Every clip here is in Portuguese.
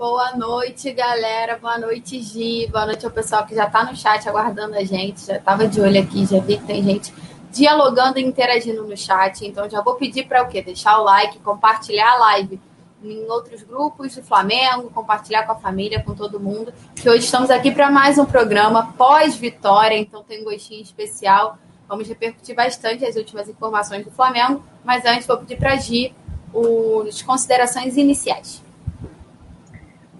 Boa noite, galera. Boa noite, Gi. Boa noite ao pessoal que já está no chat aguardando a gente. Já estava de olho aqui, já vi que tem gente dialogando e interagindo no chat. Então já vou pedir para o quê? Deixar o like, compartilhar a live em outros grupos do Flamengo, compartilhar com a família, com todo mundo. Que hoje estamos aqui para mais um programa pós-vitória, então tem um gostinho especial. Vamos repercutir bastante as últimas informações do Flamengo, mas antes vou pedir para a Gi as considerações iniciais.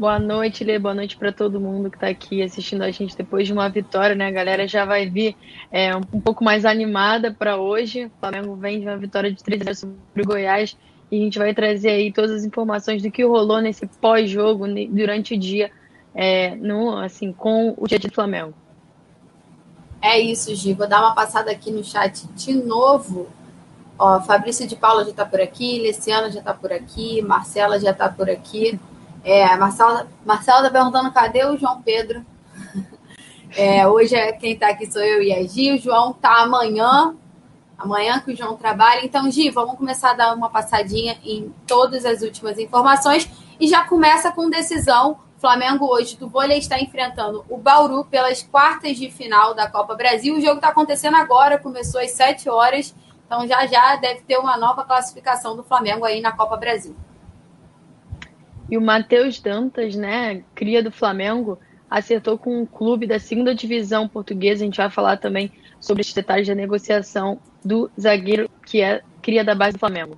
Boa noite, Lê. Boa noite para todo mundo que está aqui assistindo a gente depois de uma vitória, né? A galera já vai vir é, um, pouco mais animada para hoje. O Flamengo vem de uma vitória de 3 0 sobre o Goiás e a gente vai trazer aí todas as informações do que rolou nesse pós-jogo durante o dia, é, no, assim, com o dia de Flamengo. É isso, Gi. Vou dar uma passada aqui no chat de novo. Ó, Fabrício de Paula já está por aqui, Leciana já está por aqui, Marcela já está por aqui. É, a Marcela, Marcela tá perguntando cadê o João Pedro. É, hoje é, quem está aqui sou eu e a Gi. O João tá amanhã. Amanhã que o João trabalha. Então, Gi, vamos começar a dar uma passadinha em todas as últimas informações. E já começa com decisão. Flamengo hoje do vôlei está enfrentando o Bauru pelas quartas de final da Copa Brasil. O jogo está acontecendo agora, começou às 7 horas. Então já já deve ter uma nova classificação do Flamengo aí na Copa Brasil. E o Matheus Dantas, né, cria do Flamengo, acertou com um clube da segunda divisão portuguesa. A gente vai falar também sobre os detalhes da negociação do zagueiro que é cria da base do Flamengo.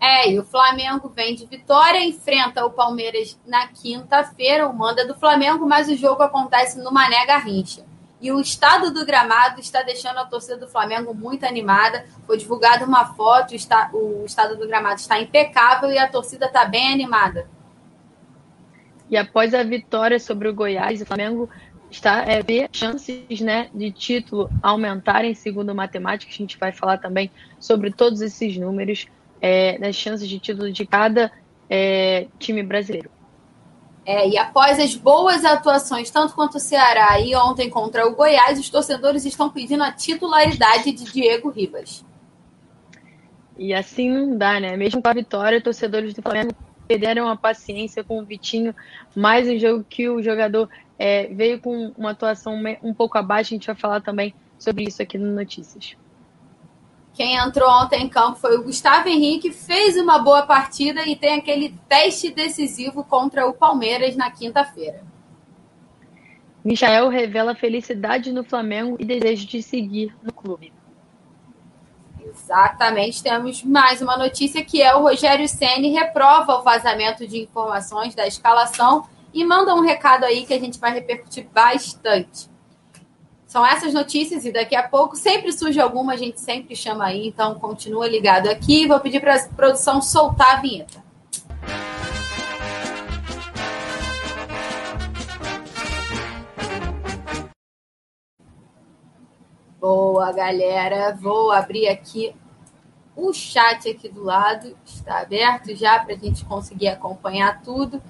É, e o Flamengo vem de vitória, enfrenta o Palmeiras na quinta-feira, o manda do Flamengo, mas o jogo acontece no Mané Garrincha. E o estado do gramado está deixando a torcida do Flamengo muito animada. Foi divulgada uma foto, o estado do gramado está impecável e a torcida está bem animada. E após a vitória sobre o Goiás, o Flamengo está é, ver chances né, de título aumentarem, segundo a matemática. A gente vai falar também sobre todos esses números, é, das chances de título de cada é, time brasileiro. É, e após as boas atuações, tanto quanto o Ceará e ontem contra o Goiás, os torcedores estão pedindo a titularidade de Diego Ribas. E assim não dá, né? Mesmo com a vitória, torcedores do Flamengo perderam a paciência com o Vitinho. Mais um jogo que o jogador é, veio com uma atuação um pouco abaixo. A gente vai falar também sobre isso aqui no Notícias. Quem entrou ontem em campo foi o Gustavo Henrique, fez uma boa partida e tem aquele teste decisivo contra o Palmeiras na quinta-feira. Michael revela felicidade no Flamengo e desejo de seguir no clube. Exatamente, temos mais uma notícia que é o Rogério Ceni reprova o vazamento de informações da escalação e manda um recado aí que a gente vai repercutir bastante. São essas notícias e daqui a pouco sempre surge alguma, a gente sempre chama aí, então continua ligado aqui. Vou pedir para a produção soltar a vinheta. Boa, galera. Vou abrir aqui o chat aqui do lado. Está aberto já para a gente conseguir acompanhar tudo.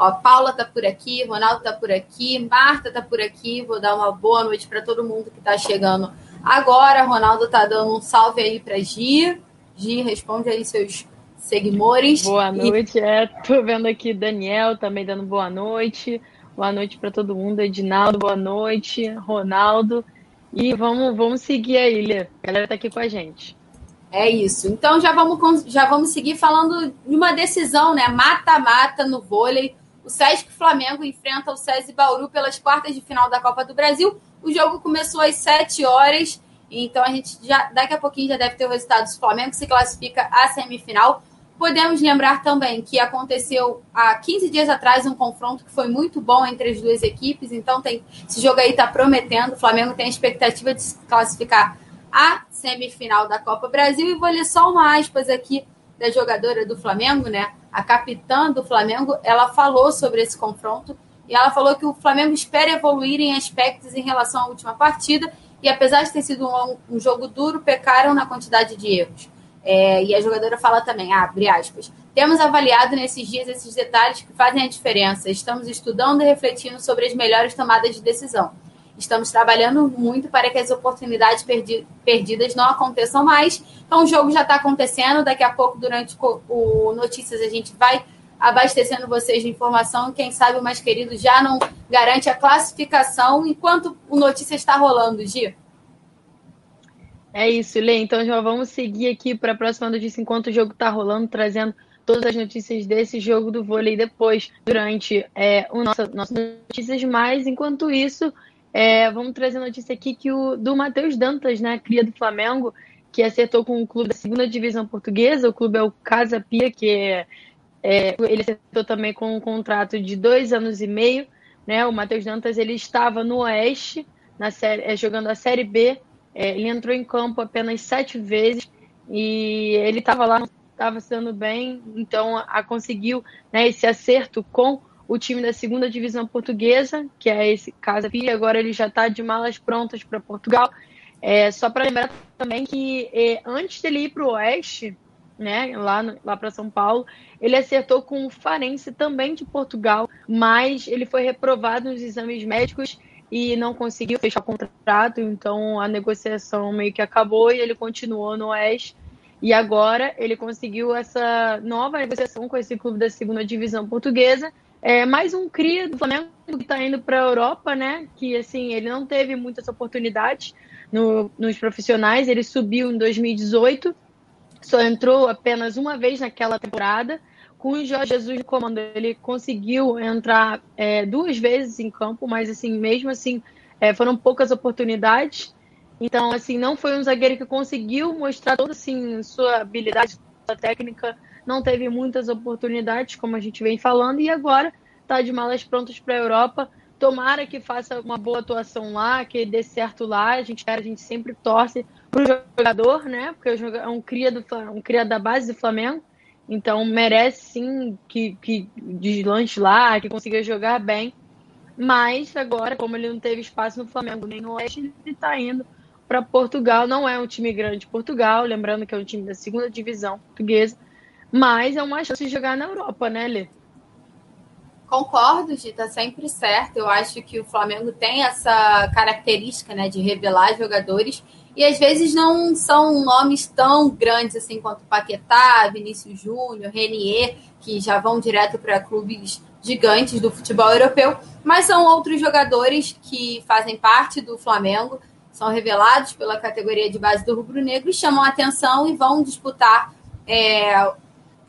Ó, Paula tá por aqui, Ronaldo tá por aqui, Marta tá por aqui. Vou dar uma boa noite para todo mundo que tá chegando agora. Ronaldo tá dando um salve aí para Gi. Gi, responde aí seus seguidores. Boa noite, e... é. Tô vendo aqui Daniel também dando boa noite. Boa noite para todo mundo. Edinaldo, boa noite. Ronaldo. E vamos, vamos seguir aí, Lê. A galera tá aqui com a gente. É isso. Então já vamos, já vamos seguir falando de uma decisão, né? Mata-mata no vôlei. O Sesc Flamengo enfrenta o SESI Bauru pelas quartas de final da Copa do Brasil. O jogo começou às 7 horas, então a gente já daqui a pouquinho já deve ter o resultado do Flamengo se classifica à semifinal. Podemos lembrar também que aconteceu há 15 dias atrás um confronto que foi muito bom entre as duas equipes, então tem esse jogo aí está prometendo. O Flamengo tem a expectativa de se classificar à semifinal da Copa Brasil. E vou ler só uma aspas aqui da jogadora do Flamengo, né? A capitã do Flamengo, ela falou sobre esse confronto e ela falou que o Flamengo espera evoluir em aspectos em relação à última partida e apesar de ter sido um, um jogo duro, pecaram na quantidade de erros. É, e a jogadora fala também, abre aspas, temos avaliado nesses dias esses detalhes que fazem a diferença. Estamos estudando e refletindo sobre as melhores tomadas de decisão. Estamos trabalhando muito para que as oportunidades perdi perdidas não aconteçam mais. Então, o jogo já está acontecendo. Daqui a pouco, durante o Notícias, a gente vai abastecendo vocês de informação. Quem sabe o mais querido já não garante a classificação enquanto o Notícias está rolando, Gi. É isso, Lê. Então já vamos seguir aqui para a próxima notícia enquanto o jogo está rolando, trazendo todas as notícias desse jogo do vôlei depois, durante é, o nosso, nossas notícias. Mas enquanto isso, é, vamos trazer notícia aqui que o, do Matheus Dantas, né, cria do Flamengo, que acertou com o clube da segunda divisão portuguesa. O clube é o Casa Pia, que é, é, ele acertou também com um contrato de dois anos e meio. Né? O Matheus Dantas ele estava no Oeste, na série, é, jogando a Série B é, ele entrou em campo apenas sete vezes e ele estava lá, estava se dando bem, então a, conseguiu né, esse acerto com o time da segunda divisão portuguesa, que é esse Casa Pia. Agora ele já está de malas prontas para Portugal. É, só para lembrar também que é, antes dele ir para o Oeste, né, lá, lá para São Paulo, ele acertou com o Farense também de Portugal, mas ele foi reprovado nos exames médicos e não conseguiu fechar o contrato, então a negociação meio que acabou e ele continuou no Oeste. E agora ele conseguiu essa nova negociação com esse clube da segunda divisão portuguesa. É mais um cria do Flamengo que está indo para a Europa, né? Que assim ele não teve muitas oportunidades no, nos profissionais. Ele subiu em 2018, só entrou apenas uma vez naquela temporada com o Jorge Jesus no comando, ele conseguiu entrar é, duas vezes em campo, mas assim, mesmo assim, é, foram poucas oportunidades. Então, assim, não foi um zagueiro que conseguiu mostrar toda assim, sua habilidade, sua técnica. Não teve muitas oportunidades, como a gente vem falando, e agora está de malas prontas para a Europa. Tomara que faça uma boa atuação lá, que dê certo lá. A gente, a gente sempre torce para o jogador, né? Porque é um cria, do, um cria da base do Flamengo. Então merece sim que, que deslanche lá, que consiga jogar bem. Mas agora, como ele não teve espaço no Flamengo nem no Oeste, ele está indo para Portugal. Não é um time grande Portugal, lembrando que é um time da segunda divisão portuguesa, mas é uma chance de jogar na Europa, né, Lê? Concordo, Gita, sempre certo. Eu acho que o Flamengo tem essa característica né, de revelar jogadores e às vezes não são nomes tão grandes assim quanto Paquetá, Vinícius Júnior, Renier, que já vão direto para clubes gigantes do futebol europeu, mas são outros jogadores que fazem parte do Flamengo, são revelados pela categoria de base do Rubro Negro e chamam a atenção e vão disputar é,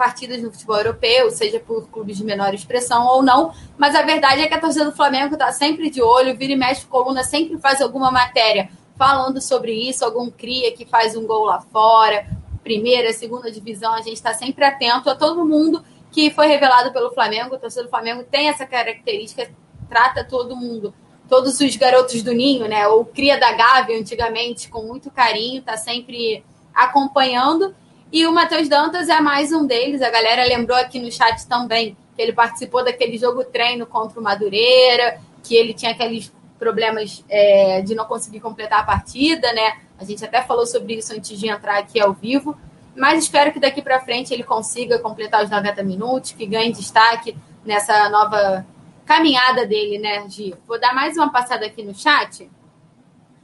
partidas no futebol europeu, seja por clubes de menor expressão ou não, mas a verdade é que a torcida do Flamengo está sempre de olho, vira e mexe, coluna sempre faz alguma matéria falando sobre isso, algum cria que faz um gol lá fora, primeira, segunda divisão, a gente está sempre atento a todo mundo que foi revelado pelo Flamengo. O torcedor do Flamengo tem essa característica, trata todo mundo, todos os garotos do Ninho, né? Ou cria da Gávea antigamente, com muito carinho, tá sempre acompanhando. E o Matheus Dantas é mais um deles. A galera lembrou aqui no chat também que ele participou daquele jogo treino contra o Madureira, que ele tinha aqueles problemas é, de não conseguir completar a partida, né? A gente até falou sobre isso antes de entrar aqui ao vivo, mas espero que daqui para frente ele consiga completar os 90 minutos, que ganhe destaque nessa nova caminhada dele, né, Gi? Vou dar mais uma passada aqui no chat.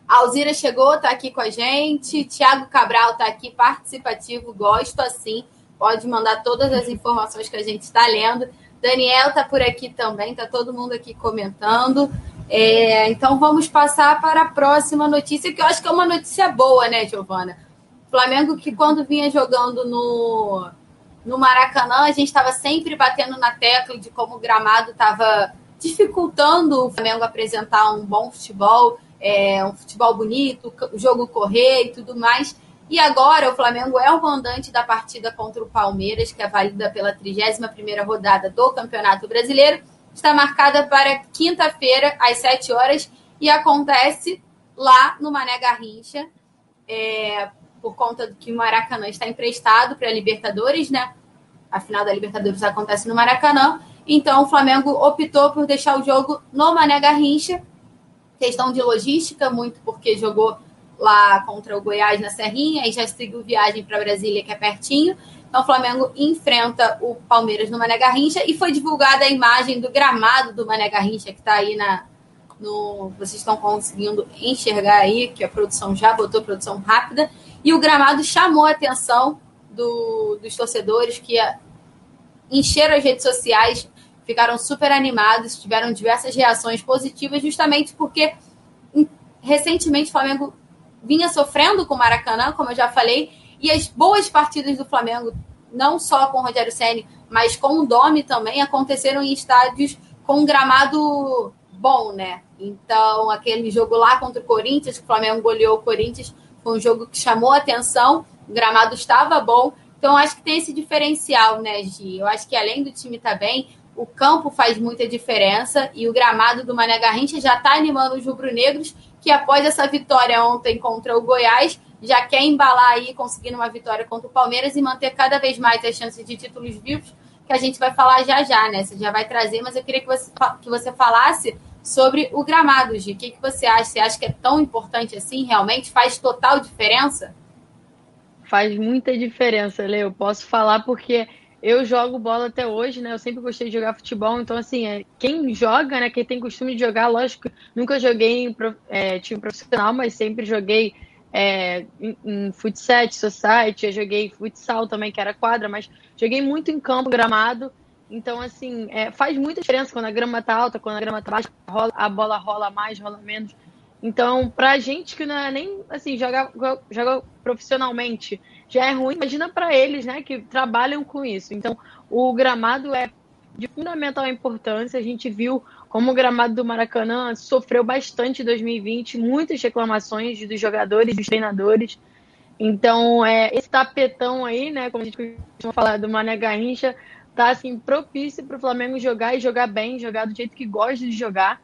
Alzira chegou, tá aqui com a gente. Tiago Cabral tá aqui, participativo, gosto assim. Pode mandar todas as informações que a gente está lendo. Daniel tá por aqui também, tá todo mundo aqui comentando. É, então vamos passar para a próxima notícia, que eu acho que é uma notícia boa, né, Giovana? Flamengo que quando vinha jogando no, no Maracanã, a gente estava sempre batendo na tecla de como o gramado estava dificultando o Flamengo apresentar um bom futebol, é, um futebol bonito, o jogo correr e tudo mais. E agora o Flamengo é o mandante da partida contra o Palmeiras, que é válida pela 31ª rodada do Campeonato Brasileiro está marcada para quinta-feira, às 7 horas, e acontece lá no Mané Garrincha. É, por conta do que o Maracanã está emprestado para a Libertadores, né? A final da Libertadores acontece no Maracanã. Então o Flamengo optou por deixar o jogo no Mané Garrincha. Questão de logística, muito porque jogou lá contra o Goiás na Serrinha e já seguiu viagem para Brasília, que é pertinho. Então o Flamengo enfrenta o Palmeiras no Mané Garrincha e foi divulgada a imagem do gramado do Mané Garrincha, que está aí na. No, vocês estão conseguindo enxergar aí, que a produção já botou produção rápida. E o gramado chamou a atenção do, dos torcedores que encheram as redes sociais, ficaram super animados, tiveram diversas reações positivas, justamente porque recentemente o Flamengo vinha sofrendo com o Maracanã, como eu já falei, e as boas partidas do Flamengo, não só com o Rogério Senni, mas com o Domi também, aconteceram em estádios com um gramado bom, né? Então, aquele jogo lá contra o Corinthians, que o Flamengo goleou o Corinthians, foi um jogo que chamou a atenção, o gramado estava bom. Então, acho que tem esse diferencial, né, Gi? Eu acho que além do time estar tá bem, o campo faz muita diferença e o gramado do Mané Garrincha já está animando os rubro-negros que após essa vitória ontem contra o Goiás já quer embalar aí conseguindo uma vitória contra o Palmeiras e manter cada vez mais as chances de títulos vivos, que a gente vai falar já já, né? Você já vai trazer, mas eu queria que você, que você falasse sobre o gramado, Gi. O que, que você acha? Você acha que é tão importante assim? Realmente faz total diferença? Faz muita diferença, Lê. Eu posso falar porque eu jogo bola até hoje, né? Eu sempre gostei de jogar futebol, então assim, é, quem joga, né? Quem tem costume de jogar, lógico, nunca joguei em é, time profissional, mas sempre joguei é, em, em futsal, society, eu joguei futsal também, que era quadra, mas joguei muito em campo, gramado. Então, assim, é, faz muita diferença quando a grama tá alta, quando a grama tá baixa, rola, a bola rola mais, rola menos. Então, pra gente que não é nem, assim, joga, joga profissionalmente, já é ruim, imagina para eles, né, que trabalham com isso. Então, o gramado é de fundamental importância. A gente viu como o gramado do Maracanã sofreu bastante em 2020, muitas reclamações dos jogadores, dos treinadores. Então, é, esse tapetão aí, né, como a gente costuma falar do Mané Garrincha, tá assim propício para o Flamengo jogar e jogar bem, jogar do jeito que gosta de jogar.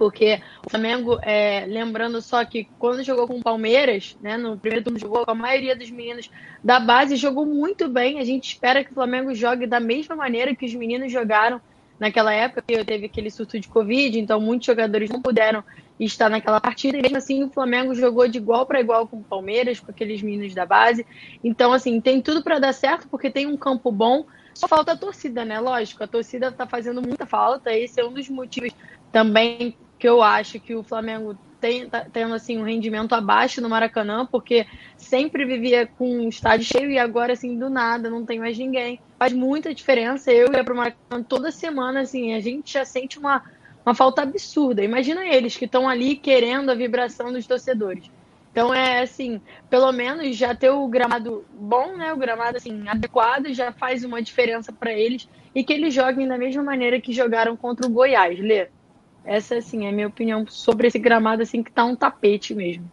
Porque o Flamengo, é, lembrando só que quando jogou com o Palmeiras, né, no primeiro turno jogou com a maioria dos meninos da base, jogou muito bem. A gente espera que o Flamengo jogue da mesma maneira que os meninos jogaram naquela época, que teve aquele surto de Covid, então muitos jogadores não puderam estar naquela partida, e mesmo assim o Flamengo jogou de igual para igual com o Palmeiras, com aqueles meninos da base. Então, assim, tem tudo para dar certo, porque tem um campo bom, só falta a torcida, né? Lógico, a torcida está fazendo muita falta, esse é um dos motivos também que eu acho que o Flamengo tem tá tendo assim um rendimento abaixo no Maracanã, porque sempre vivia com o estádio cheio e agora assim do nada não tem mais ninguém. Faz muita diferença. Eu ia para o Maracanã toda semana assim, a gente já sente uma uma falta absurda. Imagina eles que estão ali querendo a vibração dos torcedores. Então é assim, pelo menos já ter o gramado bom, né? O gramado assim adequado já faz uma diferença para eles e que eles joguem da mesma maneira que jogaram contra o Goiás, Lê. Essa, assim, é a minha opinião sobre esse gramado, assim, que tá um tapete mesmo.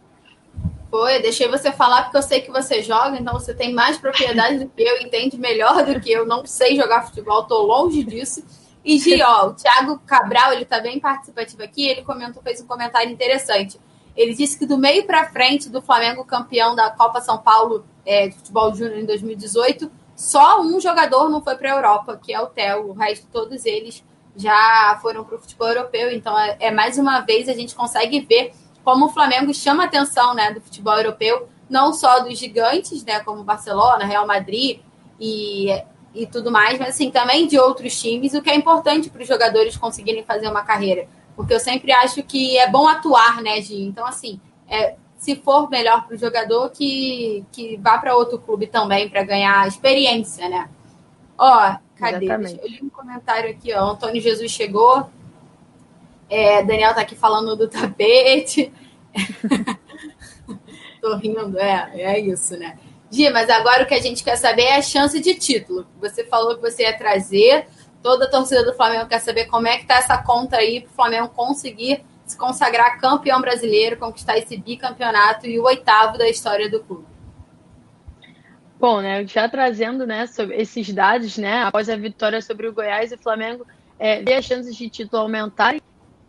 Foi, deixei você falar porque eu sei que você joga, então você tem mais propriedade do que eu, entende melhor do que eu. Não sei jogar futebol, tô longe disso. E Gi, ó, o Thiago Cabral, ele tá bem participativo aqui, ele comentou, fez um comentário interessante. Ele disse que do meio para frente do Flamengo campeão da Copa São Paulo é, de futebol júnior em 2018, só um jogador não foi para a Europa, que é o Theo. O resto, todos eles já foram para o futebol europeu. Então, é, é, mais uma vez a gente consegue ver como o Flamengo chama a atenção né, do futebol europeu, não só dos gigantes, né, como Barcelona, Real Madrid e, e tudo mais, mas assim, também de outros times, o que é importante para os jogadores conseguirem fazer uma carreira. Porque eu sempre acho que é bom atuar, né, Gi? Então, assim, é, se for melhor para o jogador, que, que vá para outro clube também para ganhar experiência, né? Ó, Cadê? Exatamente. Eu li um comentário aqui, ó. Antônio Jesus chegou. É, Daniel tá aqui falando do tapete. Tô rindo, é, é isso, né? Gia, mas agora o que a gente quer saber é a chance de título. Você falou que você ia trazer. Toda a torcida do Flamengo quer saber como é que tá essa conta aí para o Flamengo conseguir se consagrar campeão brasileiro, conquistar esse bicampeonato e o oitavo da história do clube. Bom, né, já trazendo né, esses dados, né, após a vitória sobre o Goiás, o Flamengo é, vê as chances de título aumentarem,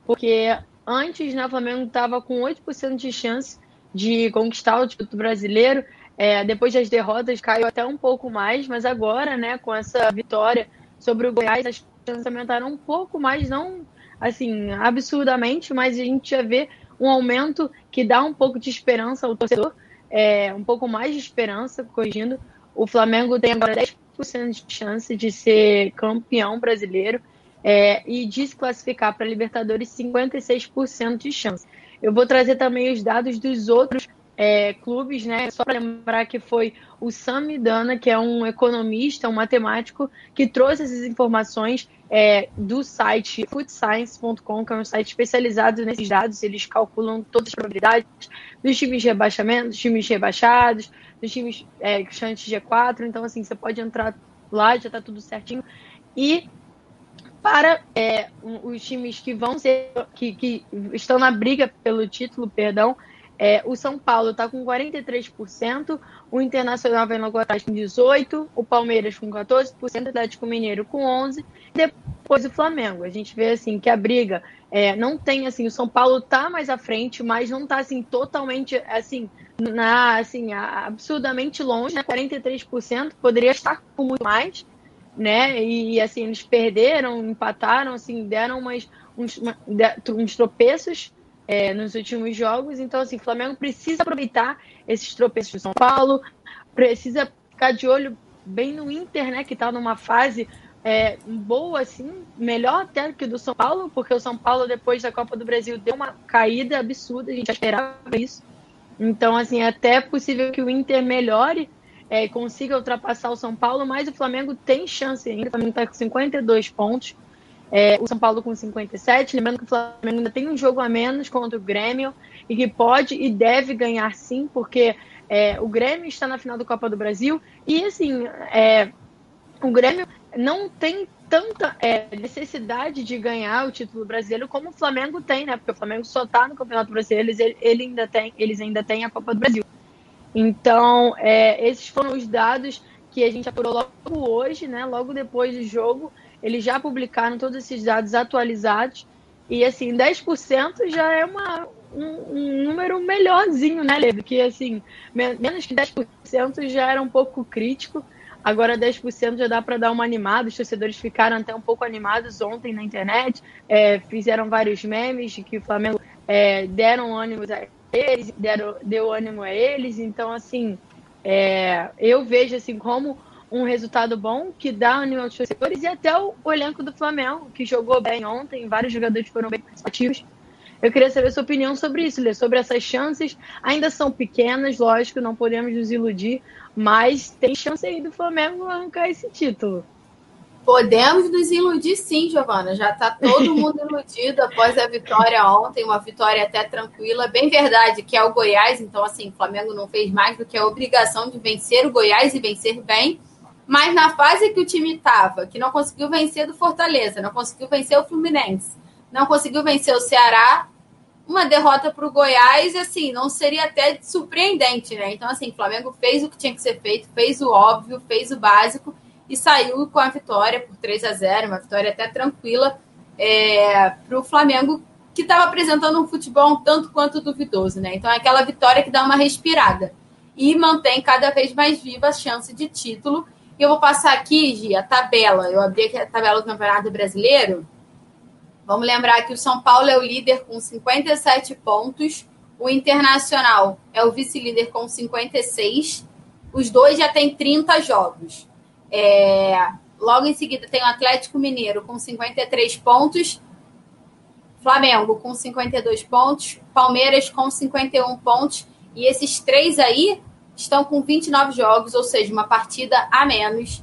porque antes né, o Flamengo estava com 8% de chance de conquistar o título brasileiro. É, depois das derrotas caiu até um pouco mais, mas agora, né, com essa vitória sobre o Goiás, as chances aumentaram um pouco mais, não assim, absurdamente, mas a gente já vê um aumento que dá um pouco de esperança ao torcedor, é, um pouco mais de esperança, corrigindo. O Flamengo tem agora 10% de chance de ser campeão brasileiro é, e de se classificar para a Libertadores 56% de chance. Eu vou trazer também os dados dos outros é, clubes, né? Só para lembrar que foi o Sam Dana, que é um economista, um matemático, que trouxe essas informações é, do site foodscience.com, que é um site especializado nesses dados. Eles calculam todas as probabilidades dos times de rebaixamento, dos times rebaixados, dos times é, chantes G4. Então, assim, você pode entrar lá, já está tudo certinho. E para é, os times que vão ser, que, que estão na briga pelo título, perdão, é, o São Paulo está com 43%, o Internacional vem logo atrás com 18%, o Palmeiras com 14%, o Atlético Mineiro com 11%, e depois o Flamengo. A gente vê assim que a briga é, não tem assim, o São Paulo está mais à frente, mas não está assim totalmente assim, na, assim absurdamente longe, né? 43%, poderia estar com muito mais, né? E assim, eles perderam, empataram, assim, deram umas, uns, uma, uns tropeços é, nos últimos jogos. Então, assim, o Flamengo precisa aproveitar esses tropeços do São Paulo, precisa ficar de olho bem no Inter, né, que está numa fase é, boa, assim, melhor até que do São Paulo, porque o São Paulo, depois da Copa do Brasil, deu uma caída absurda, a gente esperava isso. Então, assim, é até possível que o Inter melhore, é, consiga ultrapassar o São Paulo, mas o Flamengo tem chance ainda. O Flamengo está com 52 pontos. É, o São Paulo com 57. Lembrando que o Flamengo ainda tem um jogo a menos contra o Grêmio e que pode e deve ganhar sim, porque é, o Grêmio está na final da Copa do Brasil e assim é, o Grêmio não tem tanta é, necessidade de ganhar o título brasileiro como o Flamengo tem, né? Porque o Flamengo só está no Campeonato Brasileiro, ele, ele ainda tem, eles ainda têm a Copa do Brasil. Então, é, esses foram os dados que a gente apurou logo hoje, né? Logo depois do jogo. Eles já publicaram todos esses dados atualizados. E assim, 10% já é uma, um, um, número melhorzinho, né, Levi? Que assim, menos que 10% já era um pouco crítico. Agora 10% já dá para dar uma animada. Os torcedores ficaram até um pouco animados ontem na internet. É, fizeram vários memes que o Flamengo é, deram ânimo a eles, deram, deu ânimo a eles. Então, assim, é, eu vejo assim como um resultado bom que dá ânimo aos torcedores e até o, o, elenco do Flamengo, que jogou bem ontem, vários jogadores foram bem participativos. Eu queria saber sua opinião sobre isso, Lê, sobre essas chances. Ainda são pequenas, lógico, não podemos nos iludir, mas tem chance aí do Flamengo arrancar esse título. Podemos nos iludir sim, Giovana. Já está todo mundo iludido após a vitória ontem, uma vitória até tranquila. Bem verdade que é o Goiás, então assim, o Flamengo não fez mais do que a obrigação de vencer o Goiás e vencer bem. Mas na fase que o time estava, que não conseguiu vencer do Fortaleza, não conseguiu vencer o Fluminense, não conseguiu vencer o Ceará, uma derrota para o Goiás, assim, não seria até surpreendente, né? Então, assim, o Flamengo fez o que tinha que ser feito, fez o óbvio, fez o básico e saiu com a vitória por 3 a 0 uma vitória até tranquila é, para o Flamengo, que estava apresentando um futebol um tanto quanto duvidoso, né? Então, é aquela vitória que dá uma respirada e mantém cada vez mais viva a chance de título e eu vou passar aqui, Gi, a tabela. Eu abri aqui a tabela do Campeonato Brasileiro. Vamos lembrar que o São Paulo é o líder com 57 pontos. O Internacional é o vice-líder com 56. Os dois já têm 30 jogos. É... Logo em seguida tem o Atlético Mineiro com 53 pontos. Flamengo com 52 pontos. Palmeiras com 51 pontos. E esses três aí estão com 29 jogos, ou seja, uma partida a menos.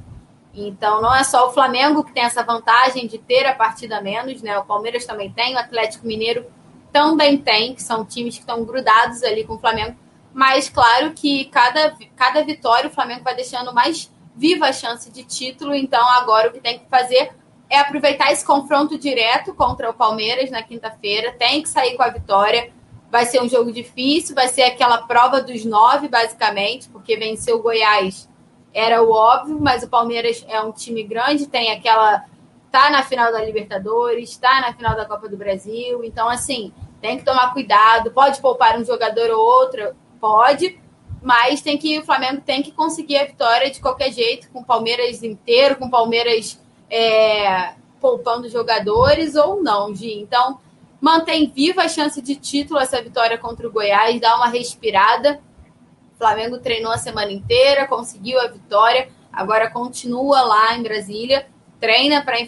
Então, não é só o Flamengo que tem essa vantagem de ter a partida a menos, né? O Palmeiras também tem, o Atlético Mineiro também tem, que são times que estão grudados ali com o Flamengo. Mas, claro que cada, cada vitória o Flamengo vai deixando mais viva a chance de título. Então, agora o que tem que fazer é aproveitar esse confronto direto contra o Palmeiras na quinta-feira. Tem que sair com a vitória Vai ser um jogo difícil, vai ser aquela prova dos nove, basicamente, porque vencer o Goiás era o óbvio, mas o Palmeiras é um time grande, tem aquela. tá na final da Libertadores, está na final da Copa do Brasil, então, assim, tem que tomar cuidado. Pode poupar um jogador ou outro? Pode, mas tem que o Flamengo tem que conseguir a vitória de qualquer jeito, com o Palmeiras inteiro, com o Palmeiras é, poupando jogadores ou não, Gi. Então, mantém viva a chance de título essa vitória contra o Goiás, dá uma respirada. O Flamengo treinou a semana inteira, conseguiu a vitória, agora continua lá em Brasília, treina para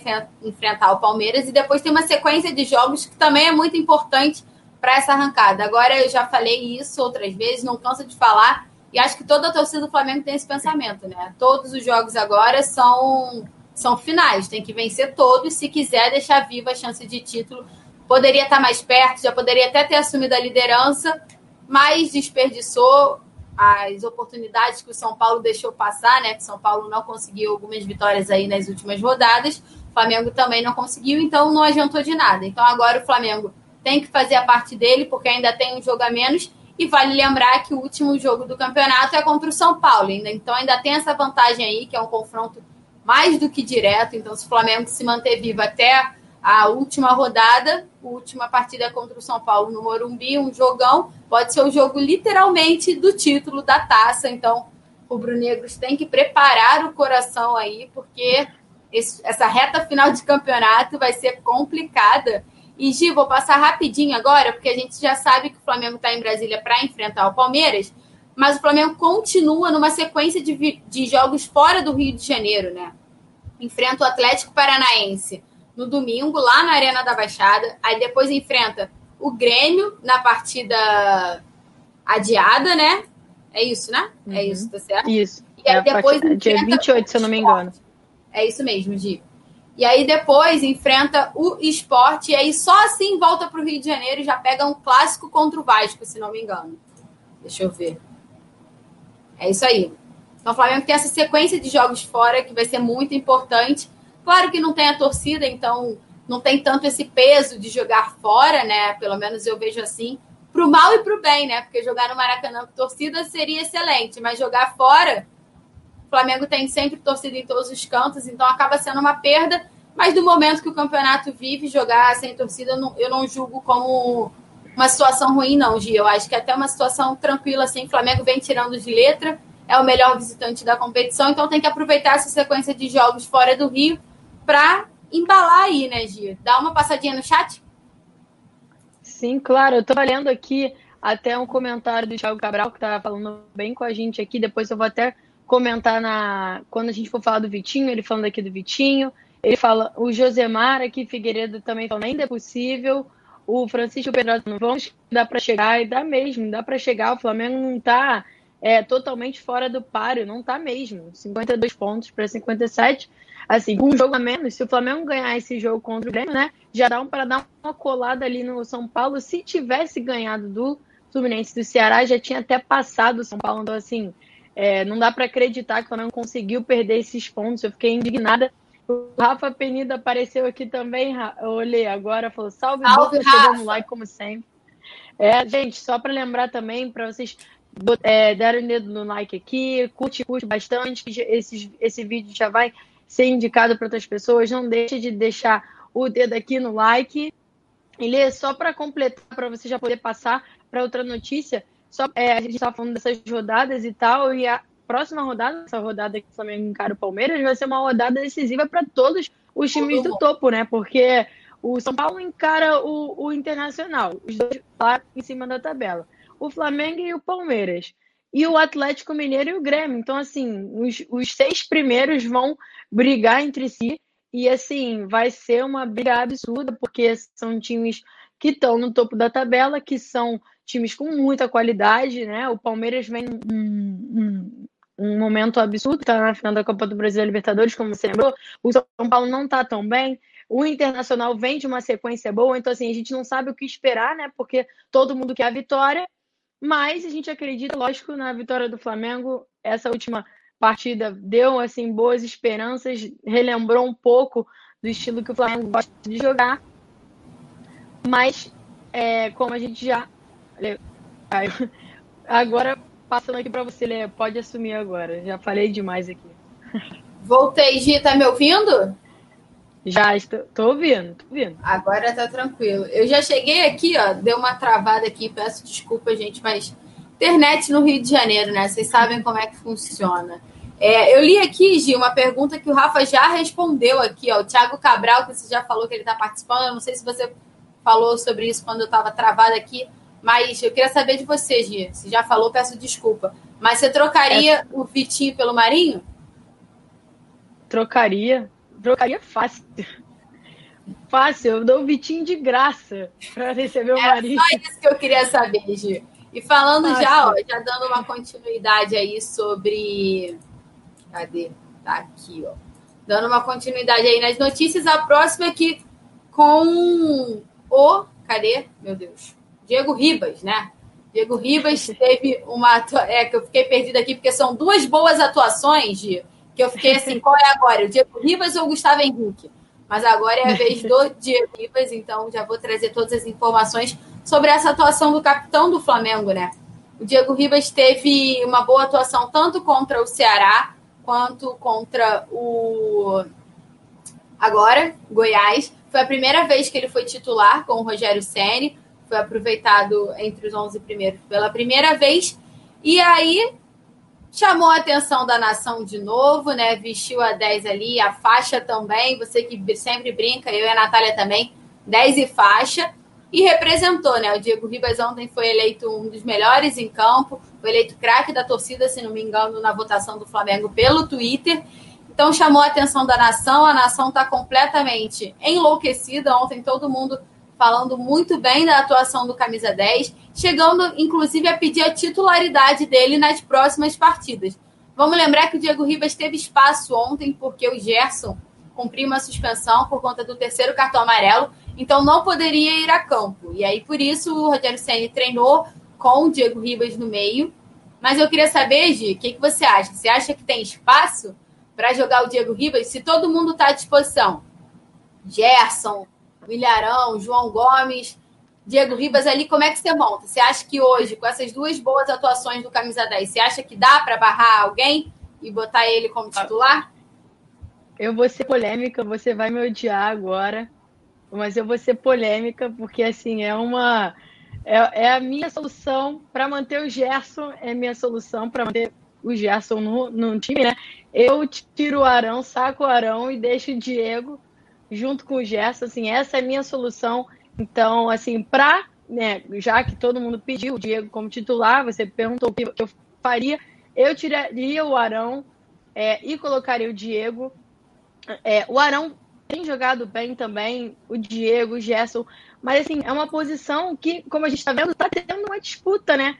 enfrentar o Palmeiras e depois tem uma sequência de jogos que também é muito importante para essa arrancada. Agora eu já falei isso outras vezes, não canso de falar, e acho que toda a torcida do Flamengo tem esse pensamento, né? Todos os jogos agora são são finais, tem que vencer todos se quiser deixar viva a chance de título. Poderia estar mais perto, já poderia até ter assumido a liderança, mas desperdiçou as oportunidades que o São Paulo deixou passar, né? Que São Paulo não conseguiu algumas vitórias aí nas últimas rodadas. O Flamengo também não conseguiu, então não adiantou de nada. Então agora o Flamengo tem que fazer a parte dele, porque ainda tem um jogo a menos. E vale lembrar que o último jogo do campeonato é contra o São Paulo. Então ainda tem essa vantagem aí, que é um confronto mais do que direto. Então, se o Flamengo se manter vivo até a última rodada, última partida contra o São Paulo no Morumbi, um jogão, pode ser o jogo literalmente do título da taça. Então, o Brunegros tem que preparar o coração aí, porque esse, essa reta final de campeonato vai ser complicada. E, Gi, vou passar rapidinho agora, porque a gente já sabe que o Flamengo está em Brasília para enfrentar o Palmeiras, mas o Flamengo continua numa sequência de, de jogos fora do Rio de Janeiro, né? Enfrenta o Atlético Paranaense no domingo, lá na Arena da Baixada. Aí depois enfrenta o Grêmio na partida adiada, né? É isso, né? É uhum. É isso, tá certo? Isso. E aí é depois partida, dia 28, se eu não me engano. É isso mesmo, Di. E aí depois enfrenta o esporte, e aí só assim volta para o Rio de Janeiro e já pega um clássico contra o Vasco, se não me engano. Deixa eu ver. É isso aí. Então o Flamengo tem essa sequência de jogos fora que vai ser muito importante. Claro que não tem a torcida, então não tem tanto esse peso de jogar fora, né? Pelo menos eu vejo assim. Pro mal e pro bem, né? Porque jogar no Maracanã com torcida seria excelente, mas jogar fora, o Flamengo tem sempre torcida em todos os cantos, então acaba sendo uma perda. Mas do momento que o campeonato vive, jogar sem torcida, eu não, julgo como uma situação ruim, não, Gia. Eu acho que é até uma situação tranquila, assim. O Flamengo vem tirando de letra, é o melhor visitante da competição, então tem que aproveitar essa sequência de jogos fora do Rio para embalar aí, né, Gia? Dá uma passadinha no chat? Sim, claro. Eu tô lendo aqui até um comentário do Thiago Cabral, que tá falando bem com a gente aqui. Depois eu vou até comentar na quando a gente for falar do Vitinho, ele falando aqui do Vitinho. Ele fala, o Josemar aqui, Figueiredo também falando, ainda é possível o Francisco Pedrosa não vamos dá para chegar e dá mesmo, dá para chegar. O Flamengo não está é, totalmente fora do páreo, não está mesmo. 52 pontos para 57. Assim, com um jogo a menos, se o Flamengo ganhar esse jogo contra o Grêmio, né, já dá um para dar uma colada ali no São Paulo. Se tivesse ganhado do Fluminense do Ceará, já tinha até passado o São Paulo. Então, assim, é, não dá para acreditar que o Flamengo conseguiu perder esses pontos. Eu fiquei indignada o Rafa Penida apareceu aqui também, eu olhei agora, falou salve, salve chegando like como sempre. É, gente, só para lembrar também, para vocês é, darem o dedo no like aqui, curte, curte bastante, esse, esse vídeo já vai ser indicado para outras pessoas. Não deixe de deixar o dedo aqui no like. E Lê, só para completar, para você já poder passar para outra notícia, só, é, a gente estava falando dessas rodadas e tal, e a, próxima rodada, essa rodada que o Flamengo encara o Palmeiras, vai ser uma rodada decisiva para todos os times do topo, né? Porque o São Paulo encara o, o Internacional, os dois lá em cima da tabela. O Flamengo e o Palmeiras. E o Atlético Mineiro e o Grêmio. Então, assim, os, os seis primeiros vão brigar entre si. E, assim, vai ser uma briga absurda, porque são times que estão no topo da tabela, que são times com muita qualidade, né? O Palmeiras vem um, um momento absurdo, tá na final da Copa do Brasil e Libertadores, como você lembrou. O São Paulo não tá tão bem. O Internacional vem de uma sequência boa, então assim, a gente não sabe o que esperar, né? Porque todo mundo quer a vitória, mas a gente acredita, lógico, na vitória do Flamengo. Essa última partida deu assim boas esperanças, relembrou um pouco do estilo que o Flamengo gosta de jogar. Mas é, como a gente já agora passando aqui para você, Lê. Pode assumir agora. Já falei demais aqui. Voltei, Gi, tá me ouvindo? Já estou tô ouvindo, tô ouvindo. Agora tá tranquilo. Eu já cheguei aqui, ó, deu uma travada aqui, peço desculpa, gente, mas Internet no Rio de Janeiro, né? Vocês sabem como é que funciona. É, eu li aqui, Gi, uma pergunta que o Rafa já respondeu aqui, ó. O Thiago Cabral, que você já falou que ele está participando. Eu não sei se você falou sobre isso quando eu estava travada aqui, mas eu queria saber de você, Gi. Se já falou, peço desculpa. Mas você trocaria é. o Vitinho pelo Marinho? Trocaria. Trocaria fácil. Fácil, eu dou o Vitinho de graça para receber o é Marinho. Só isso que eu queria saber, Gi. E falando já, ó, já dando uma continuidade aí sobre Cadê? Tá aqui, ó. Dando uma continuidade aí nas notícias. A próxima é que com o. Cadê? Meu Deus. Diego Ribas, né? Diego Ribas teve uma. É que eu fiquei perdida aqui, porque são duas boas atuações, de que eu fiquei assim: qual é agora? O Diego Ribas ou o Gustavo Henrique? Mas agora é a vez do Diego Ribas, então já vou trazer todas as informações sobre essa atuação do capitão do Flamengo, né? O Diego Ribas teve uma boa atuação tanto contra o Ceará quanto contra o agora Goiás. Foi a primeira vez que ele foi titular com o Rogério Ceni, foi aproveitado entre os 11 primeiros pela primeira vez. E aí chamou a atenção da nação de novo, né? Vestiu a 10 ali, a faixa também. Você que sempre brinca, eu e a Natália também, 10 e faixa e representou, né? O Diego Ribas ontem foi eleito um dos melhores em campo, foi eleito craque da torcida, se não me engano, na votação do Flamengo pelo Twitter. Então chamou a atenção da nação, a nação está completamente enlouquecida. Ontem todo mundo falando muito bem da atuação do Camisa 10, chegando inclusive a pedir a titularidade dele nas próximas partidas. Vamos lembrar que o Diego Ribas teve espaço ontem porque o Gerson cumpriu uma suspensão por conta do terceiro cartão amarelo então não poderia ir a campo. E aí, por isso, o Rogério Senna treinou com o Diego Ribas no meio. Mas eu queria saber, Gi, o que, que você acha? Você acha que tem espaço para jogar o Diego Ribas se todo mundo está à disposição? Gerson, Milharão, João Gomes, Diego Ribas ali, como é que você monta? Você acha que hoje, com essas duas boas atuações do Camisa 10, você acha que dá para barrar alguém e botar ele como titular? Eu vou ser polêmica, você vai me odiar agora mas eu vou ser polêmica, porque assim, é uma. É, é a minha solução para manter o Gerson, é minha solução para manter o Gerson no, no time, né? Eu tiro o Arão, saco o Arão e deixo o Diego junto com o Gerson, assim, essa é a minha solução. Então, assim, para, né, já que todo mundo pediu o Diego como titular, você perguntou o que eu faria, eu tiraria o Arão é, e colocaria o Diego. É, o Arão tem jogado bem também, o Diego, o Gerson, mas assim, é uma posição que, como a gente está vendo, está tendo uma disputa, né?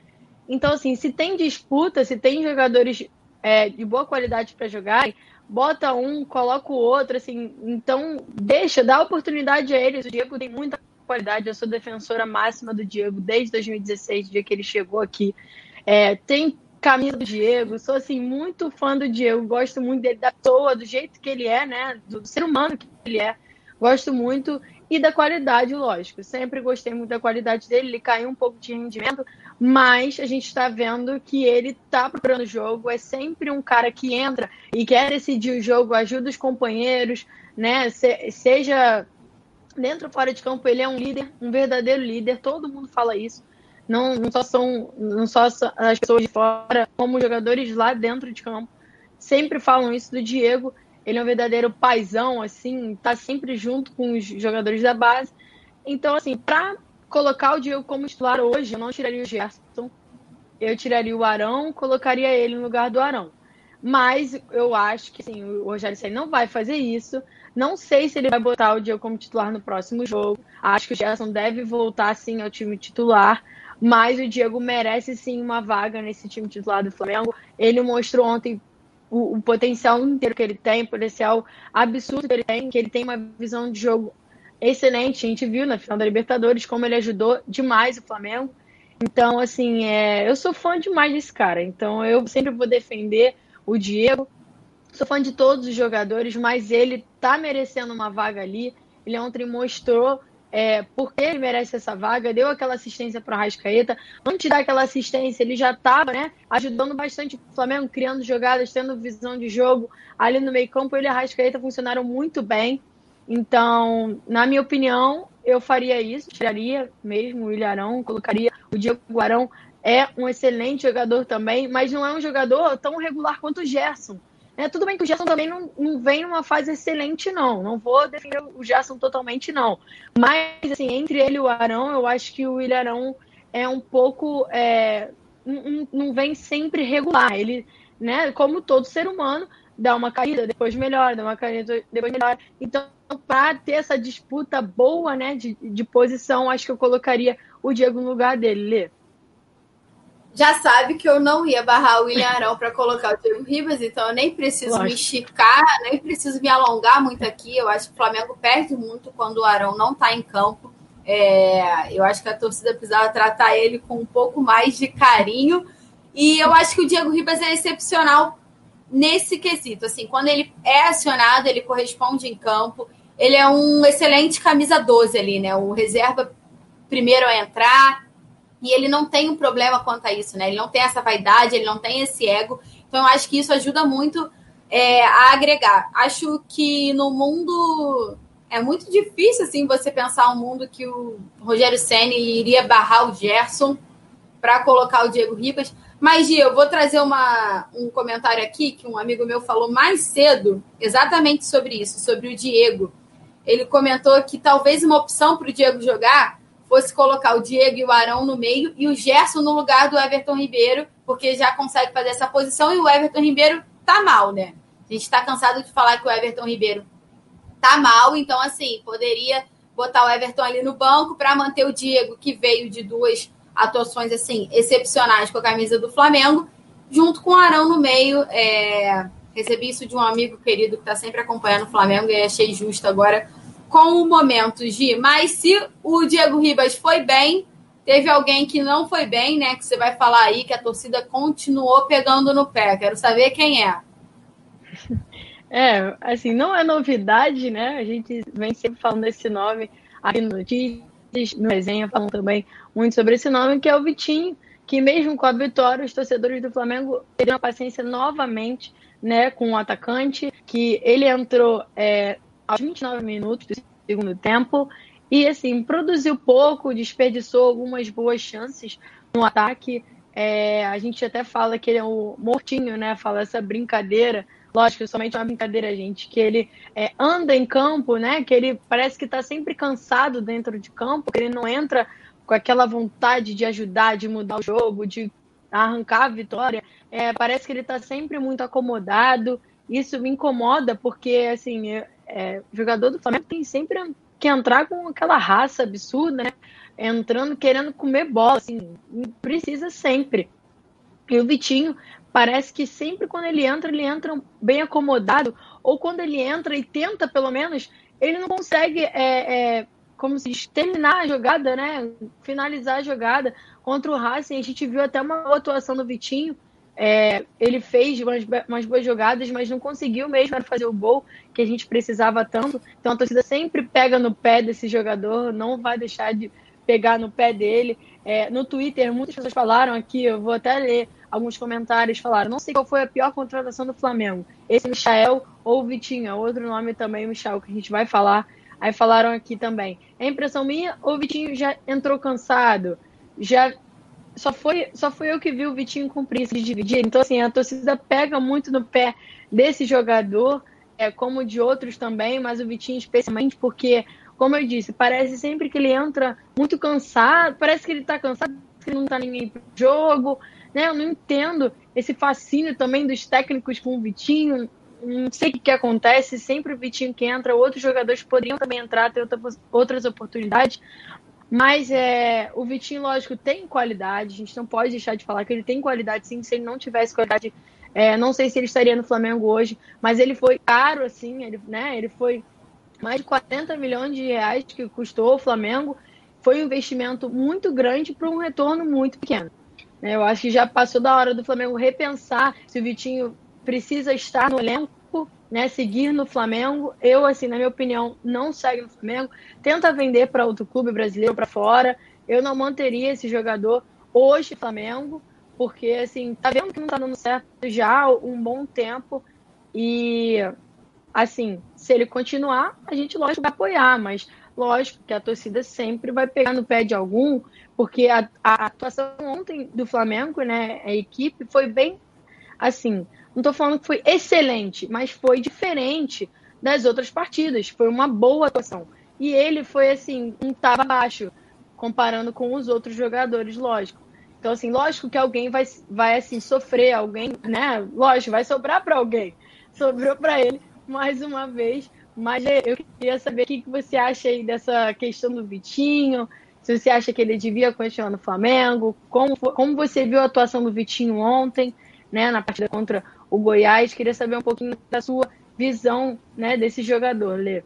Então, assim, se tem disputa, se tem jogadores é, de boa qualidade para jogar, bota um, coloca o outro, assim, então deixa, dá oportunidade a eles. O Diego tem muita qualidade, eu sou defensora máxima do Diego desde 2016, dia que ele chegou aqui. É, tem camisa do Diego, sou assim muito fã do Diego, gosto muito dele da toa, do jeito que ele é, né, do ser humano que ele é. Gosto muito e da qualidade, lógico. Sempre gostei muito da qualidade dele, ele caiu um pouco de rendimento, mas a gente está vendo que ele está procurando o jogo, é sempre um cara que entra e quer decidir o jogo, ajuda os companheiros, né? Se, seja dentro ou fora de campo, ele é um líder, um verdadeiro líder, todo mundo fala isso não, não só são não só as pessoas de fora, como jogadores lá dentro de campo. Sempre falam isso do Diego. Ele é um verdadeiro paizão, assim, tá sempre junto com os jogadores da base. Então, assim, para colocar o Diego como titular hoje, eu não tiraria o Gerson. Eu tiraria o Arão, colocaria ele no lugar do Arão. Mas eu acho que sim, o Rogério Senna não vai fazer isso. Não sei se ele vai botar o Diego como titular no próximo jogo. Acho que o Gerson deve voltar sim ao time titular. Mas o Diego merece sim uma vaga nesse time titular do Flamengo. Ele mostrou ontem o, o, potencial inteiro que ele tem, potencial absurdo que ele tem, que ele tem uma visão de jogo excelente. A gente viu na final da Libertadores como ele ajudou demais o Flamengo. Então, assim, é, eu sou fã demais desse cara. Então, eu sempre vou defender o Diego. Sou fã de todos os jogadores, mas ele tá merecendo uma vaga ali. Ele ontem mostrou é, porque ele merece essa vaga, deu aquela assistência para o Rascaeta. Antes daquela assistência, ele já estava né, ajudando bastante o Flamengo, criando jogadas, tendo visão de jogo ali no meio-campo. Ele e a Rascaeta funcionaram muito bem. Então, na minha opinião, eu faria isso, tiraria mesmo o Ilharão, colocaria o Diego Guarão é um excelente jogador também, mas não é um jogador tão regular quanto o Gerson. É, tudo bem que o Gerson também não, não vem numa fase excelente, não. Não vou defender o Gerson totalmente, não. Mas, assim, entre ele e o Arão, eu acho que o William Arão é um pouco. É, não, não vem sempre regular. Ele, né, como todo ser humano, dá uma caída, depois melhora, dá uma caída, depois melhora. Então, para ter essa disputa boa, né, de, de posição, acho que eu colocaria o Diego no lugar dele, Lê já sabe que eu não ia barrar o William Arão para colocar o Diego Ribas, então eu nem preciso Lógico. me esticar, nem preciso me alongar muito aqui. Eu acho que o Flamengo perde muito quando o Arão não está em campo. É, eu acho que a torcida precisava tratar ele com um pouco mais de carinho. E eu acho que o Diego Ribas é excepcional nesse quesito. Assim, quando ele é acionado, ele corresponde em campo. Ele é um excelente camisa 12 ali, né? O reserva primeiro a entrar, e ele não tem um problema quanto a isso, né? Ele não tem essa vaidade, ele não tem esse ego. Então, eu acho que isso ajuda muito é, a agregar. Acho que no mundo é muito difícil assim você pensar um mundo que o Rogério Ceni iria barrar o Gerson para colocar o Diego Ribas. Mas, Gia, eu vou trazer uma, um comentário aqui que um amigo meu falou mais cedo, exatamente sobre isso, sobre o Diego. Ele comentou que talvez uma opção para o Diego jogar fosse colocar o Diego e o Arão no meio e o Gerson no lugar do Everton Ribeiro, porque já consegue fazer essa posição e o Everton Ribeiro tá mal, né? A gente tá cansado de falar que o Everton Ribeiro tá mal, então assim, poderia botar o Everton ali no banco para manter o Diego, que veio de duas atuações assim excepcionais com a camisa do Flamengo, junto com o Arão no meio. É... Recebi isso de um amigo querido que está sempre acompanhando o Flamengo e achei justo agora com o momento, Gi. Mas se o Diego Ribas foi bem, teve alguém que não foi bem, né? Que você vai falar aí que a torcida continuou pegando no pé. Quero saber quem é. É, assim, não é novidade, né? A gente vem sempre falando desse nome aqui no Notícias, no resenha, falando também muito sobre esse nome, que é o Vitinho, que mesmo com a vitória, os torcedores do Flamengo teriam paciência novamente, né, com o atacante, que ele entrou é, aos 29 minutos do segundo tempo. E assim, produziu pouco, desperdiçou algumas boas chances no ataque. É, a gente até fala que ele é o mortinho, né? Fala essa brincadeira. Lógico, somente uma brincadeira, gente. Que ele é, anda em campo, né? Que ele parece que está sempre cansado dentro de campo, que ele não entra com aquela vontade de ajudar, de mudar o jogo, de arrancar a vitória. É, parece que ele está sempre muito acomodado. Isso me incomoda, porque assim, é, o jogador do Flamengo tem sempre que entrar com aquela raça absurda, né? Entrando querendo comer bola, assim, precisa sempre. E o Vitinho parece que sempre quando ele entra, ele entra bem acomodado, ou quando ele entra e tenta, pelo menos, ele não consegue, é, é, como se diz, terminar a jogada, né? Finalizar a jogada contra o Racing. A gente viu até uma atuação do Vitinho é, ele fez umas, umas, boas jogadas, mas não conseguiu mesmo fazer o gol que a gente precisava tanto. Então a torcida sempre pega no pé desse jogador, não vai deixar de pegar no pé dele. É, no Twitter, muitas pessoas falaram aqui, eu vou até ler alguns comentários, falaram, não sei qual foi a pior contratação do Flamengo, esse Michael ou Vitinho, é outro nome também, Michel, que a gente vai falar. Aí falaram aqui também, é impressão minha ou o Vitinho já entrou cansado? Já só foi, só foi eu que vi o Vitinho cumprir se dividir. Então, assim, a torcida pega muito no pé desse jogador, é, como de outros também, mas o Vitinho especialmente porque, como eu disse, parece sempre que ele entra muito cansado, parece que ele tá cansado, que não tá ninguém pro jogo, né? Eu não entendo esse fascínio também dos técnicos com o Vitinho. Não sei o que, que acontece, sempre o Vitinho que entra, outros jogadores poderiam também entrar, ter outras oportunidades, mas é, o Vitinho, lógico, tem qualidade. A gente não pode deixar de falar que ele tem qualidade, sim. Se ele não tivesse qualidade, é, não sei se ele estaria no Flamengo hoje. Mas ele foi caro, assim. Ele, né, ele foi mais de 40 milhões de reais que custou o Flamengo. Foi um investimento muito grande para um retorno muito pequeno. Eu acho que já passou da hora do Flamengo repensar se o Vitinho precisa estar no elenco né, seguir no Flamengo. Eu, assim, na minha opinião, não segue no Flamengo. Tenta vender para outro clube brasileiro para fora. Eu não manteria esse jogador hoje Flamengo, porque, assim, tá vendo que não tá dando certo já há um bom tempo. E, assim, se ele continuar, a gente, lógico, vai apoiar, mas lógico que a torcida sempre vai pegar no pé de algum, porque a, a atuação ontem do Flamengo, né, a equipe foi bem assim, não estou falando que foi excelente, mas foi diferente das outras partidas, foi uma boa atuação. E ele foi assim, um tava abaixo, comparando com os outros jogadores, lógico. Então, assim, lógico que alguém vai, vai assim, sofrer, alguém, né? Lógico, vai sobrar para alguém. Sobrou para ele mais uma vez. Mas eu queria saber o que você acha aí dessa questão do Vitinho. Se você acha que ele devia continuar no Flamengo, como, como você viu a atuação do Vitinho ontem, né, na partida contra o Goiás. Queria saber um pouquinho da sua visão né, desse jogador, Lê.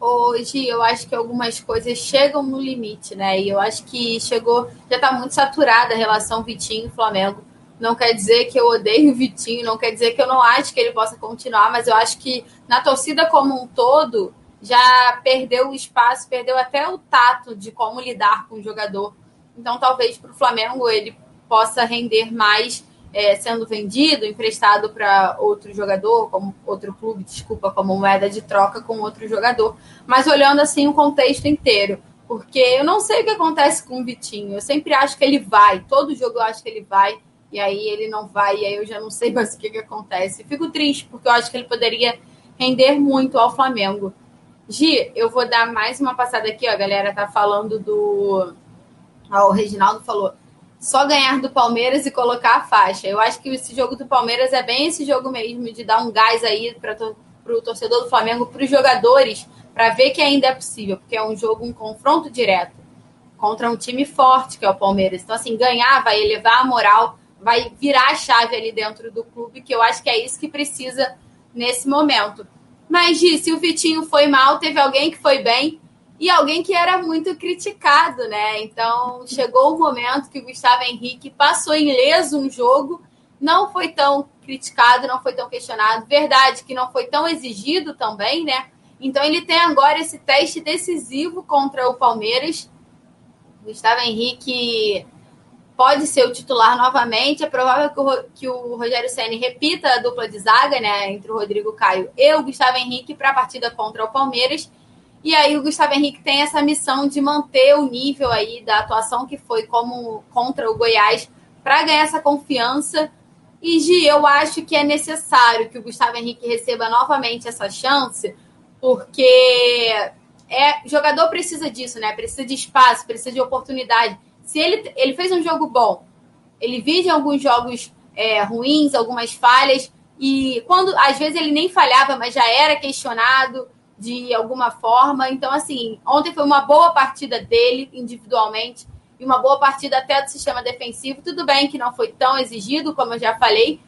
Hoje eu acho que algumas coisas chegam no limite, né? E eu acho que chegou, já está muito saturada a relação Vitinho Flamengo. Não quer dizer que eu odeio o Vitinho, não quer dizer que eu não acho que ele possa continuar, mas eu acho que na torcida como um todo já perdeu o espaço, perdeu até o tato de como lidar com o jogador. Então talvez para o Flamengo ele possa render mais é, sendo vendido, emprestado para outro jogador, como outro clube, desculpa, como moeda de troca com outro jogador. Mas olhando assim o contexto inteiro, porque eu não sei o que acontece com o Vitinho. Eu sempre acho que ele vai, todo jogo eu acho que ele vai, e aí ele não vai, e aí eu já não sei mais o que, que acontece. Fico triste, porque eu acho que ele poderia render muito ao Flamengo. Gi, eu vou dar mais uma passada aqui, ó. A galera tá falando do. Ó, o Reginaldo falou só ganhar do Palmeiras e colocar a faixa. Eu acho que esse jogo do Palmeiras é bem esse jogo mesmo de dar um gás aí para o torcedor do Flamengo, para os jogadores, para ver que ainda é possível, porque é um jogo, um confronto direto contra um time forte que é o Palmeiras. Então, assim, ganhar vai elevar a moral, vai virar a chave ali dentro do clube, que eu acho que é isso que precisa nesse momento. Mas, Gi, se o Vitinho foi mal, teve alguém que foi bem e alguém que era muito criticado, né? Então chegou o momento que o Gustavo Henrique passou ileso um jogo, não foi tão criticado, não foi tão questionado. Verdade que não foi tão exigido também, né? Então ele tem agora esse teste decisivo contra o Palmeiras. Gustavo Henrique pode ser o titular novamente. É provável que o, que o Rogério Ceni repita a dupla de zaga, né, entre o Rodrigo Caio e o Gustavo Henrique para a partida contra o Palmeiras. E aí o Gustavo Henrique tem essa missão de manter o nível aí da atuação que foi como contra o Goiás para ganhar essa confiança. E Gi, eu acho que é necessário que o Gustavo Henrique receba novamente essa chance, porque é jogador precisa disso, né? Precisa de espaço, precisa de oportunidade. Se ele, ele fez um jogo bom, ele vive alguns jogos é, ruins, algumas falhas, e quando às vezes ele nem falhava, mas já era questionado de alguma forma. Então, assim, ontem foi uma boa partida dele individualmente e uma boa partida até do sistema defensivo. Tudo bem que não foi tão exigido, como eu já falei,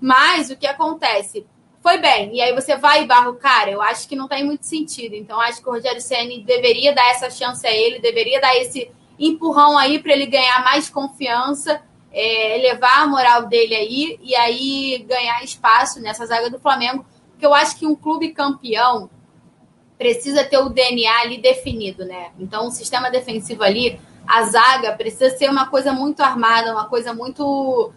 mas o que acontece? Foi bem. E aí você vai e barra o cara, eu acho que não tem muito sentido. Então, acho que o Rogério Senni deveria dar essa chance a ele, deveria dar esse empurrão aí para ele ganhar mais confiança, é, elevar a moral dele aí e aí ganhar espaço nessa zaga do Flamengo. Porque eu acho que um clube campeão precisa ter o DNA ali definido, né? Então, o sistema defensivo ali, a zaga precisa ser uma coisa muito armada, uma coisa muito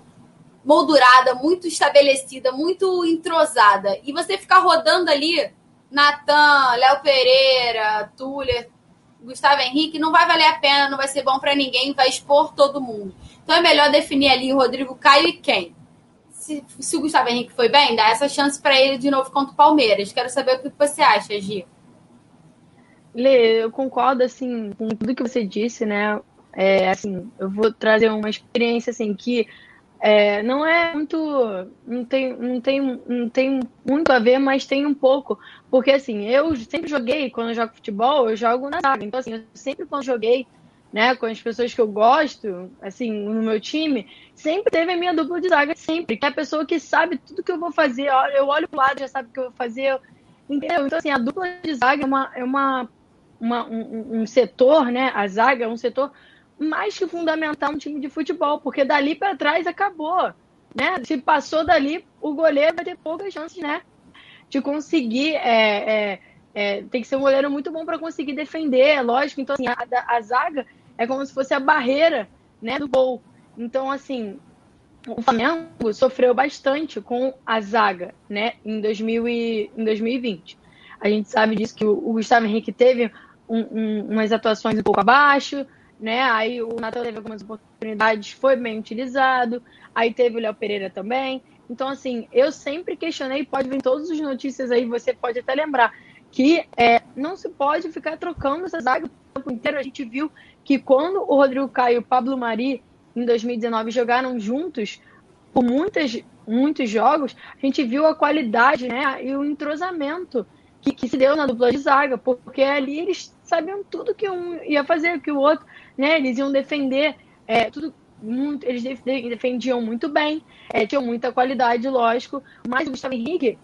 moldurada, muito estabelecida, muito entrosada. E você ficar rodando ali, Natan, Léo Pereira, Tuller, Gustavo Henrique, não vai valer a pena, não vai ser bom para ninguém, vai expor todo mundo. Então é melhor definir ali o Rodrigo Caio e quem. Se, se o Gustavo Henrique foi bem, dá essa chance para ele de novo contra o Palmeiras. Quero saber o que você acha, Gi. Lê, eu concordo, assim, com tudo que você disse, né? É, assim, eu vou trazer uma experiência, assim, que é, não é muito. Não tem, não, tem, não tem muito a ver, mas tem um pouco. Porque, assim, eu sempre joguei, quando eu jogo futebol, eu jogo na zaga. Então, assim, eu sempre quando joguei né, com as pessoas que eu gosto, assim, no meu time, sempre teve a minha dupla de zaga, sempre. Que é a pessoa que sabe tudo que eu vou fazer. Eu olho pro lado, já sabe o que eu vou fazer. Entendeu? Então, assim, a dupla de zaga é uma, é uma uma, um, um, setor, né? A zaga é um setor mais que fundamental no time de futebol, porque dali para trás acabou, né? Se passou dali, o goleiro vai ter poucas chances, né? De conseguir. É, é, é, tem que ser um goleiro muito bom para conseguir defender, lógico. Então, assim, a, a, zaga é como se fosse a barreira né, do gol. Então, assim, o Flamengo sofreu bastante com a zaga, né, em, 2000 e, em 2020. A gente sabe disso que o Gustavo Henrique teve um, um, umas atuações um pouco abaixo, né? Aí o Natal teve algumas oportunidades, foi bem utilizado. Aí teve o Léo Pereira também. Então, assim, eu sempre questionei, pode vir todas as notícias aí, você pode até lembrar, que é, não se pode ficar trocando essa zaga o tempo inteiro. A gente viu que quando o Rodrigo Caio e o Pablo Mari, em 2019, jogaram juntos por muitas, muitos jogos, a gente viu a qualidade né, e o entrosamento que, que se deu na dupla de zaga, porque ali eles sabiam tudo que um ia fazer, que o outro, né? Eles iam defender é, tudo muito, eles defendiam muito bem, é, tinham muita qualidade, lógico, mas o Gustavo Henrique,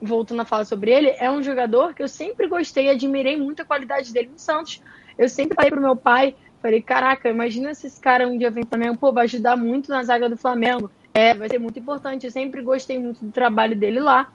voltando a falar sobre ele, é um jogador que eu sempre gostei admirei muito a qualidade dele no Santos. Eu sempre falei pro meu pai, falei, caraca, imagina se esse cara um dia vem também, pô, vai ajudar muito na zaga do Flamengo. É, vai ser muito importante. Eu sempre gostei muito do trabalho dele lá.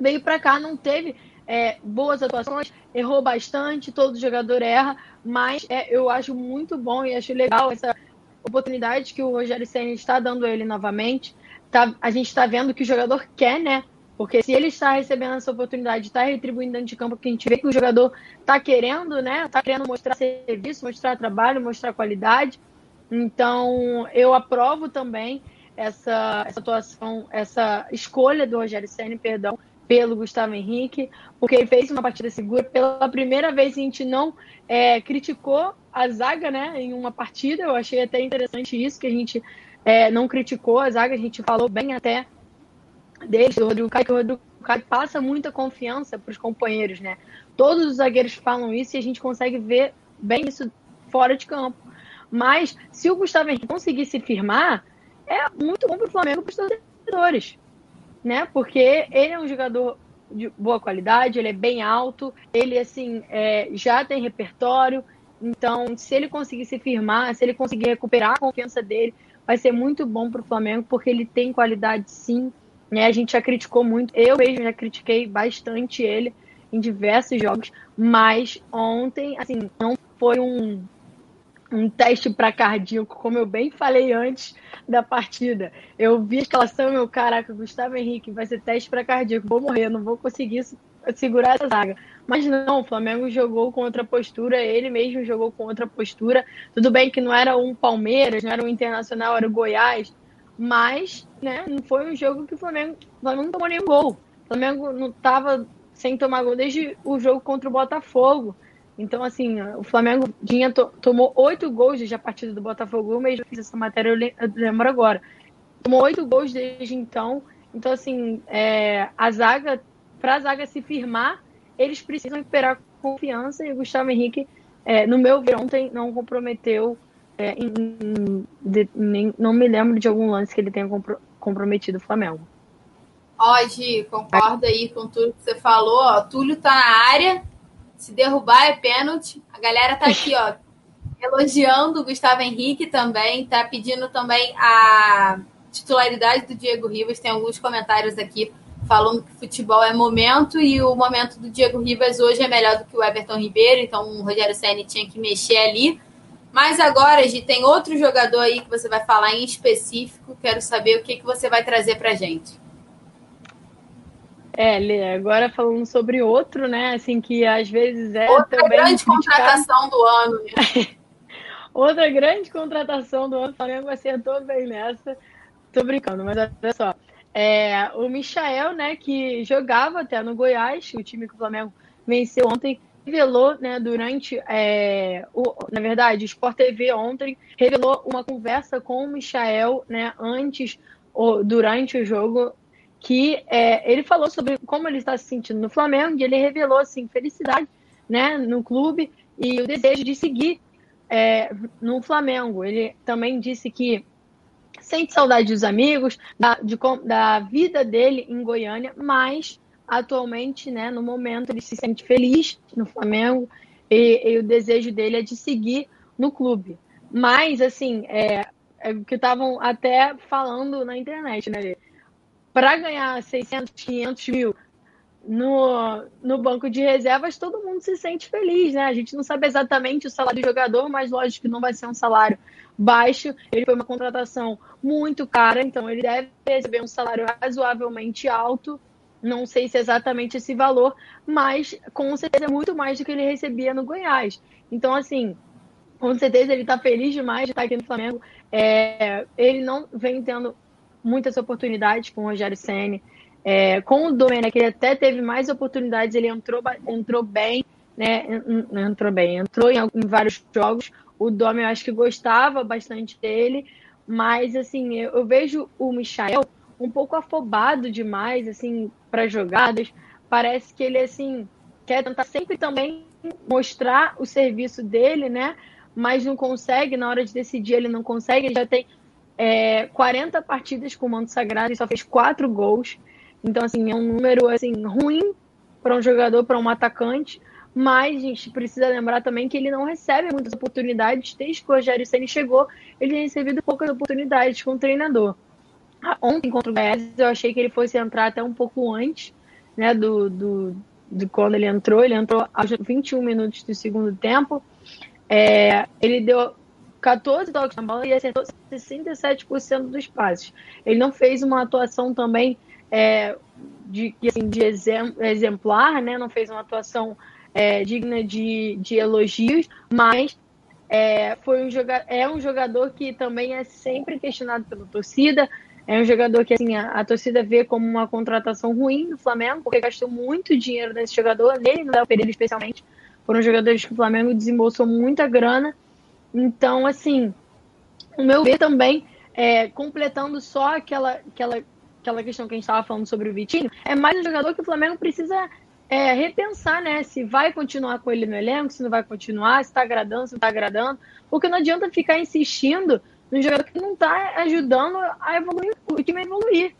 Veio para cá, não teve é, boas atuações, errou bastante, todo jogador erra, mas é, eu acho muito bom e acho legal essa oportunidade que o Rogério Senna está dando a ele novamente. Tá, a gente está vendo que o jogador quer, né? Porque se ele está recebendo essa oportunidade, está retribuindo dentro de campo, porque a gente vê que o jogador está querendo, né? Está querendo mostrar serviço, mostrar trabalho, mostrar qualidade. Então, eu aprovo também essa, essa atuação, essa escolha do Rogério Senna, perdão, pelo Gustavo Henrique, porque ele fez uma partida segura. Pela primeira vez a gente não é, criticou a zaga né, em uma partida. Eu achei até interessante isso, que a gente é, não criticou a zaga, a gente falou bem até deles, do Rodrigo Caio, que o Rodrigo Caio passa muita confiança para os companheiros, né? Todos os zagueiros falam isso e a gente consegue ver bem isso fora de campo. Mas se o Gustavo Henrique conseguir se firmar, é muito bom para o Flamengo para os torcedores né? Porque ele é um jogador de boa qualidade, ele é bem alto, ele assim é, já tem repertório. Então, se ele conseguir se firmar, se ele conseguir recuperar a confiança dele, vai ser muito bom para o Flamengo, porque ele tem qualidade sim. Né? A gente já criticou muito, eu mesmo já critiquei bastante ele em diversos jogos, mas ontem, assim, não foi um, um teste para cardíaco, como eu bem falei antes da partida. Eu vi a escalação, meu caraca, Gustavo Henrique vai ser teste para cardíaco, vou morrer, não vou conseguir segurar essa zaga. Mas não, o Flamengo jogou com outra postura, ele mesmo jogou com outra postura. Tudo bem que não era um Palmeiras, não era um Internacional, era o Goiás, mas né, não foi um jogo que o Flamengo, o Flamengo não tomou nenhum gol. O Flamengo não estava sem tomar gol desde o jogo contra o Botafogo. Então, assim, o Flamengo tinha, tomou oito gols desde a partida do Botafogo. Eu mesmo fiz essa matéria, eu lembro agora. Tomou oito gols desde então. Então, assim, é, a zaga, para a zaga se firmar, eles precisam recuperar confiança. E o Gustavo Henrique, é, no meu ver ontem, não comprometeu. É, em, de, nem, não me lembro de algum lance que ele tenha compro, comprometido o Flamengo. Ó, Gi, concordo aí com tudo que você falou. Ó, Túlio tá na área se derrubar é pênalti. A galera tá aqui, ó, elogiando o Gustavo Henrique também, tá pedindo também a titularidade do Diego Ribas. Tem alguns comentários aqui falando que futebol é momento e o momento do Diego Ribas hoje é melhor do que o Everton Ribeiro, então o Rogério Senna tinha que mexer ali. Mas agora, Gi, tem outro jogador aí que você vai falar em específico. Quero saber o que, que você vai trazer pra gente. É, Lê, agora falando sobre outro, né? Assim, que às vezes é Outra também. grande criticado. contratação do ano, né? Outra grande contratação do ano, o Flamengo acertou bem nessa. Tô brincando, mas olha só. É, o Michael, né, que jogava até no Goiás, o time que o Flamengo venceu ontem, revelou, né, durante, é, o, na verdade, o Sport TV ontem revelou uma conversa com o Michael, né, antes, ou durante o jogo, que é, ele falou sobre como ele está se sentindo no Flamengo e ele revelou assim felicidade, né, no clube e o desejo de seguir é, no Flamengo. Ele também disse que sente saudade dos amigos, da, de, da vida dele em Goiânia, mas atualmente, né, no momento, ele se sente feliz no Flamengo e, e o desejo dele é de seguir no clube. Mas, assim, é, é o que estavam até falando na internet, né? Para ganhar 600, 500 mil no, no banco de reservas, todo mundo se sente feliz, né? A gente não sabe exatamente o salário do jogador, mas lógico que não vai ser um salário baixo. Ele foi uma contratação muito cara, então ele deve receber um salário razoavelmente alto. não sei se é exatamente esse valor, mas com certeza é muito mais do que ele recebia no Goiás. Então, assim, com certeza ele está feliz demais de estar aqui no Flamengo. É, ele não vem tendo muitas oportunidades com o Rogério Senni. É, com o Domenech, ele até teve mais oportunidades, ele entrou, entrou bem, né? Entrou bem, entrou em, em vários jogos. O Dome eu acho que gostava bastante dele, mas assim, eu, eu vejo o Michael um pouco afobado demais, assim, para jogadas. Parece que ele, assim, quer tentar sempre também mostrar o serviço dele, né? Mas não consegue, na hora de decidir, ele não consegue. Ele já tem é, 40 partidas com o manto sagrado e só fez quatro gols. Então, assim, é um número, assim, ruim para um jogador, para um atacante. Mas a gente precisa lembrar também que ele não recebe muitas oportunidades. Desde que o Rogério Senna chegou, ele tem recebido poucas oportunidades com o treinador. Ontem contra o Goiás, eu achei que ele fosse entrar até um pouco antes, né, do, do, de quando ele entrou. Ele entrou aos 21 minutos do segundo tempo. É, ele deu 14 toques na bola e acertou 67% dos passes. Ele não fez uma atuação também é, de, assim, de exemplar, né? não fez uma atuação é, digna de, de elogios, mas é, foi um joga é um jogador que também é sempre questionado pela torcida, é um jogador que assim, a, a, torcida vê como uma contratação ruim do Flamengo, porque gastou muito dinheiro nesse jogador, nele no Léo Pereira especialmente. Foram jogadores que o Flamengo desembolsou muita grana. Então, assim, o meu ver também, é, completando só aquela, aquela, aquela questão que a gente estava falando sobre o Vitinho, é mais um jogador que o Flamengo precisa é, repensar, né? Se vai continuar com ele no elenco, se não vai continuar, se está agradando, se não está agradando. Porque não adianta ficar insistindo um jogador que não está ajudando a evoluir, o time a evoluir.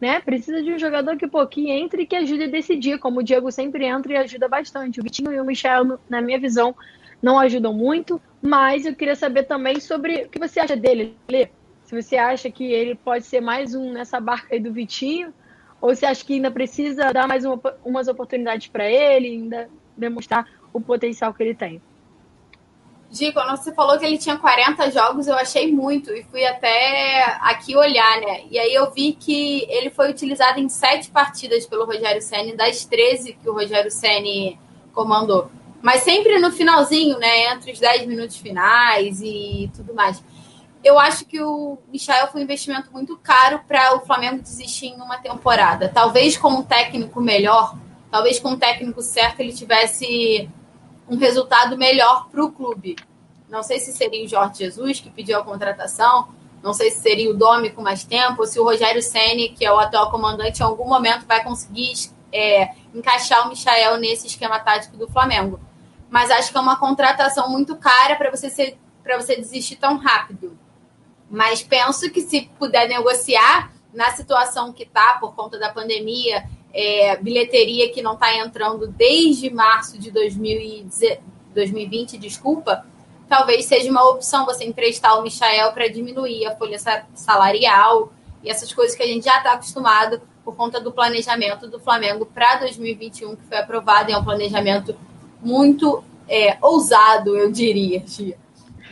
Né? Precisa de um jogador que, pô, que entre e que ajude a decidir, como o Diego sempre entra e ajuda bastante. O Vitinho e o Michel, na minha visão, não ajudam muito, mas eu queria saber também sobre o que você acha dele, Lê. Se você acha que ele pode ser mais um nessa barca aí do Vitinho, ou você acha que ainda precisa dar mais uma, umas oportunidades para ele, ainda demonstrar o potencial que ele tem? Gi, quando você falou que ele tinha 40 jogos, eu achei muito e fui até aqui olhar, né? E aí eu vi que ele foi utilizado em sete partidas pelo Rogério Senni, das 13 que o Rogério Senni comandou. Mas sempre no finalzinho, né? Entre os 10 minutos finais e tudo mais. Eu acho que o Michel foi um investimento muito caro para o Flamengo desistir em uma temporada. Talvez com um técnico melhor, talvez com um técnico certo, ele tivesse um resultado melhor para o clube. Não sei se seria o Jorge Jesus que pediu a contratação, não sei se seria o Domi com mais tempo, ou se o Rogério Ceni, que é o atual comandante, em algum momento vai conseguir é, encaixar o Michael nesse esquema tático do Flamengo. Mas acho que é uma contratação muito cara para você ser, para você desistir tão rápido. Mas penso que se puder negociar na situação que está por conta da pandemia é, bilheteria que não está entrando desde março de 2020, desculpa, talvez seja uma opção você emprestar o Michael para diminuir a folha salarial e essas coisas que a gente já está acostumado por conta do planejamento do Flamengo para 2021, que foi aprovado, é um planejamento muito é, ousado, eu diria, Gia.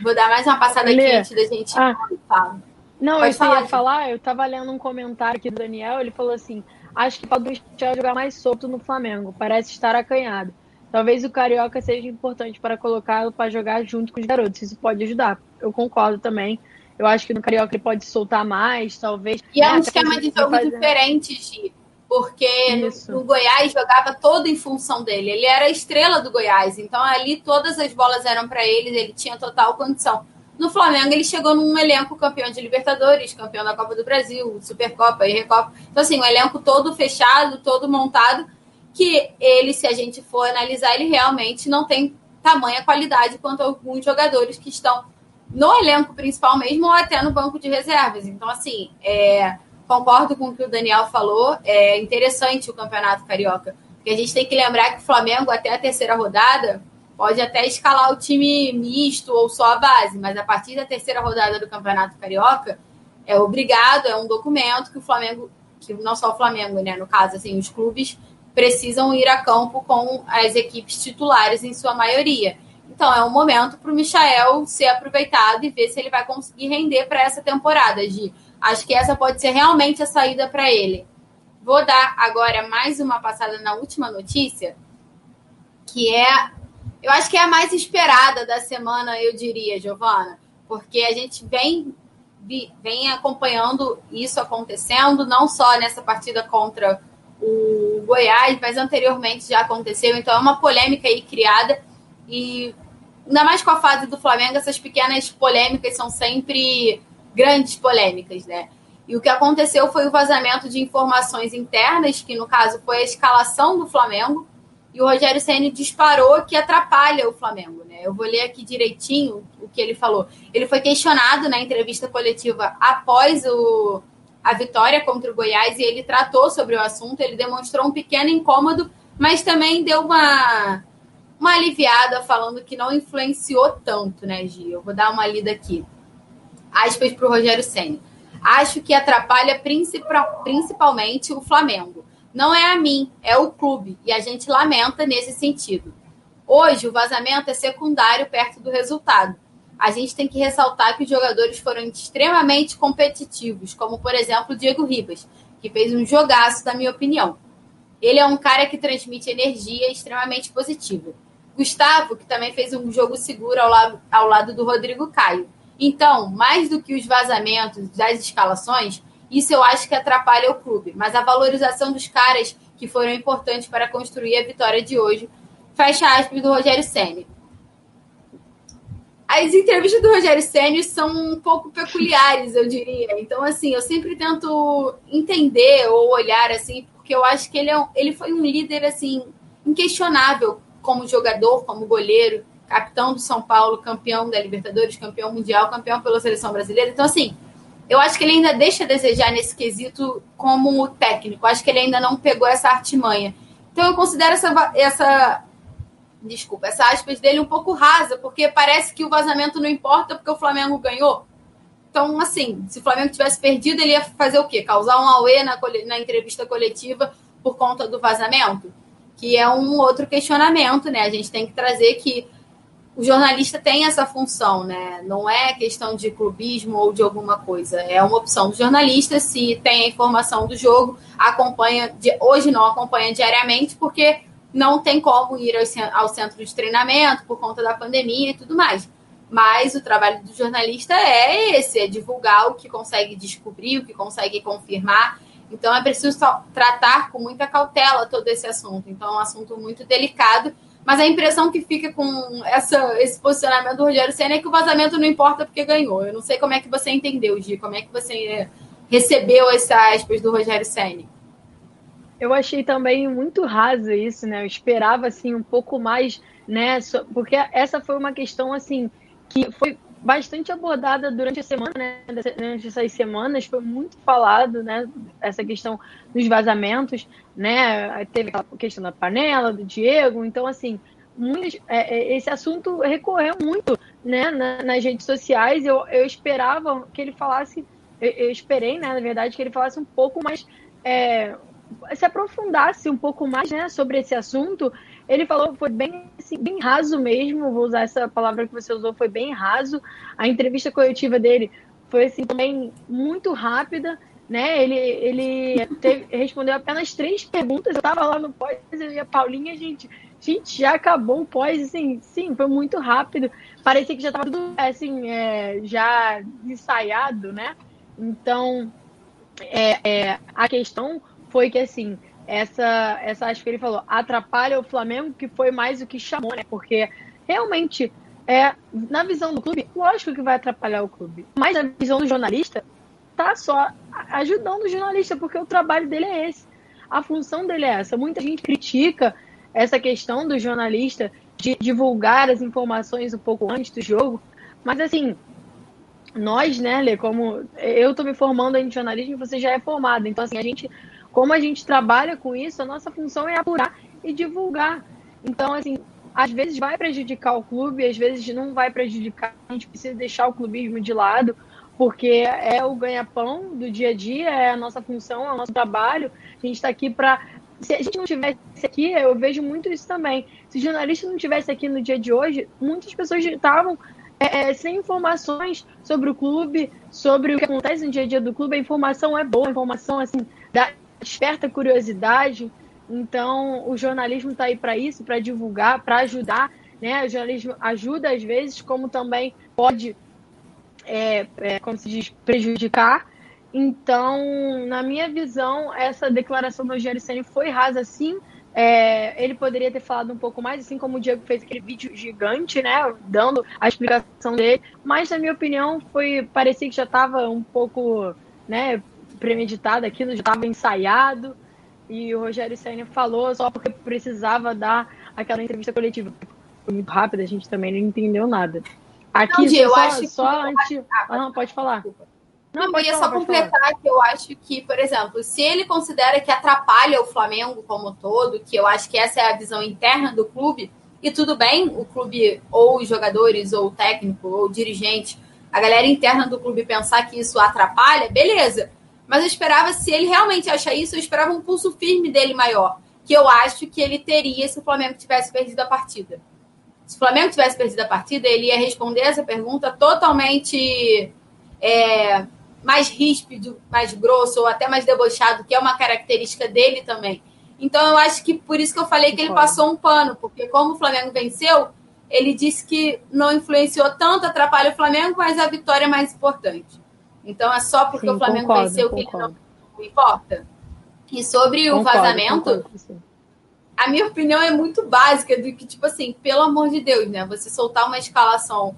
Vou dar mais uma passada aqui antes da gente ah, falar. Não, Pode eu falar, ia falar, eu estava lendo um comentário aqui do Daniel, ele falou assim: Acho que pode o Michel jogar mais solto no Flamengo. Parece estar acanhado. Talvez o Carioca seja importante para colocá-lo para jogar junto com os garotos. Isso pode ajudar. Eu concordo também. Eu acho que no Carioca ele pode soltar mais, talvez. E é um esquema de jogo diferente, Gi. Porque no, no, Goiás jogava todo em função dele. Ele era a estrela do Goiás. Então ali todas as bolas eram para ele, ele tinha total condição. No Flamengo, ele chegou num elenco campeão de Libertadores, campeão da Copa do Brasil, Supercopa e Recopa. Então, assim, um elenco todo fechado, todo montado, que ele, se a gente for analisar, ele realmente não tem tamanha qualidade quanto alguns jogadores que estão no elenco principal mesmo ou até no banco de reservas. Então, assim, é, concordo com o que o Daniel falou. É interessante o Campeonato Carioca, porque a gente tem que lembrar que o Flamengo, até a terceira rodada, pode até escalar o time misto ou só a base, mas a partir da terceira rodada do Campeonato Carioca, é obrigado, é um documento que o Flamengo, que não só o Flamengo, né, no caso, assim, os clubes precisam ir a campo com as equipes titulares em sua maioria. Então é um momento para o Michael ser aproveitado e ver se ele vai conseguir render para essa temporada, Gi. Acho que essa pode ser realmente a saída para ele. Vou dar agora mais uma passada na última notícia, que é, eu acho que é a mais esperada da semana, eu diria, Giovana, porque a gente vem vem acompanhando isso acontecendo, não só nessa partida contra o Goiás, mas anteriormente já aconteceu, então é uma polêmica aí criada e ainda mais com a fase do Flamengo, essas pequenas polêmicas são sempre grandes polêmicas, né? E o que aconteceu foi o vazamento de informações internas, que no caso foi a escalação do Flamengo, e o Rogério Ceni disparou que atrapalha o Flamengo, né? Eu vou ler aqui direitinho o que ele falou. Ele foi questionado na entrevista coletiva após o, a vitória contra o Goiás e ele tratou sobre o assunto. Ele demonstrou um pequeno incômodo, mas também deu uma uma aliviada falando que não influenciou tanto, né, Gi? Eu vou dar uma lida aqui. Aspas para o Rogério Senna. Acho que atrapalha principalmente o Flamengo. Não é a mim, é o clube. E a gente lamenta nesse sentido. Hoje, o vazamento é secundário perto do resultado. A gente tem que ressaltar que os jogadores foram extremamente competitivos, como, por exemplo, o Diego Ribas, que fez um jogaço, na minha opinião. Ele é um cara que transmite energia extremamente positiva. Gustavo, que também fez um jogo seguro ao lado, ao lado do Rodrigo Caio. Então, mais do que os vazamentos das escalações, isso eu acho que atrapalha o clube. Mas a valorização dos caras que foram importantes para construir a vitória de hoje. Fecha aspas do Rogério Senna. As entrevistas do Rogério Senna são um pouco peculiares, eu diria. Então, assim, eu sempre tento entender ou olhar, assim, porque eu acho que ele, é ele foi um líder, assim, inquestionável como jogador, como goleiro, capitão do São Paulo, campeão da Libertadores, campeão mundial, campeão pela seleção brasileira. Então, assim, eu acho que ele ainda deixa a desejar nesse quesito como técnico. Acho que ele ainda não pegou essa artimanha. Então, eu considero essa, essa desculpa, essa aspas dele um pouco rasa, porque parece que o vazamento não importa porque o Flamengo ganhou. Então, assim, se o Flamengo tivesse perdido, ele ia fazer o quê? Causar um auê na, na entrevista coletiva por conta do vazamento? Que é um outro questionamento, né? A gente tem que trazer que o jornalista tem essa função, né? Não é questão de clubismo ou de alguma coisa. É uma opção do jornalista se tem a informação do jogo, acompanha, hoje não acompanha diariamente, porque não tem como ir ao centro de treinamento por conta da pandemia e tudo mais. Mas o trabalho do jornalista é esse, é divulgar o que consegue descobrir, o que consegue confirmar. Então é preciso tratar com muita cautela todo esse assunto. Então é um assunto muito delicado mas a impressão que fica com essa, esse posicionamento do Rogério Senna é que o vazamento não importa porque ganhou. Eu não sei como é que você entendeu, Gi, como é que você recebeu essas aspas do Rogério Senna. Eu achei também muito raso isso, né? Eu esperava assim um pouco mais, né? Porque essa foi uma questão assim que foi bastante abordada durante a semana, né? Durante essas semanas foi muito falado, né? Essa questão dos vazamentos, né? Teve a questão da panela, do Diego, então assim, muitos, é, é, esse assunto recorreu muito, né? Na, nas redes sociais. Eu, eu esperava que ele falasse, eu, eu, esperei, né? Na verdade, que ele falasse um pouco mais, é, se aprofundasse um pouco mais, né? Sobre esse assunto ele falou, foi bem, assim, bem raso mesmo, vou usar essa palavra que você usou, foi bem raso. A entrevista coletiva dele foi assim, também muito rápida, né? Ele, ele teve, respondeu apenas três perguntas. Eu estava lá no pós, e a Paulinha, gente, gente, já acabou o pós, assim, sim, foi muito rápido. Parecia que já estava tudo, assim, é, já ensaiado, né? Então, é, é, a questão foi que, assim, essa, essa acho que ele falou, atrapalha o Flamengo, que foi mais o que chamou, né? Porque realmente, é, na visão do clube, lógico que vai atrapalhar o clube. Mas na visão do jornalista, tá só ajudando o jornalista, porque o trabalho dele é esse. A função dele é essa. Muita gente critica essa questão do jornalista de divulgar as informações um pouco antes do jogo, mas assim, nós, né, Lê, como eu tô me formando em jornalismo, você já é formado, então assim, a gente como a gente trabalha com isso, a nossa função é apurar e divulgar. Então, assim, às vezes vai prejudicar o clube, às vezes não vai prejudicar. A gente precisa deixar o clubismo de lado, porque é o ganha-pão do dia a dia, é a nossa função, é o nosso trabalho. A gente está aqui para. Se a gente não tivesse aqui, eu vejo muito isso também. Se o jornalista não tivesse aqui no dia de hoje, muitas pessoas estavam é, é, sem informações sobre o clube, sobre o que acontece no dia a dia do clube. A informação é boa, a informação assim, dá, desperta curiosidade. Então, o jornalismo está aí para isso, para divulgar, para ajudar. Né? O jornalismo ajuda às vezes, como também pode, é, é, como se diz, prejudicar. Então, na minha visão, essa declaração do Rogério Senna foi rasa sim. É, ele poderia ter falado um pouco mais, assim como o Diego fez aquele vídeo gigante, né, dando a explicação dele. Mas, na minha opinião, foi parecia que já estava um pouco, né, premeditado aquilo, já estava ensaiado e o Rogério Senna falou só porque precisava dar aquela entrevista coletiva. Foi muito rápido, a gente também não entendeu nada. Aqui, não, eu só, acho só que... antes. Ah, pode falar. Não, não eu ia só completar falar. que eu acho que, por exemplo, se ele considera que atrapalha o Flamengo como um todo, que eu acho que essa é a visão interna do clube, e tudo bem, o clube, ou os jogadores, ou o técnico, ou o dirigente, a galera interna do clube pensar que isso atrapalha, beleza. Mas eu esperava, se ele realmente acha isso, eu esperava um pulso firme dele maior. Que eu acho que ele teria se o Flamengo tivesse perdido a partida. Se o Flamengo tivesse perdido a partida, ele ia responder essa pergunta totalmente é, mais ríspido, mais grosso, ou até mais debochado, que é uma característica dele também. Então eu acho que por isso que eu falei que ele passou um pano, porque como o Flamengo venceu, ele disse que não influenciou tanto, atrapalha o Flamengo, mas a vitória é mais importante. Então é só porque Sim, o Flamengo concordo, venceu concordo. que ele não, importa. E sobre concordo, o vazamento, a minha opinião é muito básica do que, tipo assim, pelo amor de Deus, né? Você soltar uma escalação.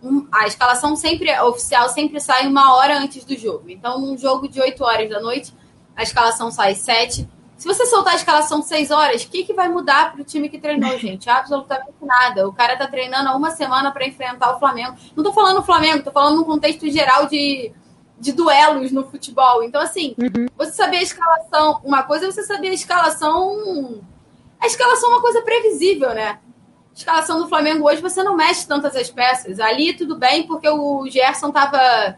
Um, a escalação sempre a oficial sempre sai uma hora antes do jogo. Então, num jogo de 8 horas da noite, a escalação sai 7. Se você soltar a escalação 6 horas, o que, que vai mudar para o time que treinou, gente? Absolutamente nada. O cara tá treinando há uma semana para enfrentar o Flamengo. Não tô falando o Flamengo, tô falando no contexto geral de de duelos no futebol. Então, assim, uhum. você saber a escalação. Uma coisa é você saber a escalação. A escalação é uma coisa previsível, né? A escalação do Flamengo hoje você não mexe tantas as peças. Ali tudo bem, porque o Gerson tava,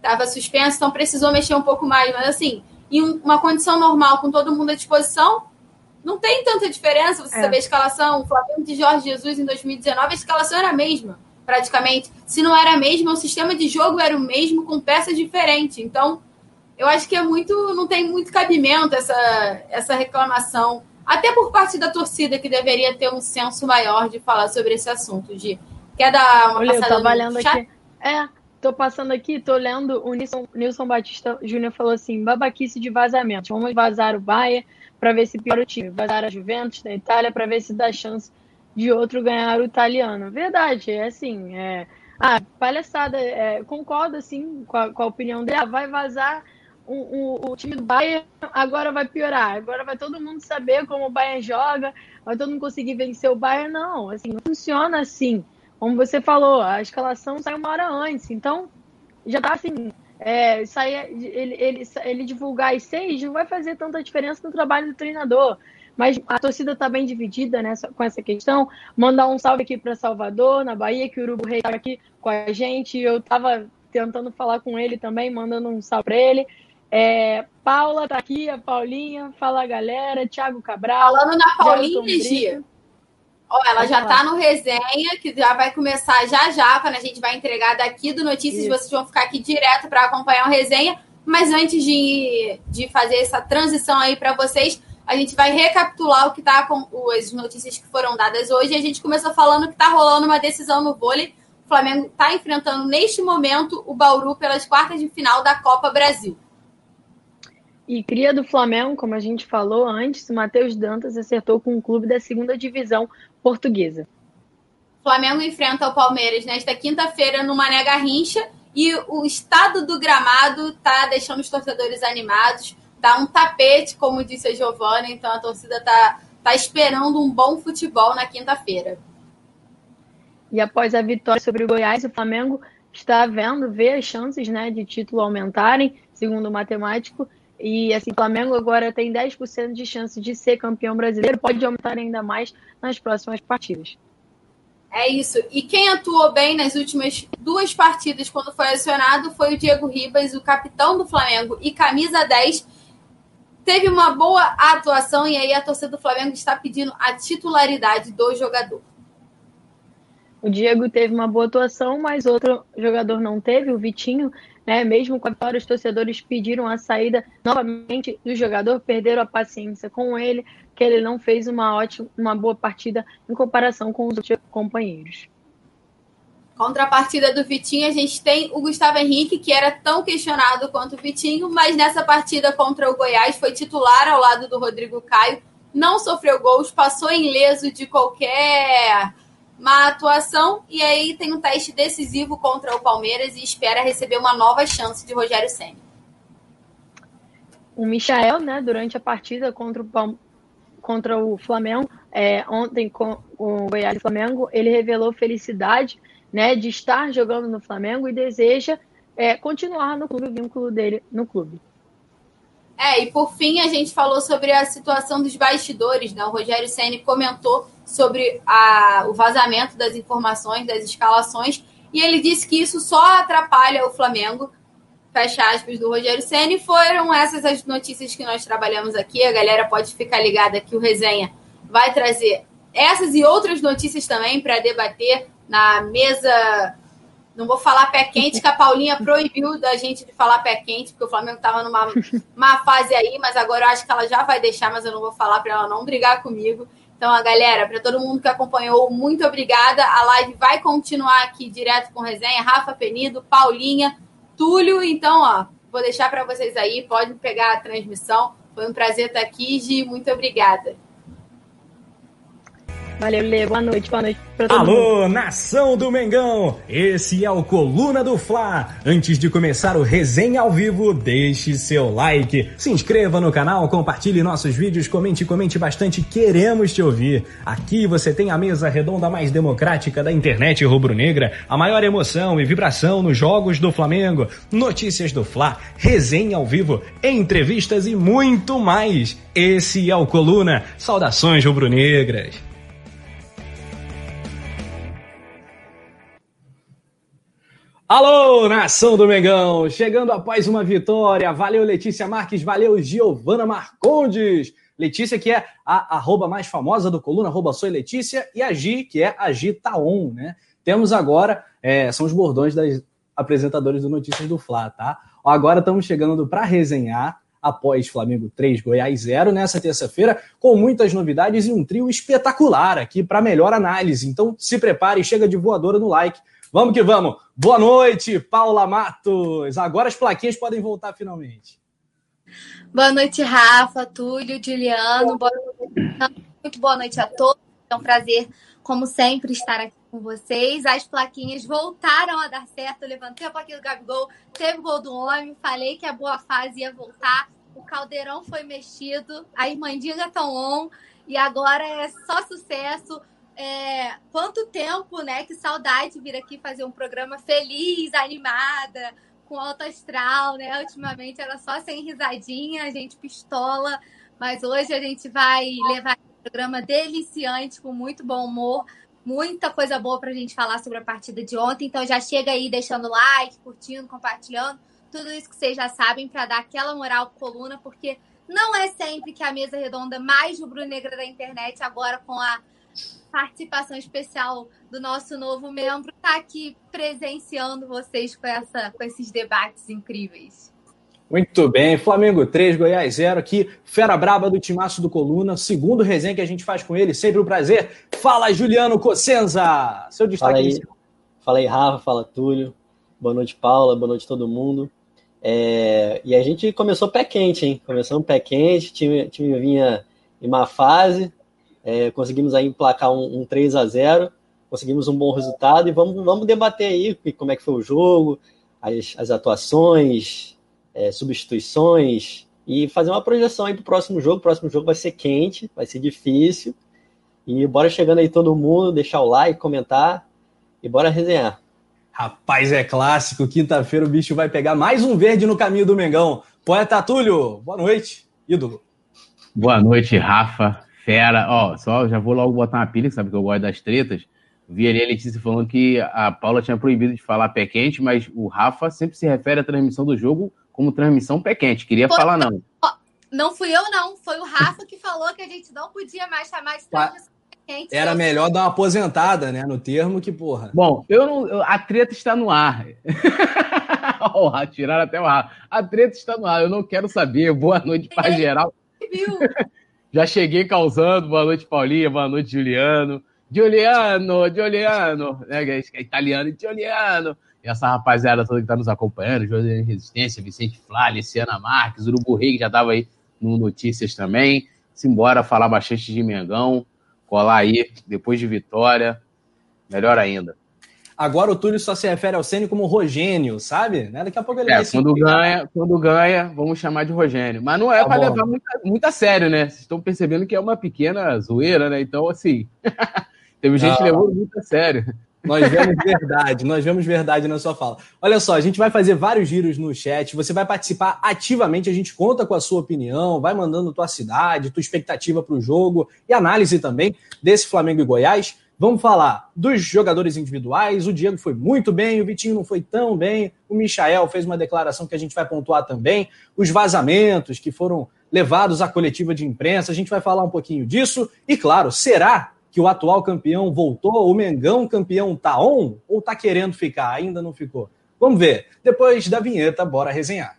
tava suspenso, então precisou mexer um pouco mais. Mas assim, em uma condição normal, com todo mundo à disposição, não tem tanta diferença você é. saber a escalação. O Flamengo de Jorge Jesus em 2019, a escalação era a mesma praticamente. Se não era a mesma, o sistema de jogo era o mesmo, com peças diferentes. Então, eu acho que é muito. não tem muito cabimento essa, essa reclamação. Até por parte da torcida, que deveria ter um senso maior de falar sobre esse assunto. De, quer dar uma Olha, passada eu tava lendo aqui. É, tô passando aqui, tô lendo. O Nilson, Nilson Batista Júnior falou assim: babaquice de vazamento. Vamos vazar o Bayern para ver se piora o time. Vazar a Juventus da Itália para ver se dá chance de outro ganhar o italiano. Verdade, é assim. É... Ah, palhaçada, é, concordo assim com a, com a opinião dele. Ah, vai vazar o, o, o, time do Bayern, agora vai piorar. Agora vai todo mundo saber como o Bayern joga, vai todo mundo conseguir vencer o Bayern. Não, assim, não funciona assim. Como você falou, a escalação sai uma hora antes. Então, já tá assim. É, sair, ele, ele, ele divulgar as seis não vai fazer tanta diferença no trabalho do treinador. Mas a torcida está bem dividida nessa, com essa questão. Mandar um salve aqui para Salvador, na Bahia, que o Urubu Rei está aqui com a gente. Eu estava tentando falar com ele também, mandando um salve para ele. É, Paula está aqui, a Paulinha, fala galera, Thiago Cabral. Falando na Paulinha, Gia. Ó, ela já está no resenha, que já vai começar já já, quando a gente vai entregar daqui do Notícias, Isso. vocês vão ficar aqui direto para acompanhar o resenha. Mas antes de, de fazer essa transição aí para vocês, a gente vai recapitular o que tá com as notícias que foram dadas hoje. A gente começou falando que está rolando uma decisão no vôlei. O Flamengo está enfrentando neste momento o Bauru pelas quartas de final da Copa Brasil. E cria do Flamengo, como a gente falou antes, o Matheus Dantas acertou com o clube da segunda divisão portuguesa. O Flamengo enfrenta o Palmeiras nesta quinta-feira no Mané Garrincha e o estado do gramado está deixando os torcedores animados tá um tapete, como disse a Giovana, então a torcida tá, tá esperando um bom futebol na quinta-feira. E após a vitória sobre o Goiás, o Flamengo está vendo, vê as chances né, de título aumentarem, segundo o matemático. E assim, o Flamengo agora tem 10% de chance de ser campeão brasileiro, pode aumentar ainda mais nas próximas partidas. É isso. E quem atuou bem nas últimas duas partidas, quando foi acionado, foi o Diego Ribas, o capitão do Flamengo e camisa 10, teve uma boa atuação e aí a torcida do Flamengo está pedindo a titularidade do jogador. O Diego teve uma boa atuação, mas outro jogador não teve, o Vitinho, né? Mesmo com a vitória, os torcedores pediram a saída novamente do jogador, perderam a paciência com ele, que ele não fez uma ótima, uma boa partida em comparação com os outros companheiros. Contrapartida do Vitinho, a gente tem o Gustavo Henrique, que era tão questionado quanto o Vitinho, mas nessa partida contra o Goiás foi titular ao lado do Rodrigo Caio, não sofreu gols, passou ileso de qualquer má atuação e aí tem um teste decisivo contra o Palmeiras e espera receber uma nova chance de Rogério Senna. O Michael, né, durante a partida contra o, contra o Flamengo, é, ontem com o Goiás e Flamengo, ele revelou felicidade né, de estar jogando no Flamengo e deseja é, continuar no clube, o vínculo dele no clube. É, e por fim a gente falou sobre a situação dos bastidores, né? O Rogério Ceni comentou sobre a, o vazamento das informações, das escalações, e ele disse que isso só atrapalha o Flamengo. Fecha aspas do Rogério Ceni. Foram essas as notícias que nós trabalhamos aqui. A galera pode ficar ligada que o Resenha vai trazer essas e outras notícias também para debater na mesa não vou falar pé quente, que a Paulinha proibiu da gente de falar pé quente, porque o Flamengo estava numa uma fase aí, mas agora eu acho que ela já vai deixar, mas eu não vou falar para ela não brigar comigo. Então, a galera, para todo mundo que acompanhou, muito obrigada. A live vai continuar aqui direto com resenha. Rafa Penido, Paulinha, Túlio. Então, ó, vou deixar para vocês aí, podem pegar a transmissão. Foi um prazer estar aqui, Gi. Muito obrigada. Valeu, Lê. Boa noite, boa noite pra todo Alô, mundo. nação do Mengão! Esse é o Coluna do Fla. Antes de começar o resenha ao vivo, deixe seu like, se inscreva no canal, compartilhe nossos vídeos, comente, comente bastante, queremos te ouvir. Aqui você tem a mesa redonda mais democrática da internet rubro-negra, a maior emoção e vibração nos jogos do Flamengo, notícias do Fla, resenha ao vivo, entrevistas e muito mais. Esse é o Coluna. Saudações rubro-negras. Alô, nação do Mengão! Chegando após uma vitória. Valeu, Letícia Marques. Valeu, Giovana Marcondes. Letícia, que é a arroba mais famosa do Coluna, arroba Sou Letícia. E a Gi, que é a Gi Taon, né? Temos agora, é, são os bordões das apresentadores do Notícias do Fla, tá? Agora estamos chegando para resenhar após Flamengo 3, Goiás 0 nessa terça-feira, com muitas novidades e um trio espetacular aqui para melhor análise. Então se prepare, chega de voadora no like Vamos que vamos. Boa noite, Paula Matos. Agora as plaquinhas podem voltar finalmente. Boa noite, Rafa, Túlio, Juliano. Boa. Muito boa noite a todos. É um prazer, como sempre, estar aqui com vocês. As plaquinhas voltaram a dar certo. Eu levantei a plaquinha do Gabigol, teve gol do homem, falei que a boa fase ia voltar. O caldeirão foi mexido, a Irmandinha tá on e agora é só sucesso é, quanto tempo, né? Que saudade vir aqui fazer um programa feliz, animada, com alto astral, né? Ultimamente era só sem risadinha, a gente pistola, mas hoje a gente vai levar um programa deliciante, com muito bom humor, muita coisa boa para a gente falar sobre a partida de ontem. Então já chega aí deixando like, curtindo, compartilhando, tudo isso que vocês já sabem para dar aquela moral pro coluna, porque não é sempre que a mesa redonda mais rubro-negra da internet, agora com a participação especial do nosso novo membro, está aqui presenciando vocês com, essa, com esses debates incríveis. Muito bem, Flamengo 3, Goiás 0 aqui, fera braba do timaço do Coluna, segundo resenha que a gente faz com ele, sempre um prazer. Fala, Juliano Cossenza, seu destaque fala aí, fala aí, Rafa, fala Túlio, boa noite, Paula, boa noite todo mundo. É, e a gente começou pé quente, hein? Começou um pé quente, time, time vinha em má fase, é, conseguimos aí emplacar um, um 3 a 0 conseguimos um bom resultado e vamos, vamos debater aí como é que foi o jogo, as, as atuações, é, substituições e fazer uma projeção aí para o próximo jogo. O próximo jogo vai ser quente, vai ser difícil. E bora chegando aí todo mundo, deixar o like, comentar e bora resenhar. Rapaz, é clássico. Quinta-feira o bicho vai pegar mais um verde no caminho do Mengão. Poeta Túlio, boa noite, ídolo. Boa noite, Rafa fera. Ó, só já vou logo botar uma pilha, sabe que eu gosto das tretas. Vi ali a Letícia falando que a Paula tinha proibido de falar pé quente, mas o Rafa sempre se refere à transmissão do jogo como transmissão pé quente. Queria Pô, falar, não. Não fui eu, não. Foi o Rafa que falou que a gente não podia mais chamar de transmissão pé Quente, Era melhor dar uma aposentada, né? No termo que, porra. Bom, eu não, a treta está no ar. Ó, oh, tiraram até o ar. A treta está no ar. Eu não quero saber. Boa noite para geral. Viu? Já cheguei causando. Boa noite, Paulinha. Boa noite, Juliano. Juliano, Juliano, né? que é italiano, Juliano. E essa rapaziada toda que está nos acompanhando, José Resistência, Vicente Flá, Luciana Marques, Urubu Rei, que já estava aí no Notícias também. Simbora falar bastante de Mengão, colar aí, depois de vitória, melhor ainda. Agora o Túlio só se refere ao Ceni como Rogênio, sabe? Né? Daqui a pouco ele É, vai se quando explicar. ganha, quando ganha, vamos chamar de Rogênio. Mas não é Tá para levar muito, muito a sério, né? Vocês estão percebendo que é uma pequena zoeira, né? Então, assim, teve gente Não. levando muito a sério. Nós vemos verdade, nós vemos verdade na sua fala. Olha só, a gente vai fazer vários giros no chat, você vai participar ativamente, a gente conta com a sua opinião, vai mandando tua cidade, tua expectativa para o jogo e análise também desse Flamengo e Goiás. Vamos falar dos jogadores individuais, o Diego foi muito bem, o Vitinho não foi tão bem, o Michael fez uma declaração que a gente vai pontuar também, os vazamentos que foram levados à coletiva de imprensa, a gente vai falar um pouquinho disso, e claro, será que o atual campeão voltou? O Mengão campeão tá on ou tá querendo ficar? Ainda não ficou. Vamos ver. Depois da vinheta, bora resenhar.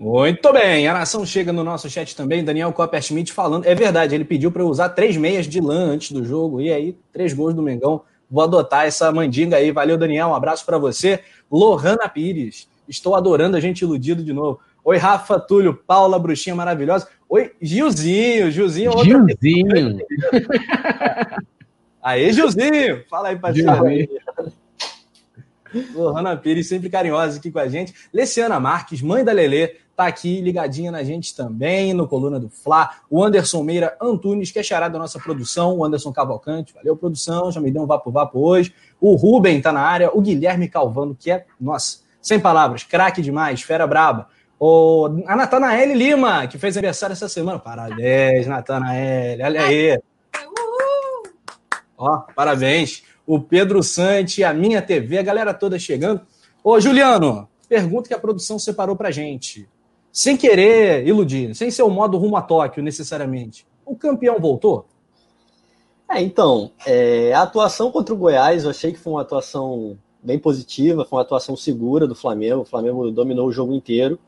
Muito bem, a nação chega no nosso chat também. Daniel Copperschmidt falando. É verdade, ele pediu para eu usar três meias de lã antes do jogo. E aí, três gols do Mengão. Vou adotar essa mandinga aí. Valeu, Daniel. Um abraço para você. Lohana Pires. Estou adorando a gente iludido de novo. Oi, Rafa, Túlio, Paula, bruxinha maravilhosa. Oi, Gilzinho. Gilzinho, outra Gilzinho. Aê, Gilzinho! Fala aí, parceiro. Lohana Pires, sempre carinhosa aqui com a gente. Leciana Marques, mãe da Lelê, tá aqui ligadinha na gente também, no Coluna do Fla. O Anderson Meira Antunes, que é chará da nossa produção. O Anderson Cavalcante, valeu, produção, já me deu um vapo-vapo hoje. O Ruben tá na área. O Guilherme Calvano, que é, nossa, sem palavras, craque demais, fera braba. O, a Natanael Lima, que fez aniversário essa semana. Parabéns, Natanael. Olha aí. Ó, parabéns. O Pedro Sante, a minha TV, a galera toda chegando. Ô, Juliano, pergunta que a produção separou pra gente. Sem querer iludir, sem ser o modo rumo a Tóquio necessariamente. O campeão voltou? É, então, é, a atuação contra o Goiás, eu achei que foi uma atuação bem positiva, foi uma atuação segura do Flamengo. O Flamengo dominou o jogo inteiro.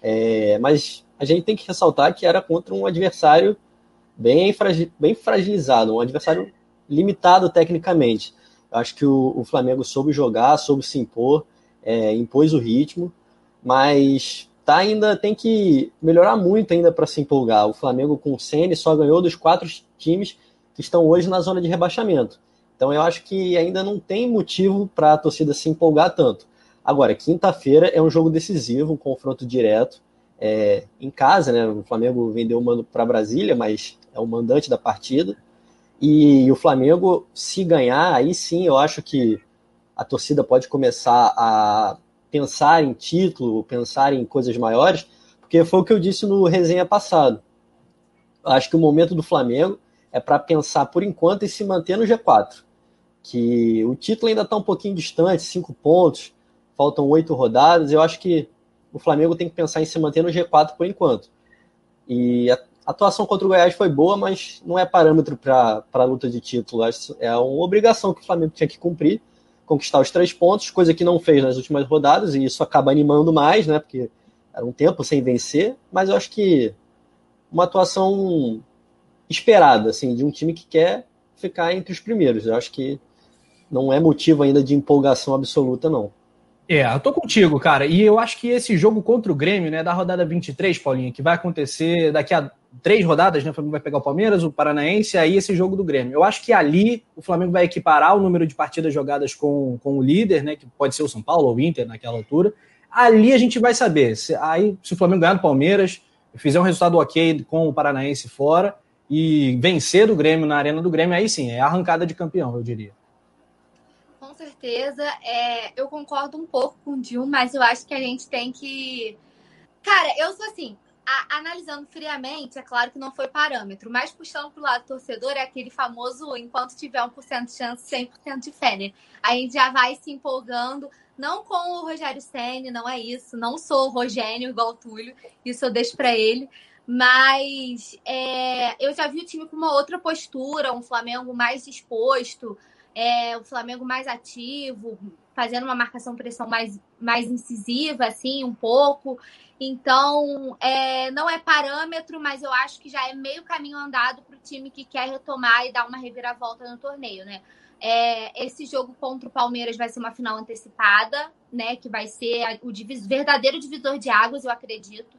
É, mas a gente tem que ressaltar que era contra um adversário bem, fragi bem fragilizado, um adversário limitado tecnicamente. Acho que o, o Flamengo soube jogar, soube se impor, é, impôs o ritmo, mas tá ainda tem que melhorar muito ainda para se empolgar. O Flamengo com o Ceni só ganhou dos quatro times que estão hoje na zona de rebaixamento. Então eu acho que ainda não tem motivo para a torcida se empolgar tanto. Agora, quinta-feira é um jogo decisivo, um confronto direto. É, em casa, né? O Flamengo vendeu o mando para Brasília, mas é o mandante da partida. E o Flamengo, se ganhar, aí sim eu acho que a torcida pode começar a pensar em título, pensar em coisas maiores, porque foi o que eu disse no resenha passado. Acho que o momento do Flamengo é para pensar por enquanto em se manter no G4. Que o título ainda está um pouquinho distante, cinco pontos, faltam oito rodadas. Eu acho que o Flamengo tem que pensar em se manter no G4 por enquanto. E a atuação contra o Goiás foi boa, mas não é parâmetro para a luta de título. É uma obrigação que o Flamengo tinha que cumprir, conquistar os três pontos, coisa que não fez nas últimas rodadas, e isso acaba animando mais, né? Porque era um tempo sem vencer, mas eu acho que uma atuação esperada, assim, de um time que quer ficar entre os primeiros. Eu acho que não é motivo ainda de empolgação absoluta, não. É, eu tô contigo, cara. E eu acho que esse jogo contra o Grêmio, né, da rodada 23, Paulinha, que vai acontecer daqui a três rodadas, né? O Flamengo vai pegar o Palmeiras, o Paranaense, aí esse jogo do Grêmio. Eu acho que ali o Flamengo vai equiparar o número de partidas jogadas com, com o líder, né? Que pode ser o São Paulo ou o Inter naquela altura. Ali a gente vai saber. Se, aí, se o Flamengo ganhar do Palmeiras, fizer um resultado ok com o Paranaense fora e vencer do Grêmio na arena do Grêmio, aí sim, é arrancada de campeão, eu diria. Com certeza. É, eu concordo um pouco com o Dil, mas eu acho que a gente tem que. Cara, eu sou assim. A, analisando friamente, é claro que não foi parâmetro, mas puxando para o lado torcedor, é aquele famoso enquanto tiver 1% de chance, 100% de fé, né? A gente já vai se empolgando, não com o Rogério Senna, não é isso, não sou o Rogênio igual o Túlio, isso eu deixo para ele. Mas é, eu já vi o time com uma outra postura, um Flamengo mais disposto, é, o Flamengo mais ativo, fazendo uma marcação-pressão mais, mais incisiva, assim, um pouco. Então, é, não é parâmetro, mas eu acho que já é meio caminho andado para o time que quer retomar e dar uma reviravolta no torneio, né? É, esse jogo contra o Palmeiras vai ser uma final antecipada, né? Que vai ser o verdadeiro divisor de águas, eu acredito.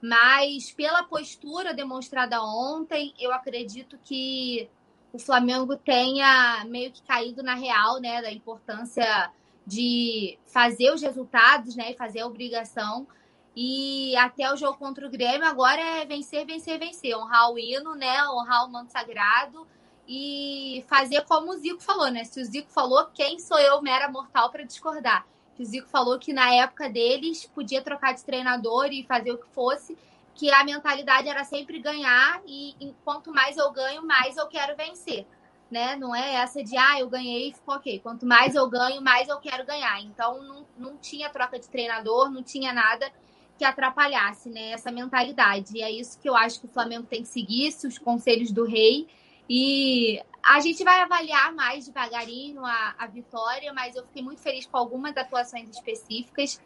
Mas pela postura demonstrada ontem, eu acredito que o Flamengo tenha meio que caído na real, né? Da importância de fazer os resultados, né? E fazer a obrigação. E até o jogo contra o Grêmio agora é vencer, vencer, vencer. Honrar o hino, né? Honrar o manto sagrado e fazer como o Zico falou, né? Se o Zico falou, quem sou eu, mera mortal, para discordar? Que o Zico falou que na época deles podia trocar de treinador e fazer o que fosse, que a mentalidade era sempre ganhar e quanto mais eu ganho, mais eu quero vencer né? Não é essa de, ah, eu ganhei e ficou ok. Quanto mais eu ganho, mais eu quero ganhar. Então, não, não tinha troca de treinador, não tinha nada que atrapalhasse, né? Essa mentalidade. E é isso que eu acho que o Flamengo tem que seguir, os conselhos do rei. E a gente vai avaliar mais devagarinho a, a vitória, mas eu fiquei muito feliz com algumas atuações específicas.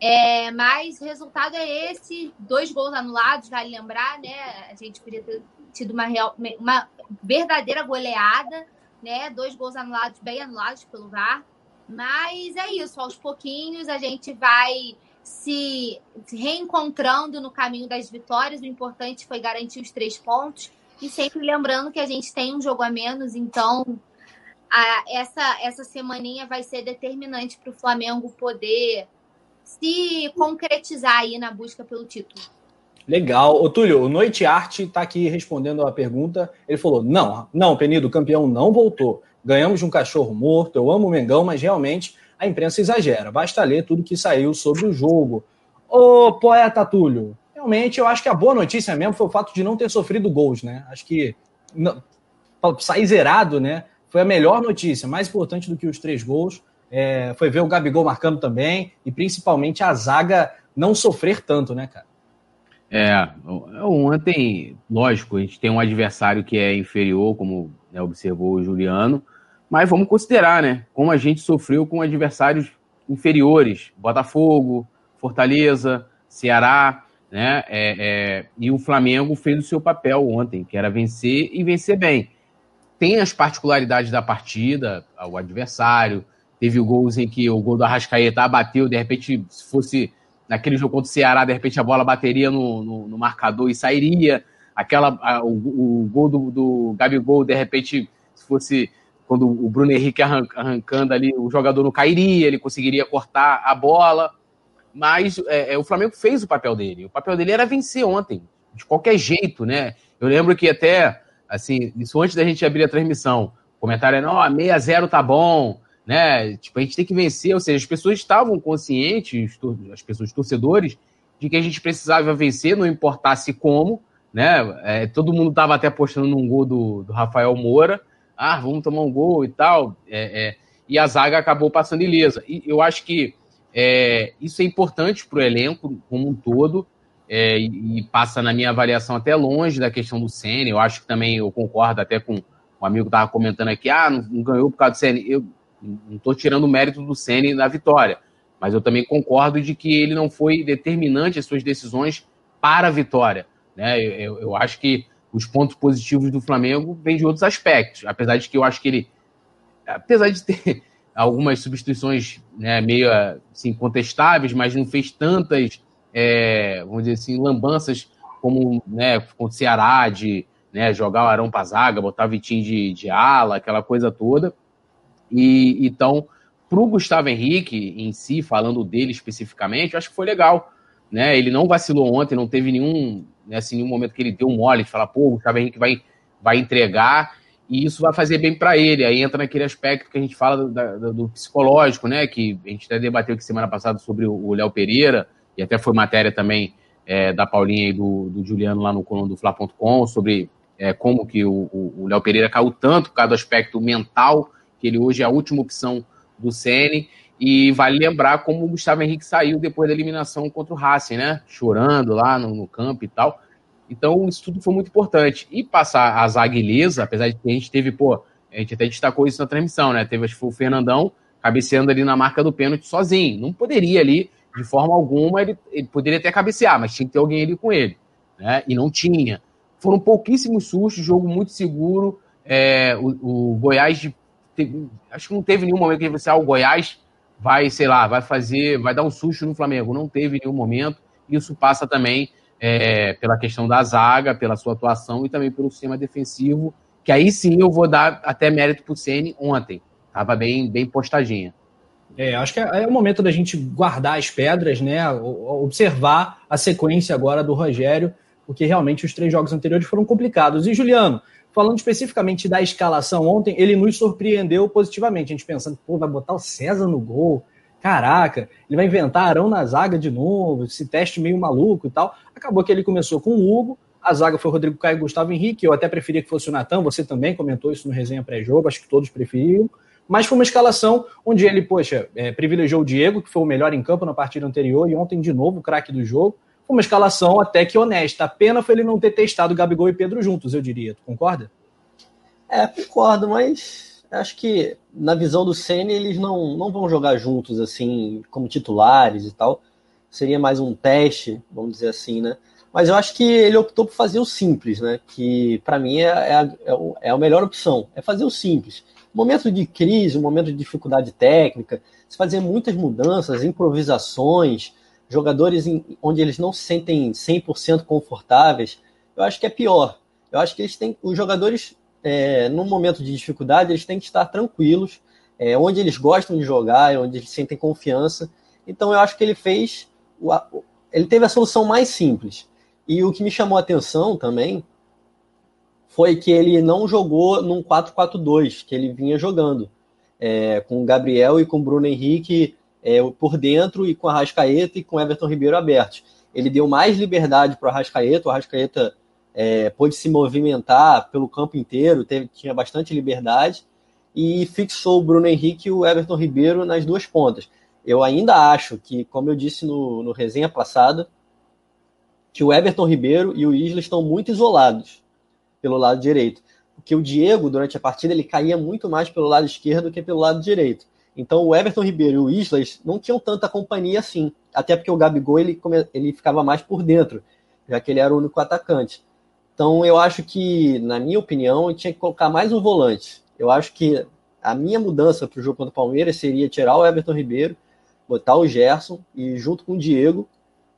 É, mas o resultado é esse: dois gols anulados, vale lembrar, né? A gente podia ter tido uma, real, uma verdadeira goleada, né? Dois gols anulados, bem anulados pelo VAR. Mas é isso, aos pouquinhos a gente vai se reencontrando no caminho das vitórias. O importante foi garantir os três pontos. E sempre lembrando que a gente tem um jogo a menos, então a, essa, essa semaninha vai ser determinante para o Flamengo poder se concretizar aí na busca pelo título. Legal. Ô, Túlio, o Noite Arte está aqui respondendo a pergunta. Ele falou: não, não, Penido, o campeão não voltou. Ganhamos de um cachorro morto. Eu amo o Mengão, mas realmente a imprensa exagera. Basta ler tudo que saiu sobre o jogo. Ô, poeta Túlio, realmente eu acho que a boa notícia mesmo foi o fato de não ter sofrido gols, né? Acho que não, sair zerado, né? Foi a melhor notícia, mais importante do que os três gols. É, foi ver o Gabigol marcando também e principalmente a zaga não sofrer tanto, né, cara? É, ontem, lógico, a gente tem um adversário que é inferior, como né, observou o Juliano, mas vamos considerar, né? Como a gente sofreu com adversários inferiores, Botafogo, Fortaleza, Ceará, né? É, é, e o Flamengo fez o seu papel ontem, que era vencer e vencer bem. Tem as particularidades da partida, o adversário, teve gols em que o gol do Arrascaeta bateu, de repente, se fosse naquele jogo contra o Ceará, de repente a bola bateria no, no, no marcador e sairia. Aquela, a, o, o, gol do, do Gabigol, de repente, se fosse quando o Bruno Henrique arrancando ali, o jogador não cairia, ele conseguiria cortar a bola. Mas é, é, o Flamengo fez o papel dele. O papel dele era vencer ontem, de qualquer jeito, né? Eu lembro que até, assim, isso antes da gente abrir a transmissão, o comentário era, ó, 6 a 0 tá bom, né? Tipo, a gente tem que vencer, ou seja, as pessoas estavam conscientes, as pessoas torcedores, de que a gente precisava vencer, não importasse como, né? É, todo mundo estava até apostando num gol do, do, Rafael Moura, ah, vamos tomar um gol e tal, é, é, e a zaga acabou passando ilesa. E eu acho que é, isso é importante para o elenco como um todo, é, e, e, passa na minha avaliação até longe da questão do Senna. Eu acho que também eu concordo até com um amigo que estava comentando aqui, ah, não, não, ganhou por causa do Senna. Eu, não estou tirando o mérito do Ceni na vitória, mas eu também concordo de que ele não foi determinante as suas decisões para a vitória. Né? Eu, eu acho que os pontos positivos do Flamengo vêm de outros aspectos, apesar de que eu acho que ele, apesar de ter algumas substituições né, meio assim, contestáveis, mas não fez tantas, é, vamos dizer assim, lambanças como né, contra o Ceará, de né, jogar o Arão Pazaga, botar o Vitinho de, de ala, aquela coisa toda. E então, para o Gustavo Henrique em si, falando dele especificamente, eu acho que foi legal. Né? Ele não vacilou ontem, não teve nenhum, né, assim, nenhum momento que ele deu mole de falar, pô, o Gustavo Henrique vai, vai entregar e isso vai fazer bem para ele. Aí entra naquele aspecto que a gente fala do, do, do, psicológico, né? Que a gente até debateu aqui semana passada sobre o Léo Pereira, e até foi matéria também é, da Paulinha e do, do Juliano lá no coluna do Fla.com sobre é, como que o Léo Pereira caiu tanto por causa do aspecto mental, que ele hoje é a última opção do CN. E vale lembrar como o Gustavo Henrique saiu depois da eliminação contra o Racing, né? Chorando lá no, no campo e tal. Então, isso tudo foi muito importante. E passar a zaga ilesa, apesar de que a gente teve, pô, a gente até destacou isso na transmissão, né? Teve, acho que foi o Fernandão cabeceando ali na marca do pênalti sozinho. Não poderia ali, de forma alguma, ele, ele poderia até cabecear, mas tinha que ter alguém ali com ele, né? E não tinha. Foram pouquíssimos sustos, jogo muito seguro. É, o, o, Goiás, teve, acho que não teve nenhum momento que assim, ah, o Goiás vai, sei lá, vai fazer, vai dar um susto no Flamengo. Não teve nenhum momento. Isso passa também é, pela questão da zaga, pela sua atuação e também pelo sistema defensivo, que aí sim eu vou dar até mérito pro Ceni ontem. Tava bem, bem postadinha. É, acho que é, é o momento da gente guardar as pedras, né? Observar a sequência agora do Rogério, porque realmente os três jogos anteriores foram complicados. E Juliano, falando especificamente da escalação ontem, ele nos surpreendeu positivamente. A gente pensando, pô, vai botar o César no gol, caraca, ele vai inventar Arão na zaga de novo, esse teste meio maluco e tal. Acabou que ele começou com o Hugo, a zaga foi Rodrigo Caio e Gustavo Henrique, eu até preferia que fosse o Natan, você também comentou isso no resenha pré-jogo, acho que todos preferiam. Mas foi uma escalação onde ele, poxa, é, privilegiou o Diego, que foi o melhor em campo na partida anterior, e ontem de novo o craque do jogo. Uma escalação até que honesta. A pena foi ele não ter testado Gabigol e Pedro juntos, eu diria. Tu concorda? É, concordo, mas acho que na visão do Senna eles não, não vão jogar juntos assim como titulares e tal. Seria mais um teste, vamos dizer assim, né? Mas eu acho que ele optou por fazer o simples, né? Que para mim é, é, a, é, a melhor opção, é fazer o simples. Momento de crise, momento de dificuldade técnica, se fazer muitas mudanças, improvisações, jogadores em, onde eles não se sentem 100% confortáveis, eu acho que é pior. Eu acho que eles têm, os jogadores é, no momento de dificuldade, eles têm que estar tranquilos, é, onde eles gostam de jogar, onde eles sentem confiança. Então, eu acho que ele fez. Ele teve a solução mais simples. E o que me chamou a atenção também foi que ele não jogou num 4-4-2 que ele vinha jogando, é, com o Gabriel e com o Bruno Henrique é, por dentro e com a Rascaeta e com Everton Ribeiro abertos. Ele deu mais liberdade para o Arrascaeta, o Arrascaeta é, pôde se movimentar pelo campo inteiro, teve, tinha bastante liberdade e fixou o Bruno Henrique e o Everton Ribeiro nas duas pontas. Eu ainda acho que, como eu disse no, no resenha passada, que o Everton Ribeiro e o Isla estão muito isolados pelo lado direito. Porque o Diego, durante a partida, ele caía muito mais pelo lado esquerdo do que pelo lado direito. Então o Everton Ribeiro e o Islas não tinham tanta companhia assim. Até porque o Gabigol ele, ele ficava mais por dentro, já que ele era o único atacante. Então eu acho que, na minha opinião, tinha que colocar mais um volante. Eu acho que a minha mudança para o jogo contra o Palmeiras seria tirar o Everton Ribeiro, botar o Gerson e junto com o Diego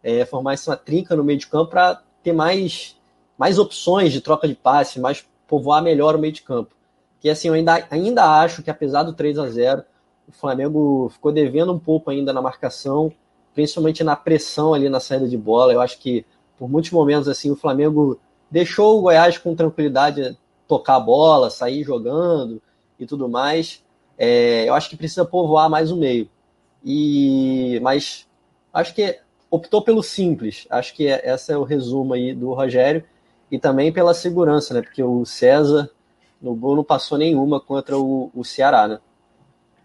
é, formar essa trinca no meio de campo para ter mais, mais opções de troca de passe, mais povoar melhor o meio de campo. Que assim, eu ainda, ainda acho que apesar do 3 a 0 o Flamengo ficou devendo um pouco ainda na marcação, principalmente na pressão ali na saída de bola. Eu acho que por muitos momentos assim o Flamengo deixou o Goiás com tranquilidade tocar a bola, sair jogando e tudo mais. É, eu acho que precisa povoar mais o meio. E mas acho que optou pelo simples. Acho que é, esse é o resumo aí do Rogério e também pela segurança, né? Porque o César no gol não passou nenhuma contra o, o Ceará, né?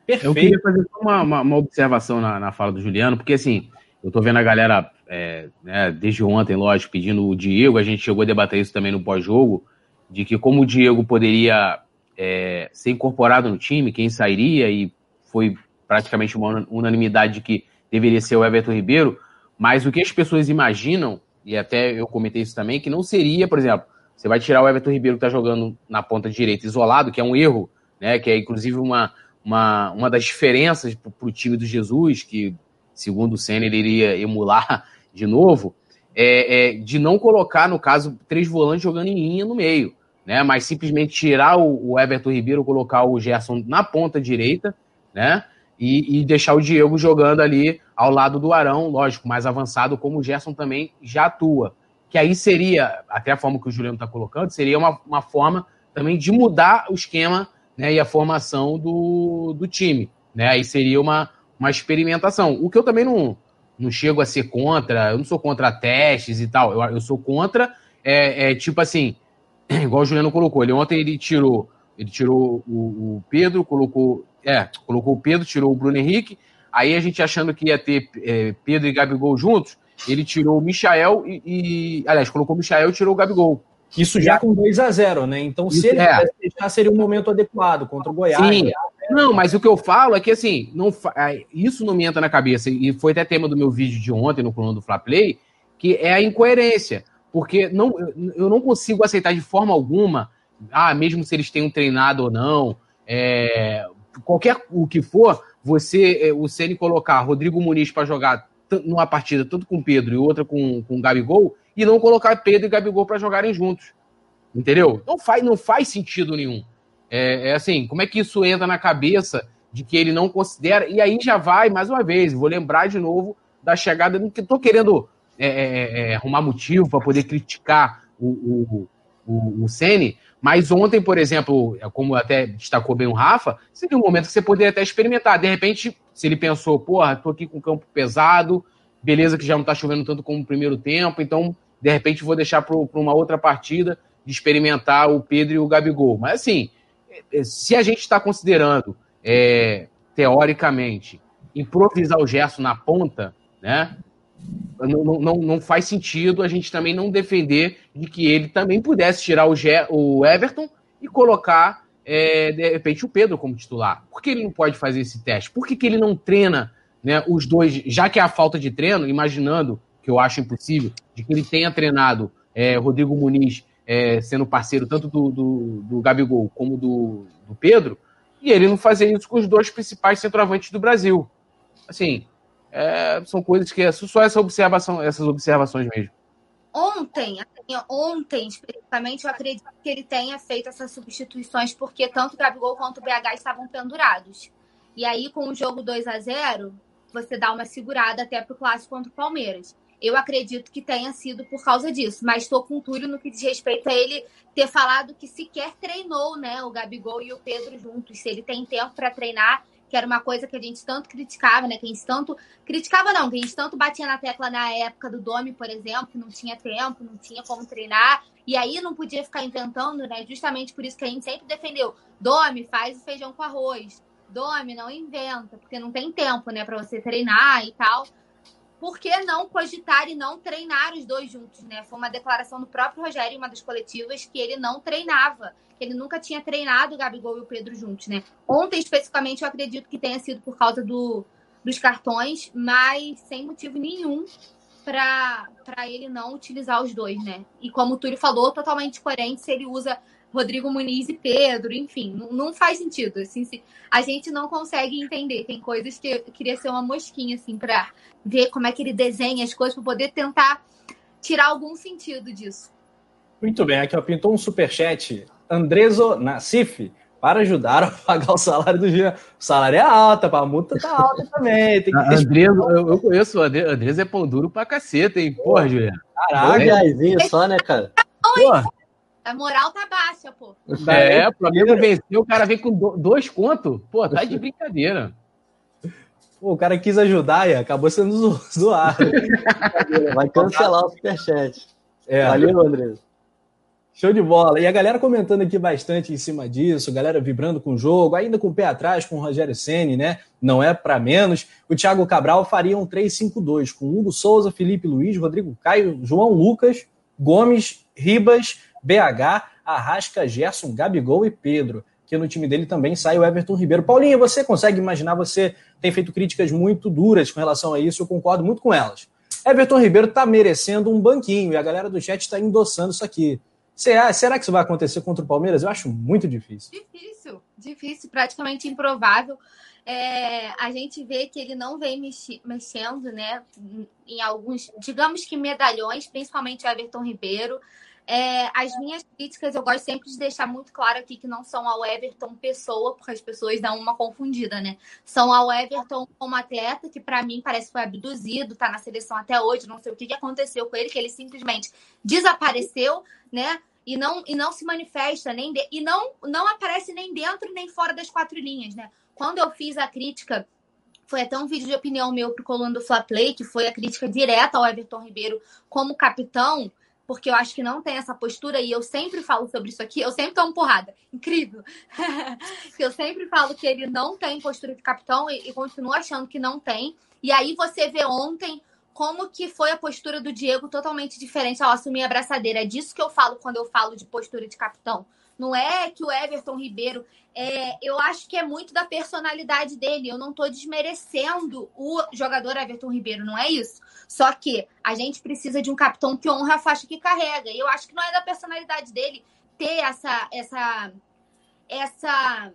Perfeito. Eu queria fazer uma, uma, uma observação na, na fala do Juliano, porque assim, eu tô vendo a galera, é, né, desde ontem, lógico, pedindo o Diego, a gente chegou a debater isso também no pós-jogo, de que como o Diego poderia é, ser incorporado no time, quem sairia, e foi praticamente uma unanimidade de que deveria ser o Everton Ribeiro, mas o que as pessoas imaginam, e até eu comentei isso também, que não seria, por exemplo, você vai tirar o Everton Ribeiro que está jogando na ponta direita isolado, que é um erro, né, que é inclusive uma, uma, uma das diferenças para o time do Jesus, que segundo o Senna, ele iria emular de novo, é, é, de não colocar, no caso, três volantes jogando em linha no meio, né? Mas simplesmente tirar o, o Everton Ribeiro, colocar o Gerson na ponta direita, né? E, e, deixar o Diego jogando ali ao lado do Arão, lógico, mais avançado, como o Gerson também já atua. Que aí seria, até a forma que o Juliano está colocando, seria uma, uma forma também de mudar o esquema né, e a formação do, do time. Né? Aí seria uma, uma experimentação. O que eu também não, não chego a ser contra, eu não sou contra testes e tal, eu, eu sou contra, é, é, tipo assim, igual o Juliano colocou, ele ontem ele tirou, ele tirou o, o, Pedro, colocou, é, colocou o Pedro, tirou o Bruno Henrique, aí a gente achando que ia ter é, Pedro e Gabigol juntos, ele tirou o Michael e, e aliás, colocou o Michael e tirou o Gabigol. Isso já com 2 a 0 né? Então, se ele é. deixar, seria um momento adequado contra o Goiás. Sim. Goiás, não, mas o que eu falo é que assim, não isso não me entra na cabeça, e foi até tema do meu vídeo de ontem no coluna do Fla Play, que é a incoerência. Porque não, eu não consigo aceitar de forma alguma, ah, mesmo se eles tenham treinado ou não, é, qualquer o que for, você, é, o Ceni colocar Rodrigo Muniz para jogar numa partida tanto com Pedro e outra com, com Gabigol, e não colocar Pedro e Gabigol para jogarem juntos. Entendeu? Não faz, não faz sentido nenhum. É, é, assim, como é que isso entra na cabeça de que ele não considera? E aí já vai, mais uma vez, vou lembrar de novo da chegada, que estou querendo é, é, é, arrumar motivo para poder criticar o, o, o, o Sene, mas ontem, por exemplo, como até destacou bem o Rafa, seria um momento que você poderia até experimentar. De repente, se ele pensou, porra, tô aqui com o campo pesado, beleza que já não tá chovendo tanto como no primeiro tempo, então, de repente, vou deixar para uma outra partida de experimentar o Pedro e o Gabigol. Mas assim, é, se a gente está considerando, é, teoricamente, improvisar o Gerson na ponta, né? Não, não, não faz sentido a gente também não defender de que ele também pudesse tirar o, Ge o Everton e colocar, é, de repente, o Pedro como titular. Por que ele não pode fazer esse teste? Por que, que ele não treina né, os dois, já que é a falta de treino, imaginando, que eu acho impossível, de que ele tenha treinado é, Rodrigo Muniz é, sendo parceiro tanto do, do, do Gabigol como do, do, Pedro, e ele não fazer isso com os dois principais centroavantes do Brasil. Assim, é, são coisas que é só essa observação, essas observações mesmo. Ontem, assim, ontem especificamente, eu acredito que ele tenha feito essas substituições porque tanto o Gabigol quanto o BH estavam pendurados. E aí, com o jogo 2 a 0 você dá uma segurada até para o clássico contra o Palmeiras. Eu acredito que tenha sido por causa disso, mas estou com o Túlio no que diz respeito a ele ter falado que sequer treinou, né, o Gabigol e o Pedro juntos, se ele tem tempo para treinar, que era uma coisa que a gente tanto criticava, né, que a gente tanto criticava não, que a gente tanto batia na tecla na época do Domi, por exemplo, que não tinha tempo, não tinha como treinar, e aí não podia ficar inventando, né, justamente por isso que a gente sempre defendeu, Domi faz o feijão com arroz, Domi não inventa, porque não tem tempo, né, para você treinar e tal por que não cogitar e não treinar os dois juntos, né? Foi uma declaração do próprio Rogério em uma das coletivas que ele não treinava, que ele nunca tinha treinado o Gabigol e o Pedro juntos, né? Ontem, especificamente, eu acredito que tenha sido por causa do, dos cartões, mas sem motivo nenhum para ele não utilizar os dois, né? E como o Túlio falou, totalmente coerente se ele usa Rodrigo Muniz e Pedro, enfim, não, não faz sentido. Assim, se, a gente não consegue entender. Tem coisas que eu queria ser uma mosquinha, assim, para ver como é que ele desenha as coisas, para poder tentar tirar algum sentido disso. Muito bem, aqui ó, pintou um superchat. Andreso Nassif, para ajudar a pagar o salário do Jean. O salário é alto, a multa tá alta também. Tem que ter... Andreso, eu, eu conheço o Andreso, é pão duro pra caceta, hein? Porra, Juliano. Caraca, só, né, cara? Porra. A moral tá baixa, pô. É, o Flamengo venceu, o cara vem com dois contos. Pô, tá de brincadeira. Pô, o cara quis ajudar e acabou sendo zoado. Vai cancelar o superchat. É. Valeu, André. Show de bola. E a galera comentando aqui bastante em cima disso, galera vibrando com o jogo, ainda com o pé atrás com o Rogério Ceni, né? Não é para menos. O Thiago Cabral faria um 3-5-2 com Hugo Souza, Felipe Luiz, Rodrigo Caio, João Lucas, Gomes, Ribas, BH, Arrasca, Gerson, Gabigol e Pedro. Que no time dele também sai o Everton Ribeiro. Paulinha, você consegue imaginar? Você tem feito críticas muito duras com relação a isso, eu concordo muito com elas. Everton Ribeiro está merecendo um banquinho e a galera do chat está endossando isso aqui. Será, será que isso vai acontecer contra o Palmeiras? Eu acho muito difícil. Difícil, difícil, praticamente improvável. É, a gente vê que ele não vem mexi, mexendo, né, em alguns, digamos que medalhões, principalmente o Everton Ribeiro. É, as minhas críticas eu gosto sempre de deixar muito claro aqui que não são ao Everton pessoa, porque as pessoas dão uma confundida, né? São ao Everton como atleta, que para mim parece que foi abduzido, tá na seleção até hoje, não sei o que, que aconteceu com ele, que ele simplesmente desapareceu, né? E não, e não se manifesta, nem de, e não, não aparece nem dentro nem fora das quatro linhas, né? Quando eu fiz a crítica foi até um vídeo de opinião meu pro Coluna do Fla Play, que foi a crítica direta ao Everton Ribeiro como capitão, porque eu acho que não tem essa postura e eu sempre falo sobre isso aqui, eu sempre tomo porrada. Incrível. eu sempre falo que ele não tem postura de capitão e, e continuo achando que não tem. E aí você vê ontem como que foi a postura do Diego totalmente diferente ao assumir a abraçadeira. É disso que eu falo quando eu falo de postura de capitão. Não é que o Everton Ribeiro. É, eu acho que é muito da personalidade dele. Eu não estou desmerecendo o jogador Everton Ribeiro, não é isso. Só que a gente precisa de um capitão que honra a faixa que carrega. E eu acho que não é da personalidade dele ter essa, essa, essa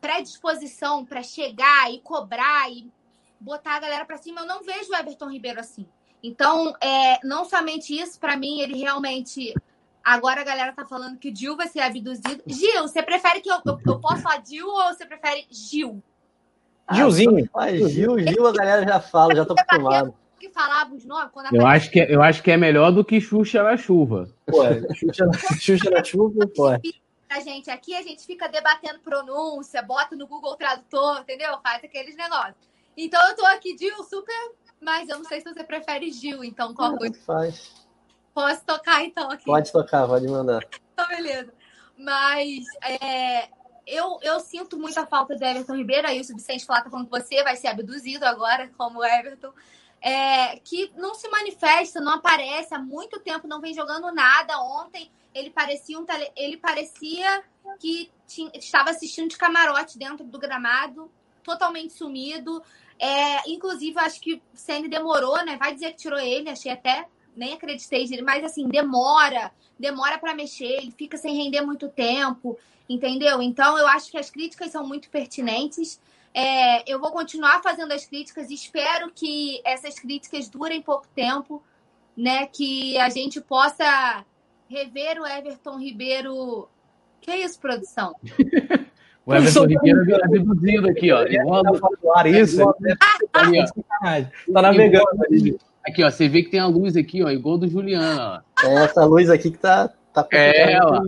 predisposição para chegar e cobrar e botar a galera para cima. Eu não vejo o Everton Ribeiro assim. Então, é, não somente isso, para mim, ele realmente. Agora a galera tá falando que o Gil vai ser abduzido. Gil, você prefere que eu, eu, eu possa falar Gil ou você prefere Gil? Gilzinho. Ah, Gil, Gil, a galera já fala, já tô acostumado. Que falava os nomes, quando eu, acho que, é, eu acho que é melhor do que Xuxa na chuva. Pô, Xuxa, Xuxa na chuva, pô. A gente aqui, a gente fica debatendo pronúncia, bota no Google Tradutor, entendeu? Faz aqueles negócios. Então eu tô aqui, Gil, super. Mas eu não sei se você prefere Gil, então qual é faz. Posso tocar então aqui? Pode tocar, pode mandar. então, beleza. Mas é, eu, eu sinto muita falta de Everton Ribeiro. Aí o Subcente Flata falando que você vai ser abduzido agora, como Everton. É, que não se manifesta, não aparece há muito tempo, não vem jogando nada. Ontem ele parecia um tele... ele parecia que tinha... estava assistindo de camarote dentro do gramado, totalmente sumido. É, inclusive, acho que o Senna demorou, né? Vai dizer que tirou ele, achei até, nem acreditei dele, mas assim, demora, demora para mexer, ele fica sem render muito tempo, entendeu? Então, eu acho que as críticas são muito pertinentes. É, eu vou continuar fazendo as críticas e espero que essas críticas durem pouco tempo, né? Que a gente possa rever o Everton Ribeiro. Que é isso, produção? O Everton Ribeiro é abduzido aqui, ó. Igual do... isso. Ali, ó. Tá navegando ali. Aqui, ó. Você vê que tem a luz aqui, ó. Igual do Juliano, ó. É essa luz aqui que tá. tá é, ó.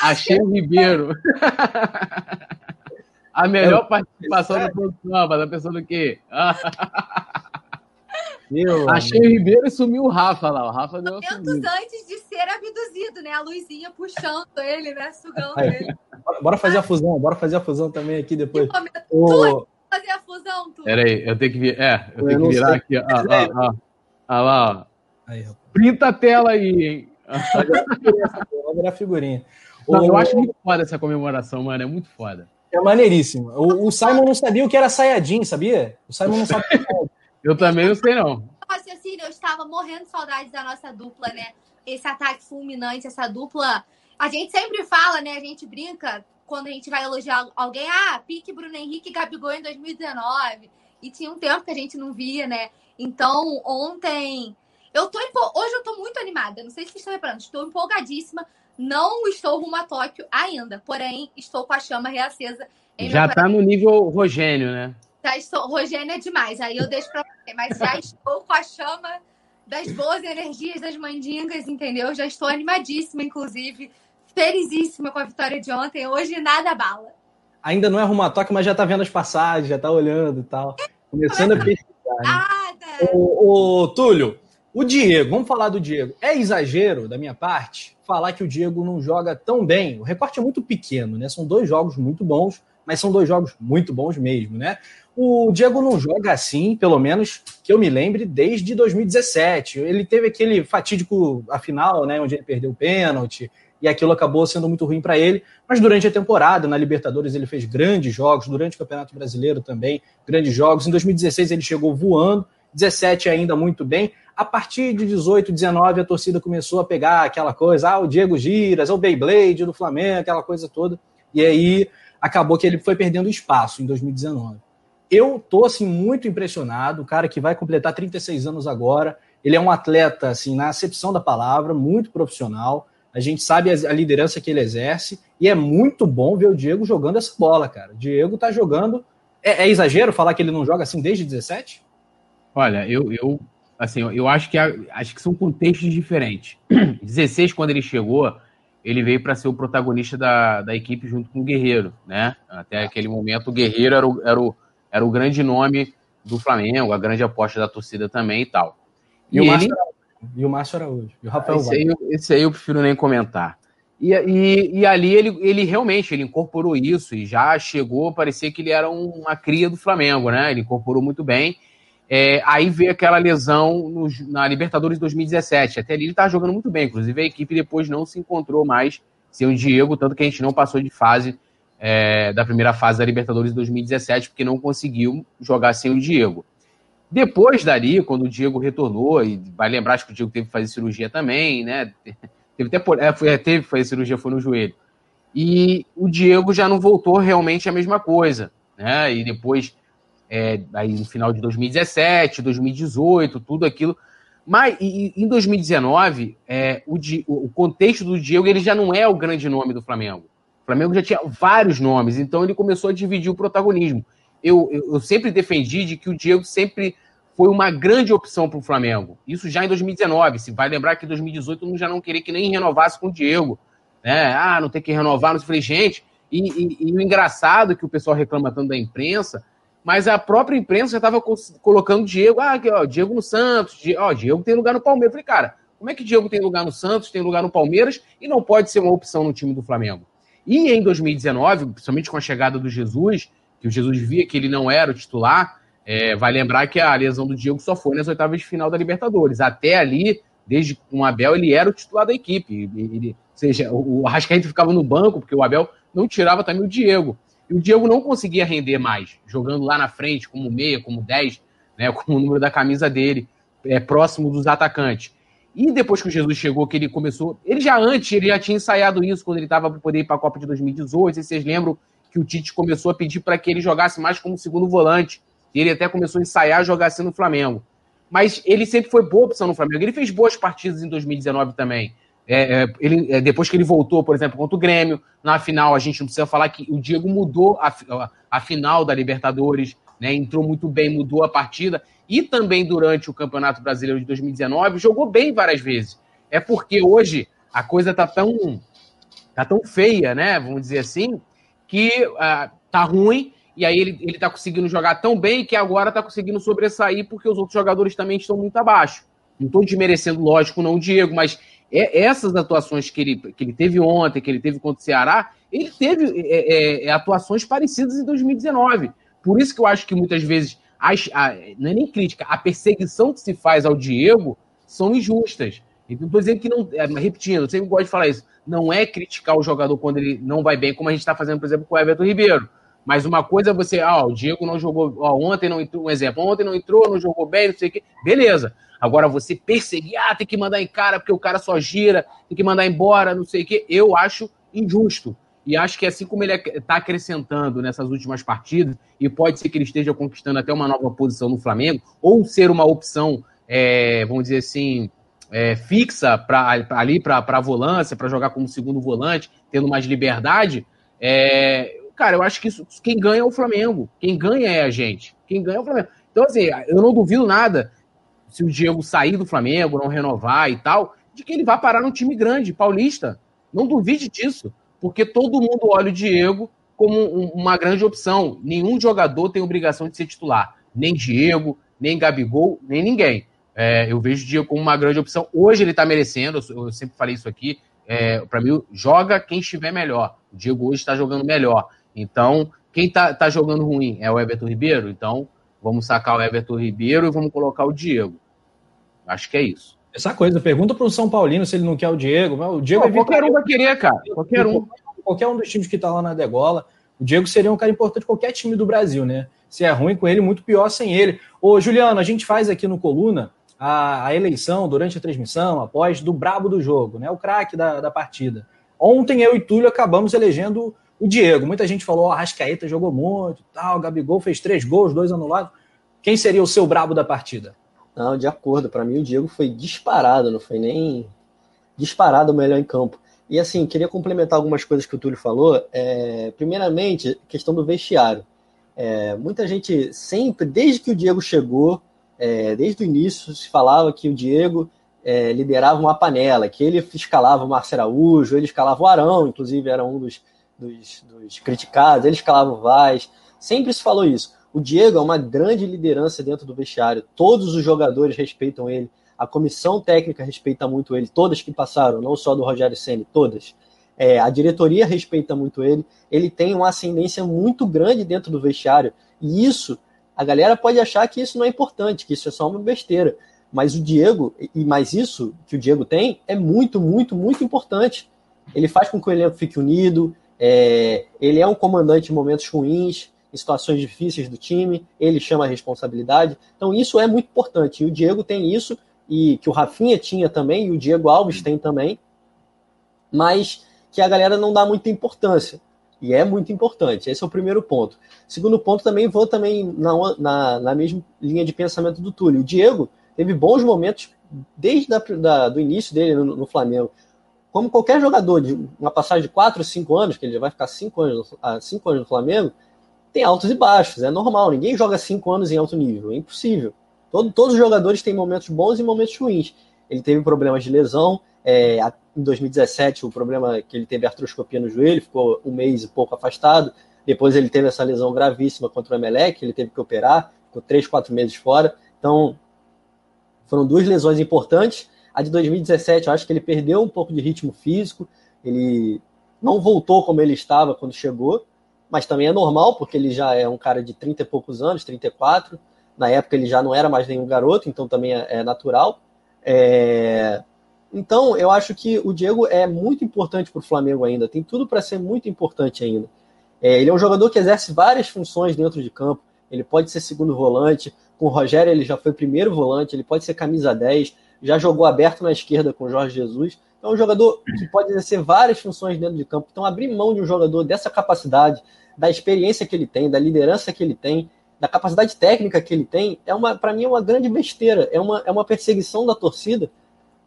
Achei o Ribeiro. a melhor é, participação é. da produção, mas a pessoa do quê? Meu Achei o Ribeiro e sumiu o Rafa lá. O Rafa deu Momentos antes de ser abduzido, né? A luzinha puxando ele, né? Sugando Aí, ele. Bora fazer a fusão, bora fazer a fusão também aqui depois. O... fazer a fusão, tu. Peraí, eu tenho que vir. É, eu, eu tenho que virar sei. aqui. Ó, ó, ó. Olha lá, ó. Aí, Printa a tela aí, hein? Vai virar figurinha. Não, o... Eu acho muito foda essa comemoração, mano. É muito foda. É maneiríssimo. O, o Simon não sabia o que era Sayajin, sabia? O Simon não sabia o que era eu também não sei, não. Raciocínio, eu estava morrendo de saudades da nossa dupla, né? Esse ataque fulminante, essa dupla. A gente sempre fala, né? A gente brinca quando a gente vai elogiar alguém. Ah, pique Bruno Henrique e Gabigol em 2019. E tinha um tempo que a gente não via, né? Então, ontem. Eu tô empol... Hoje eu tô muito animada. Não sei se vocês estão reparando. Estou empolgadíssima. Não estou rumo a Tóquio ainda. Porém, estou com a chama reacesa. Já tá no nível Rogênio, né? Já estou. Rogênio é demais, aí eu deixo para você, mas já estou com a chama das boas energias das mandingas, entendeu? Já estou animadíssima, inclusive. Felizíssima com a vitória de ontem. Hoje nada bala. Ainda não é rumo a toque, mas já tá vendo as passagens, já tá olhando e tal. Começando a pesquisar. Né? O, o Túlio, o Diego, vamos falar do Diego. É exagero da minha parte falar que o Diego não joga tão bem. O recorte é muito pequeno, né? São dois jogos muito bons, mas são dois jogos muito bons mesmo, né? O Diego não joga assim, pelo menos que eu me lembre, desde 2017. Ele teve aquele fatídico a final, né, onde ele perdeu o pênalti, e aquilo acabou sendo muito ruim para ele. Mas durante a temporada, na Libertadores, ele fez grandes jogos, durante o Campeonato Brasileiro também, grandes jogos. Em 2016 ele chegou voando, 17 ainda muito bem. A partir de 18, 19, a torcida começou a pegar aquela coisa, ah, o Diego Giras, o Beyblade do Flamengo, aquela coisa toda. E aí acabou que ele foi perdendo espaço em 2019 eu tô assim muito impressionado, o cara que vai completar 36 anos agora, ele é um atleta assim na acepção da palavra, muito profissional. A gente sabe a liderança que ele exerce e é muito bom ver o Diego jogando essa bola, cara. Diego tá jogando. É, é exagero falar que ele não joga assim desde 17? Olha, eu, eu assim, eu acho que acho que são contextos diferentes. 16 quando ele chegou, ele veio para ser o protagonista da, da equipe junto com o Guerreiro, né? Até aquele momento o Guerreiro era o, era o era o grande nome do Flamengo, a grande aposta da torcida também e tal. E, e o. Márcio e o Márcio Araújo. E o Rafael esse aí, esse aí eu prefiro nem comentar. E, e, e, ali ele, ele realmente ele incorporou isso e já chegou, parecia que ele era uma cria do Flamengo, né? Ele incorporou muito bem. É, aí veio aquela lesão no, na Libertadores de 2017. Até ali ele estava jogando muito bem. Inclusive, a equipe depois não se encontrou mais sem o Diego, tanto que a gente não passou de fase é, da primeira fase da Libertadores de 2017, porque não conseguiu jogar sem o Diego. Depois dali, quando o Diego retornou, e vai lembrar que o Diego teve que fazer cirurgia também, né? Teve até é, foi, é, teve que fazer cirurgia, foi no joelho. E o Diego já não voltou realmente a mesma coisa, né? E depois é, aí no final de 2017, 2018, tudo aquilo. Mas e, em 2019, é, o, o, contexto do Diego ele já não é o grande nome do Flamengo. O Flamengo já tinha vários nomes, então ele começou a dividir o protagonismo. Eu, eu, eu sempre defendi de que o Diego sempre foi uma grande opção para o Flamengo. Isso já em 2019. Se vai lembrar que em 2018 não já não queria que nem renovasse com o Diego. Né? Ah, não tem que renovar. Não falei, gente. E, e, e o engraçado que o pessoal reclama tanto da imprensa mas a própria imprensa já estava colocando Diego, ah, aqui, ó, Diego no Santos, Diego, ó, Diego tem lugar no Palmeiras. Eu falei, cara, como é que Diego tem lugar no Santos, tem lugar no Palmeiras e não pode ser uma opção no time do Flamengo? E em 2019, principalmente com a chegada do Jesus, que o Jesus via que ele não era o titular, é, vai lembrar que a lesão do Diego só foi nas oitavas de final da Libertadores. Até ali, desde com o Abel, ele era o titular da equipe. Ele, ou seja, o Arrascaeta ficava no banco, porque o Abel não tirava também o Diego. E o Diego não conseguia render mais, jogando lá na frente, como meia, como 10, né, como o número da camisa dele, é, próximo dos atacantes. E depois que o Jesus chegou, que ele começou. Ele já antes, ele já tinha ensaiado isso quando ele estava para poder ir para a Copa de 2018. E vocês lembram que o Tite começou a pedir para que ele jogasse mais como segundo volante. E ele até começou a ensaiar jogar assim no Flamengo. Mas ele sempre foi boa opção no Flamengo. Ele fez boas partidas em 2019 também. É, é, ele, é, depois que ele voltou, por exemplo, contra o Grêmio, na final, a gente não precisa falar que o Diego mudou a, a, a final da Libertadores, né, entrou muito bem, mudou a partida, e também durante o Campeonato Brasileiro de 2019, jogou bem várias vezes. É porque hoje a coisa tá tão, tá tão feia, né, vamos dizer assim, que uh, tá ruim, e aí ele, ele tá conseguindo jogar tão bem que agora tá conseguindo sobressair porque os outros jogadores também estão muito abaixo. Não estou desmerecendo, lógico, não o Diego, mas é, essas atuações que ele, que ele teve ontem, que ele teve contra o Ceará, ele teve é, é, é atuações parecidas em 2019. Por isso que eu acho que muitas vezes, as, a, não é nem crítica, a perseguição que se faz ao Diego são injustas. Então, estou dizendo que não. É, repetindo, eu sempre gosto de falar isso. Não é criticar o jogador quando ele não vai bem, como a gente está fazendo, por exemplo, com o Everton Ribeiro. Mas uma coisa é você, ah, o Diego não jogou, ontem não entrou, um exemplo, ontem não entrou, não jogou bem, não sei o quê. Beleza. Agora, você perseguir, ah, tem que mandar em cara porque o cara só gira, tem que mandar embora, não sei o quê, eu acho injusto. E acho que assim como ele está acrescentando nessas últimas partidas, e pode ser que ele esteja conquistando até uma nova posição no Flamengo, ou ser uma opção, é, vamos dizer assim, é, fixa pra, ali para a volância, para jogar como segundo volante, tendo mais liberdade, é, cara, eu acho que isso, quem ganha é o Flamengo. Quem ganha é a gente. Quem ganha é o Flamengo. Então, assim, eu não duvido nada se o Diego sair do Flamengo, não renovar e tal, de que ele vai parar num time grande, paulista. Não duvide disso, porque todo mundo olha o Diego como uma grande opção. Nenhum jogador tem obrigação de ser titular. Nem Diego, nem Gabigol, nem ninguém. É, eu vejo o Diego como uma grande opção. Hoje ele está merecendo, eu sempre falei isso aqui. É, para mim, joga quem estiver melhor. O Diego hoje está jogando melhor. Então, quem está tá jogando ruim é o Everton Ribeiro. Então, vamos sacar o Everton Ribeiro e vamos colocar o Diego. Acho que é isso. Essa coisa, pergunta para o São Paulino se ele não quer o Diego. O Diego Pô, é qualquer um vai querer, cara. Qualquer um. Qualquer um dos times que está lá na degola. O Diego seria um cara importante em qualquer time do Brasil, né? Se é ruim com ele, muito pior sem ele. Ô, Juliano, a gente faz aqui no Coluna a, a eleição durante a transmissão, após, do brabo do jogo, né? O craque da, da partida. Ontem eu e Túlio acabamos elegendo o Diego. Muita gente falou: oh, a Rascaeta jogou muito, tal, Gabigol fez três gols, dois anulados. Quem seria o seu brabo da partida? Não, de acordo. Para mim, o Diego foi disparado, não foi nem disparado o melhor em campo. E assim, queria complementar algumas coisas que o Túlio falou. É, primeiramente, questão do vestiário. É, muita gente sempre, desde que o Diego chegou, é, desde o início, se falava que o Diego é, liderava uma panela, que ele escalava o Marcelo Araújo, ele escalava o Arão, inclusive era um dos, dos, dos criticados, ele escalava o Vaz. Sempre se falou isso. O Diego é uma grande liderança dentro do vestiário. Todos os jogadores respeitam ele. A comissão técnica respeita muito ele. Todas que passaram, não só do Rogério Ceni, todas. É, a diretoria respeita muito ele. Ele tem uma ascendência muito grande dentro do vestiário. E isso, a galera pode achar que isso não é importante, que isso é só uma besteira. Mas o Diego, e mais isso que o Diego tem, é muito, muito, muito importante. Ele faz com que o elenco fique unido, é, ele é um comandante em momentos ruins, em situações difíceis do time, ele chama a responsabilidade. Então, isso é muito importante. E o Diego tem isso, e que o Rafinha tinha também, e o Diego Alves tem também, mas que a galera não dá muita importância. E é muito importante. Esse é o primeiro ponto. Segundo ponto, também vou também na, na, na mesma linha de pensamento do Túlio. O Diego teve bons momentos desde da, da, do início dele no, no, Flamengo. Como qualquer jogador de uma passagem de 4 ou 5 anos, que ele já vai ficar 5 anos, cinco anos no Flamengo, tem altos e baixos, é normal. Ninguém joga cinco anos em alto nível, é impossível. Todo, todos os jogadores têm momentos bons e momentos ruins. Ele teve problemas de lesão. É, em 2017, o problema que ele teve artroscopia no joelho, ficou um mês e pouco afastado. Depois ele teve essa lesão gravíssima contra o Emelec, ele teve que operar, ficou três, quatro meses fora. Então, foram duas lesões importantes. A de 2017, eu acho que ele perdeu um pouco de ritmo físico, ele não voltou como ele estava quando chegou mas também é normal, porque ele já é um cara de 30 e poucos anos, 34. Na época ele já não era mais nenhum garoto, então também é, é natural. É... Então, eu acho que o Diego é muito importante para o Flamengo ainda, tem tudo para ser muito importante ainda. É, ele é um jogador que exerce várias funções dentro de campo, ele pode ser segundo volante, com o Rogério ele já foi primeiro volante, ele pode ser camisa 10, já jogou aberto na esquerda com o Jorge Jesus. Então, é um jogador que pode exercer várias funções dentro de campo. Então, abrir mão de um jogador dessa capacidade, da experiência que ele tem, da liderança que ele tem, da capacidade técnica que ele tem, é uma, para mim, é uma grande besteira. É uma, é uma perseguição da torcida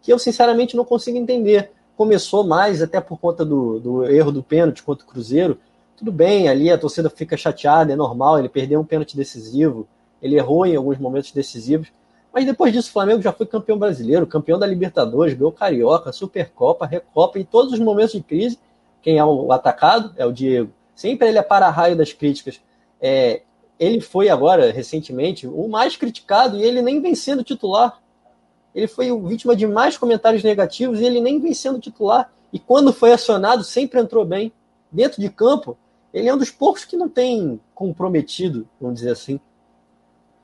que eu, sinceramente, não consigo entender. Começou mais até por conta do, do erro do pênalti contra o Cruzeiro. Tudo bem, ali a torcida fica chateada, é normal, ele perdeu um pênalti decisivo, ele errou em alguns momentos decisivos. Mas depois disso, o Flamengo já foi campeão brasileiro, campeão da Libertadores, ganhou Carioca, Supercopa, Recopa, e todos os momentos de crise, quem é o atacado é o Diego. Sempre ele é para-raio das críticas. É, ele foi agora, recentemente, o mais criticado e ele nem vem sendo titular. Ele foi vítima de mais comentários negativos e ele nem vem sendo titular. E quando foi acionado, sempre entrou bem. Dentro de campo, ele é um dos poucos que não tem comprometido, vamos dizer assim.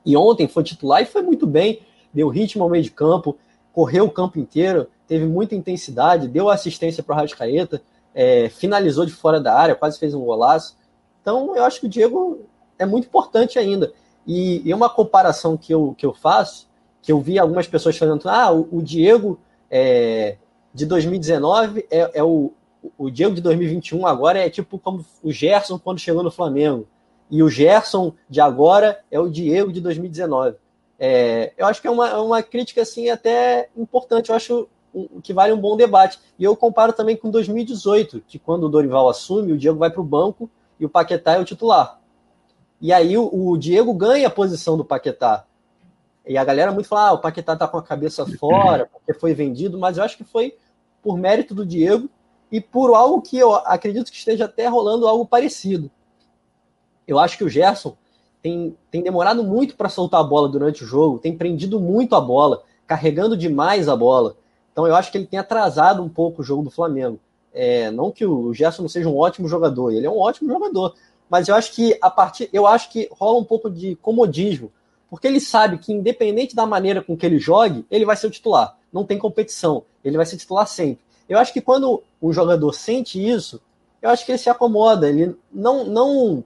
E ontem foi titular e foi muito bem, deu ritmo ao meio de campo, correu o campo inteiro, teve muita intensidade, deu assistência para o Rascaeta é, finalizou de fora da área, quase fez um golaço. Então, eu acho que o Diego é muito importante ainda. E, e uma comparação que eu, que eu faço, que eu vi algumas pessoas falando, ah, o, o Diego é, de 2019 é, é o, o Diego de 2021 agora é tipo como o Gerson quando chegou no Flamengo. E o Gerson de agora é o Diego de 2019. É, eu acho que é uma, uma crítica assim até importante. Eu acho que vale um bom debate. E eu comparo também com 2018, que quando o Dorival assume, o Diego vai para o banco e o Paquetá é o titular. E aí o, o, Diego ganha a posição do Paquetá. E a galera muito fala, ah, o Paquetá tá com a cabeça fora, porque foi vendido, mas eu acho que foi por mérito do Diego e por algo que eu acredito que esteja até rolando algo parecido. Eu acho que o Gerson tem, tem demorado muito para soltar a bola durante o jogo, tem prendido muito a bola, carregando demais a bola. Então eu acho que ele tem atrasado um pouco o jogo do Flamengo. É, não que o Gerson não seja um ótimo jogador, ele é um ótimo jogador, mas eu acho que a partir, eu acho que rola um pouco de comodismo, porque ele sabe que independente da maneira com que ele jogue, ele vai ser o titular. Não tem competição, ele vai ser titular sempre. Eu acho que quando um jogador sente isso, eu acho que ele se acomoda, ele não, não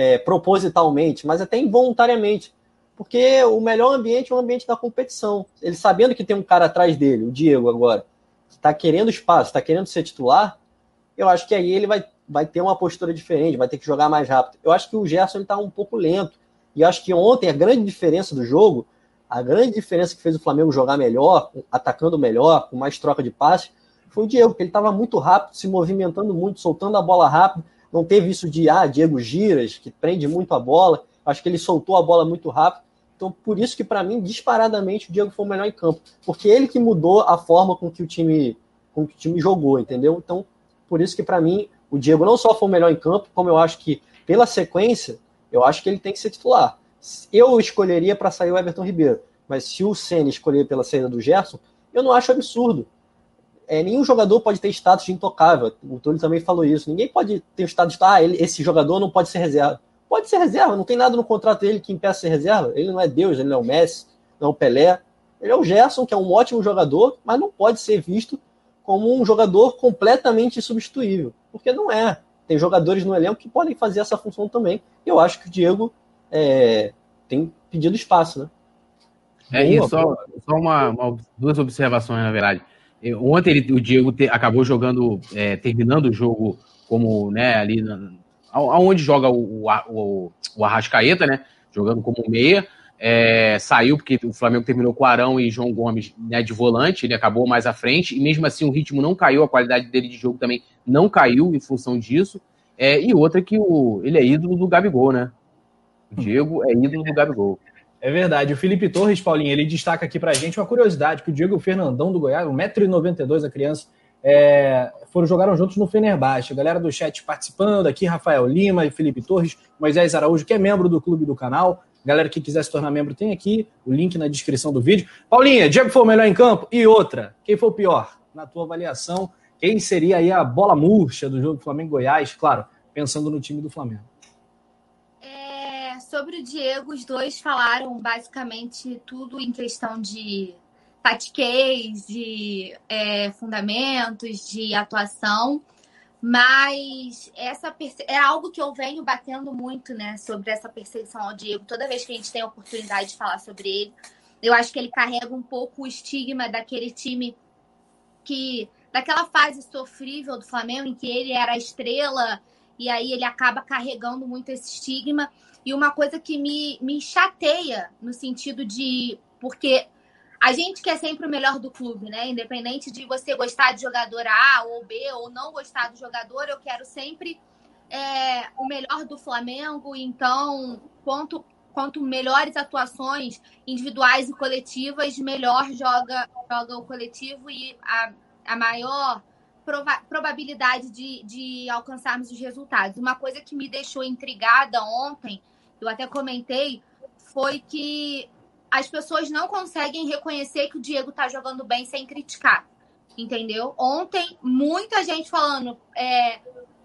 é, propositalmente, mas até involuntariamente porque o melhor ambiente é o ambiente da competição. Ele sabendo que tem um cara atrás dele, o Diego agora, que está querendo espaço, está querendo ser titular, eu acho que aí ele vai, vai ter uma postura diferente, vai ter que jogar mais rápido. Eu acho que o Gerson está um pouco lento. E acho que ontem a grande diferença do jogo, a grande diferença que fez o Flamengo jogar melhor, atacando melhor, com mais troca de passes, foi o Diego, porque ele estava muito rápido, se movimentando muito, soltando a bola rápido. Não teve isso de, ah, Diego Giras, que prende muito a bola. Acho que ele soltou a bola muito rápido. Então, por isso que, para mim, disparadamente, o Diego foi o melhor em campo. Porque ele que mudou a forma com que o time, com que o time jogou, entendeu? Então, por isso que, para mim, o Diego não só foi o melhor em campo, como eu acho que, pela sequência, Eu acho que ele tem que ser titular. Eu escolheria para sair o Everton Ribeiro, mas se o Senna escolher pela saída do Gerson, eu não acho absurdo. É, nenhum jogador pode ter status de intocável. O Túlio também falou isso. Ninguém pode ter o status de ah, ele, esse jogador não pode ser reserva. Pode ser reserva, não tem nada no contrato dele que impeça ser reserva. Ele não é Deus, ele não é o Messi, não é o Pelé. Ele é o Gerson, que é um ótimo jogador, mas não pode ser visto como um jogador completamente substituível, porque não é. Tem jogadores no elenco que podem fazer essa função também. E eu acho que o Diego é, tem pedido espaço, né? É isso, só, só uma, uma, duas observações, na verdade. Ontem ele, o Diego te, acabou jogando, é, terminando o jogo como, né, ali, na, aonde joga o, o, o Arrascaeta, né, jogando como meia, é, saiu porque o Flamengo terminou com Arão e João Gomes né, de volante, ele acabou mais à frente, e mesmo assim o ritmo não caiu, a qualidade dele de jogo também não caiu em função disso. É, e outra que o, ele é ídolo do Gabigol, né? O Diego é ídolo do Gabigol. É verdade. O Felipe Torres, Paulinho, ele destaca aqui pra gente uma curiosidade, que o Diego Fernandão do Goiás, 1,92m a criança, é, foram jogaram juntos no Fenerbahçe. A galera do chat participando aqui, Rafael Lima Felipe Torres, Moisés Araújo, que é membro do clube do canal. Galera que quiser se tornar membro, tem aqui o link na descrição do vídeo. Paulinha, Diego foi o melhor em campo? E outra, quem foi o pior? Na tua avaliação, quem seria aí a bola murcha do jogo Flamengo-Goiás? Claro, pensando no time do Flamengo. Sobre o Diego, os dois falaram basicamente tudo em questão de tatiquez, de é, fundamentos, de atuação. Mas essa é algo que eu venho batendo muito, né, sobre essa perseguição ao Diego. Toda vez que a gente tem a oportunidade de falar sobre ele, eu acho que ele carrega um pouco o estigma daquele time que daquela fase sofrível do Flamengo em que ele era a estrela e aí ele acaba carregando muito esse estigma. E uma coisa que me, me chateia no sentido de porque a gente quer sempre o melhor do clube, né? Independente de você gostar de jogador A ou B ou não gostar do jogador, eu quero sempre é, o melhor do Flamengo. Então, quanto, quanto melhores atuações individuais e coletivas, melhor joga, joga o coletivo e a, a maior prova probabilidade de, de alcançarmos os resultados. Uma coisa que me deixou intrigada ontem, eu até comentei, foi que as pessoas não conseguem reconhecer que o Diego tá jogando bem sem criticar. Entendeu? Ontem, muita gente falando, é,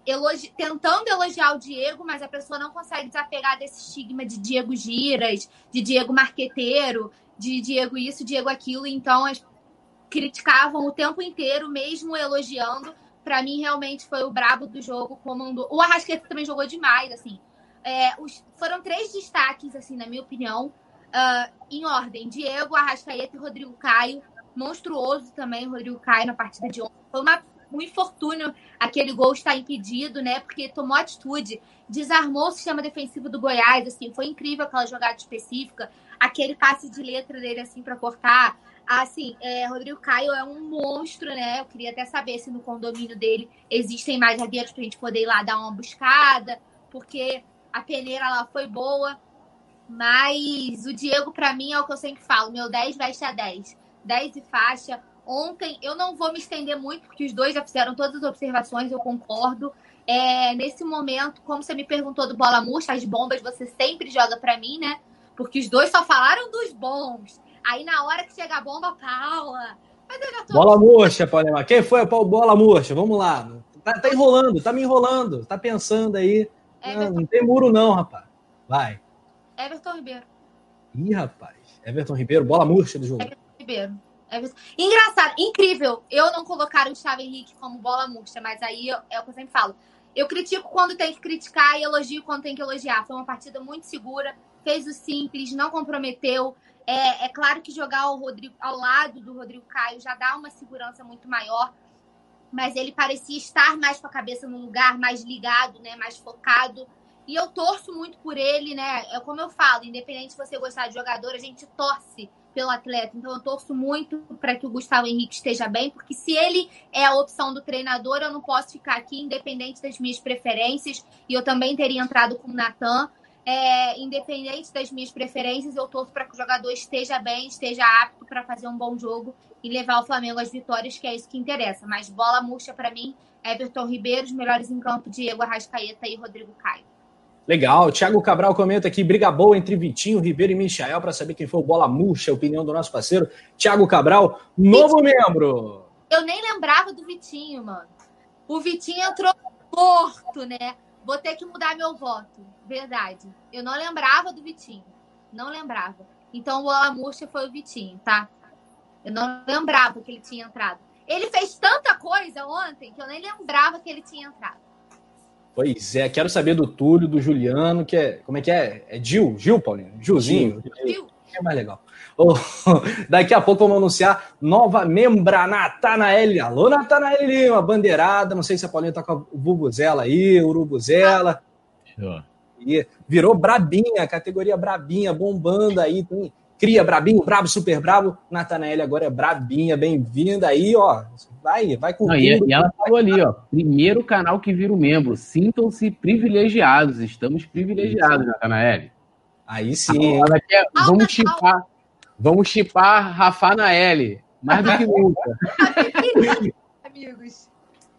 elogi tentando elogiar o Diego, mas a pessoa não consegue desapegar desse estigma de Diego Giras, de Diego Marqueteiro, de Diego isso, Diego aquilo. Então, as, criticavam o tempo inteiro, mesmo elogiando. Para mim, realmente foi o brabo do jogo. Comandou. O Arrasqueta também jogou demais, assim. É, os, foram três destaques, assim, na minha opinião Uh, em ordem, Diego, Arrascaeta e Rodrigo Caio. Monstruoso também, Rodrigo Caio, na partida de ontem. Foi uma, um infortúnio aquele gol estar impedido, né? Porque tomou atitude, desarmou o sistema defensivo do Goiás, assim, foi incrível aquela jogada específica, aquele passe de letra dele, assim, para cortar. Assim, é, Rodrigo Caio é um monstro, né? Eu queria até saber se no condomínio dele existem mais zagueiros pra gente poder ir lá dar uma buscada, porque a peneira lá foi boa. Mas o Diego, para mim, é o que eu sempre falo: meu 10 veste a 10. 10 e faixa. Ontem, eu não vou me estender muito, porque os dois já fizeram todas as observações, eu concordo. É, nesse momento, como você me perguntou do bola murcha, as bombas você sempre joga para mim, né? Porque os dois só falaram dos bons. Aí na hora que chega a bomba, Paula. Tô... Bola murcha, Paulema. Quem foi o bola murcha? Vamos lá. Tá, tá, enrolando, tá me enrolando, tá pensando aí. É, não, não tem muro, não, rapaz. Vai. Everton Ribeiro. Ih, rapaz. Everton Ribeiro, bola murcha do jogo. Everton Ribeiro. Everton... Engraçado, incrível. Eu não colocar o Gustavo Henrique como bola murcha, mas aí é o que eu sempre falo. Eu critico quando tem que criticar e elogio quando tem que elogiar. Foi uma partida muito segura, fez o simples, não comprometeu. É, é claro que jogar o Rodrigo ao lado do Rodrigo Caio já dá uma segurança muito maior, mas ele parecia estar mais com a cabeça no lugar, mais ligado, né, mais focado. E eu torço muito por ele, né? É como eu falo, independente se você gostar de jogador, a gente torce pelo atleta. Então eu torço muito para que o Gustavo Henrique esteja bem, porque se ele é a opção do treinador, eu não posso ficar aqui independente das minhas preferências. E eu também teria entrado com o Natan. É, independente das minhas preferências, eu torço para que o jogador esteja bem, esteja apto para fazer um bom jogo e levar o Flamengo às vitórias, que é isso que interessa. Mas bola murcha para mim, Everton Ribeiro, os melhores em campo, Diego Arrascaeta e Rodrigo Caio. Legal. Thiago Cabral comenta aqui: briga boa entre Vitinho, Ribeiro e Michael para saber quem foi o bola murcha, a opinião do nosso parceiro. Thiago Cabral, novo Vitinho. membro. Eu nem lembrava do Vitinho, mano. O Vitinho entrou morto, né? Vou ter que mudar meu voto. Verdade. Eu não lembrava do Vitinho. Não lembrava. Então o bola murcha foi o Vitinho, tá? Eu não lembrava que ele tinha entrado. Ele fez tanta coisa ontem que eu nem lembrava que ele tinha entrado. Pois é, quero saber do Túlio, do Juliano, que é. Como é que é? É Gil? Gil, Paulinho? Gilzinho? Gil. É mais legal. Oh, daqui a pouco vamos anunciar nova membra, Natanael. Alô, Natanael Lima, bandeirada. Não sei se a Paulinha tá com a Bubuzela aí, Urubuzela. E virou brabinha, categoria brabinha, bombando aí. Tem cria brabinho, brabo, super brabo. Natanael agora é brabinha, bem-vinda aí, ó. Vai, vai com Não, e, e, ela falou ali, ó. Primeiro canal que vira o membro. Sintam-se privilegiados. Estamos privilegiados, Natanael. Aí sim. Agora, é, vamos chipar. Vamos chipar Rafa Naeli. Mais do que nunca. Amigos.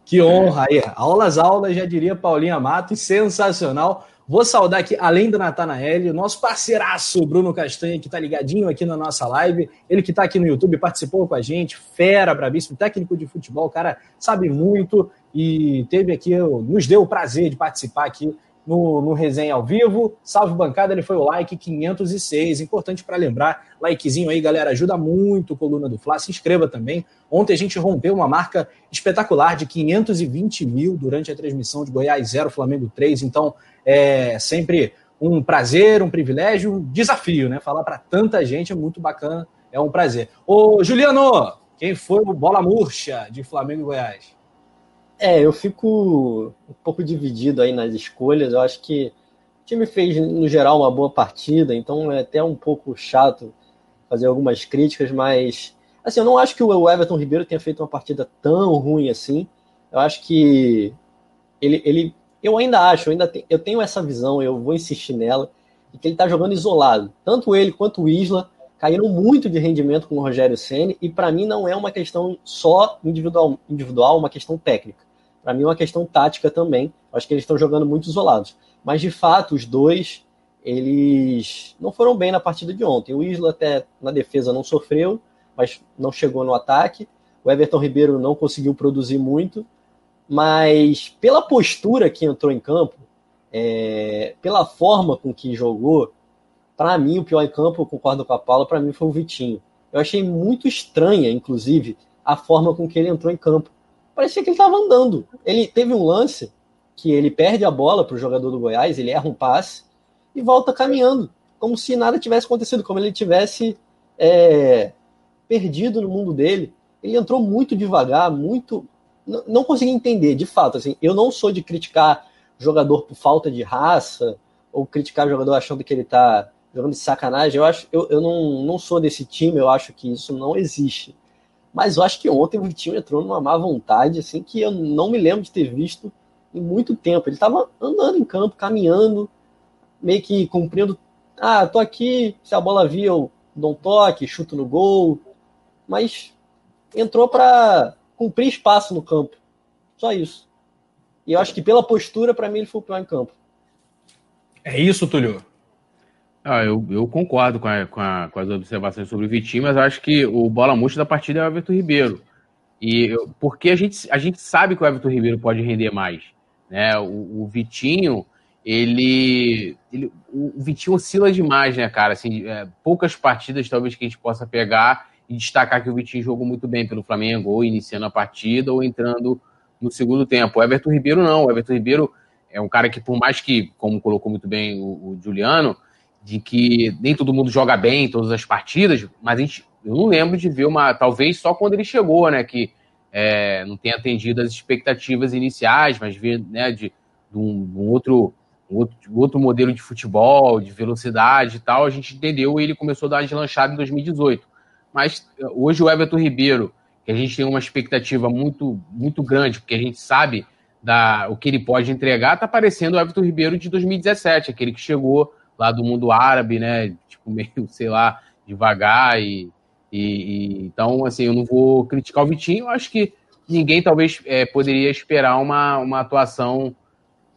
Que honra aí. Aulas, aulas, já diria Paulinha Matos. Sensacional. Vou saudar aqui, além do Natanael, o nosso parceiraço Bruno Castanha, que está ligadinho aqui na nossa live. Ele que está aqui no YouTube, participou com a gente, fera, bravíssimo, técnico de futebol, cara sabe muito e teve aqui, nos deu o prazer de participar aqui no, no Resenha ao Vivo. Salve bancada, ele foi o like 506. Importante para lembrar, likezinho aí, galera, ajuda muito Coluna do Fla. Se inscreva também. Ontem a gente rompeu uma marca espetacular de 520 mil durante a transmissão de Goiás 0, Flamengo 3. Então, é sempre um prazer, um privilégio, um desafio, né? Falar para tanta gente é muito bacana, é um prazer. Ô, Juliano, quem foi o bola murcha de Flamengo e Goiás? É, eu fico um pouco dividido aí nas escolhas. Eu acho que o time fez, no geral, uma boa partida, então é até um pouco chato fazer algumas críticas, mas assim, eu não acho que o Everton Ribeiro tenha feito uma partida tão ruim assim. Eu acho que ele, ele eu ainda acho, eu ainda tenho, eu tenho essa visão, eu vou insistir nela, de que ele está jogando isolado. Tanto ele quanto o Isla caíram muito de rendimento com o Rogério Ceni e para mim não é uma questão só individual, individual, uma questão técnica. Para mim é uma questão tática também. Acho que eles estão jogando muito isolados. Mas de fato, os dois eles não foram bem na partida de ontem. O Isla até na defesa não sofreu, mas não chegou no ataque. O Everton Ribeiro não conseguiu produzir muito, mas pela postura que entrou em campo, é, pela forma com que jogou, para mim o pior em campo, eu concordo com a Paula, para mim foi o Vitinho. Eu achei muito estranha, inclusive, a forma com que ele entrou em campo parecia que ele estava andando. Ele teve um lance que ele perde a bola para o jogador do Goiás, ele erra um passe e volta caminhando, como se nada tivesse acontecido, como ele tivesse é, perdido no mundo dele. Ele entrou muito devagar, muito. Não, consegui entender, de fato. Assim, eu não sou de criticar jogador por falta de raça ou criticar jogador achando que ele está jogando de sacanagem. Eu acho, eu, eu não, não sou desse time. Eu acho que isso não existe. Mas eu acho que ontem o Vitinho entrou numa má vontade, assim, que eu não me lembro de ter visto em muito tempo. Ele estava andando em campo, caminhando, meio que cumprindo. Ah, tô aqui, se a bola vir, eu dou um toque, chuto no gol. Mas entrou para cumprir espaço no campo. Só isso. E eu acho que pela postura, para mim, ele foi o pior em campo. É isso, Túlio? Ah, eu, eu concordo com, a, com, a, com, as observações sobre o Vitinho, mas eu acho que o bola murcha da partida é o Everton Ribeiro. E eu, porque a gente, a gente sabe que o Everton Ribeiro pode render mais. Né? O, o Vitinho, ele, ele, O Vitinho oscila demais, né, cara? Assim, é, poucas partidas talvez que a gente possa pegar e destacar que o Vitinho jogou muito bem pelo Flamengo, ou iniciando a partida, ou entrando no segundo tempo. O Everton Ribeiro não. O Everton Ribeiro é um cara que, por mais que, como colocou muito bem o, o Juliano de que nem todo mundo joga bem em todas as partidas, mas a gente, eu não lembro de ver uma, talvez só quando ele chegou, né, que é, não tenha atendido as expectativas iniciais, mas ver, né, de, de um, um, outro, outro, outro modelo de futebol, de velocidade e tal, a gente entendeu e ele começou a dar uma deslanchada em 2018. Mas hoje o Everton Ribeiro, que a gente tem uma expectativa muito, muito grande, porque a gente sabe da, o que ele pode entregar, está parecendo o Everton Ribeiro de 2017, aquele que chegou lá do mundo árabe, né? Tipo, meio, sei lá, devagar e, e, e, então, assim, eu não vou criticar o Vitinho. Eu acho que ninguém talvez é, poderia esperar uma, uma atuação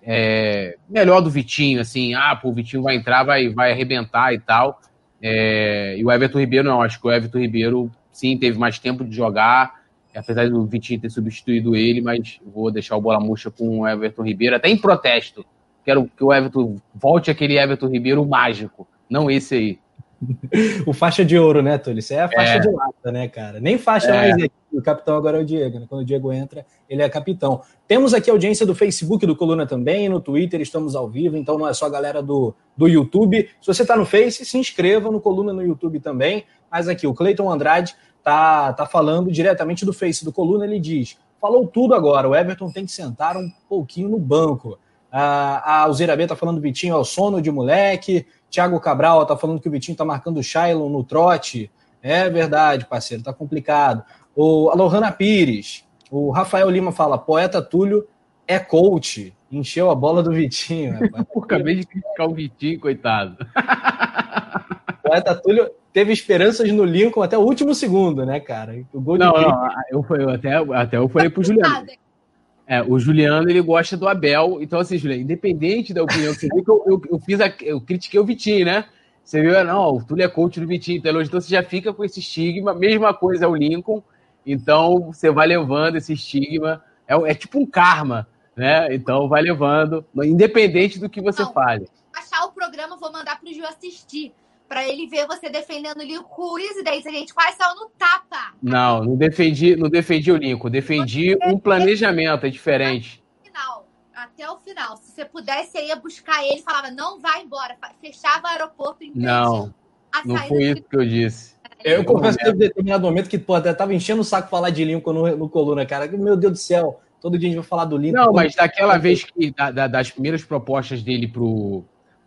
é, melhor do Vitinho, assim, ah, pô, o Vitinho vai entrar, vai, vai arrebentar e tal. É, e o Everton Ribeiro, não, acho que o Everton Ribeiro, sim, teve mais tempo de jogar, apesar do Vitinho ter substituído ele, mas vou deixar o bola murcha com o Everton Ribeiro, até em protesto. Quero que o Everton volte aquele Everton Ribeiro mágico, não esse aí. o faixa de ouro, né, Túlio? Isso é a faixa é. de lata, né, cara? Nem faixa é. mais aqui. O capitão agora é o Diego, né? Quando o Diego entra, ele é capitão. Temos aqui a audiência do Facebook do Coluna também, no Twitter estamos ao vivo, então não é só a galera do, do YouTube. Se você está no Face, se inscreva no Coluna no YouTube também. Mas aqui, o Cleiton Andrade tá, tá falando diretamente do Face do Coluna, ele diz: falou tudo agora, o Everton tem que sentar um pouquinho no banco. A, a Alzira B tá falando Vitinho é o sono de moleque. Tiago Cabral tá falando que o Vitinho tá marcando o Shailon no trote. É verdade, parceiro, tá complicado. O Alohana Pires, o Rafael Lima fala: poeta Túlio é coach. Encheu a bola do Vitinho. acabei de criticar o Vitinho, coitado. poeta Túlio teve esperanças no Lincoln até o último segundo, né, cara? O gol não, não, eu, eu, até, até eu falei pro Juliano. É, o Juliano, ele gosta do Abel. Então, assim, Juliano, independente da opinião que você viu, que eu, eu, eu, fiz a, eu critiquei o Vitinho, né? Você viu, não, o Túlio é coach do Vitinho, então, então você já fica com esse estigma. Mesma coisa é o Lincoln. Então, você vai levando esse estigma. É, é tipo um karma, né? Então, vai levando, independente do que você não, fale. Achar o programa, vou mandar pro Ju assistir para ele ver você defendendo o Lincoln e daí a gente quase saiu no tapa. Não, não defendi, não defendi o Lincoln, defendi um planejamento, é diferente. Até o final, até o final. Se você pudesse, você ia buscar ele, falava, não vai embora, fechava o aeroporto. Não, não foi isso que eu disse. Eu confesso que teve determinado momento que pô, até tava enchendo o saco falar de Lincoln no, no coluna, cara. Meu Deus do céu, todo dia a gente vai falar do Lincoln. Não, mas daquela vez que, da, da, das primeiras propostas dele pro,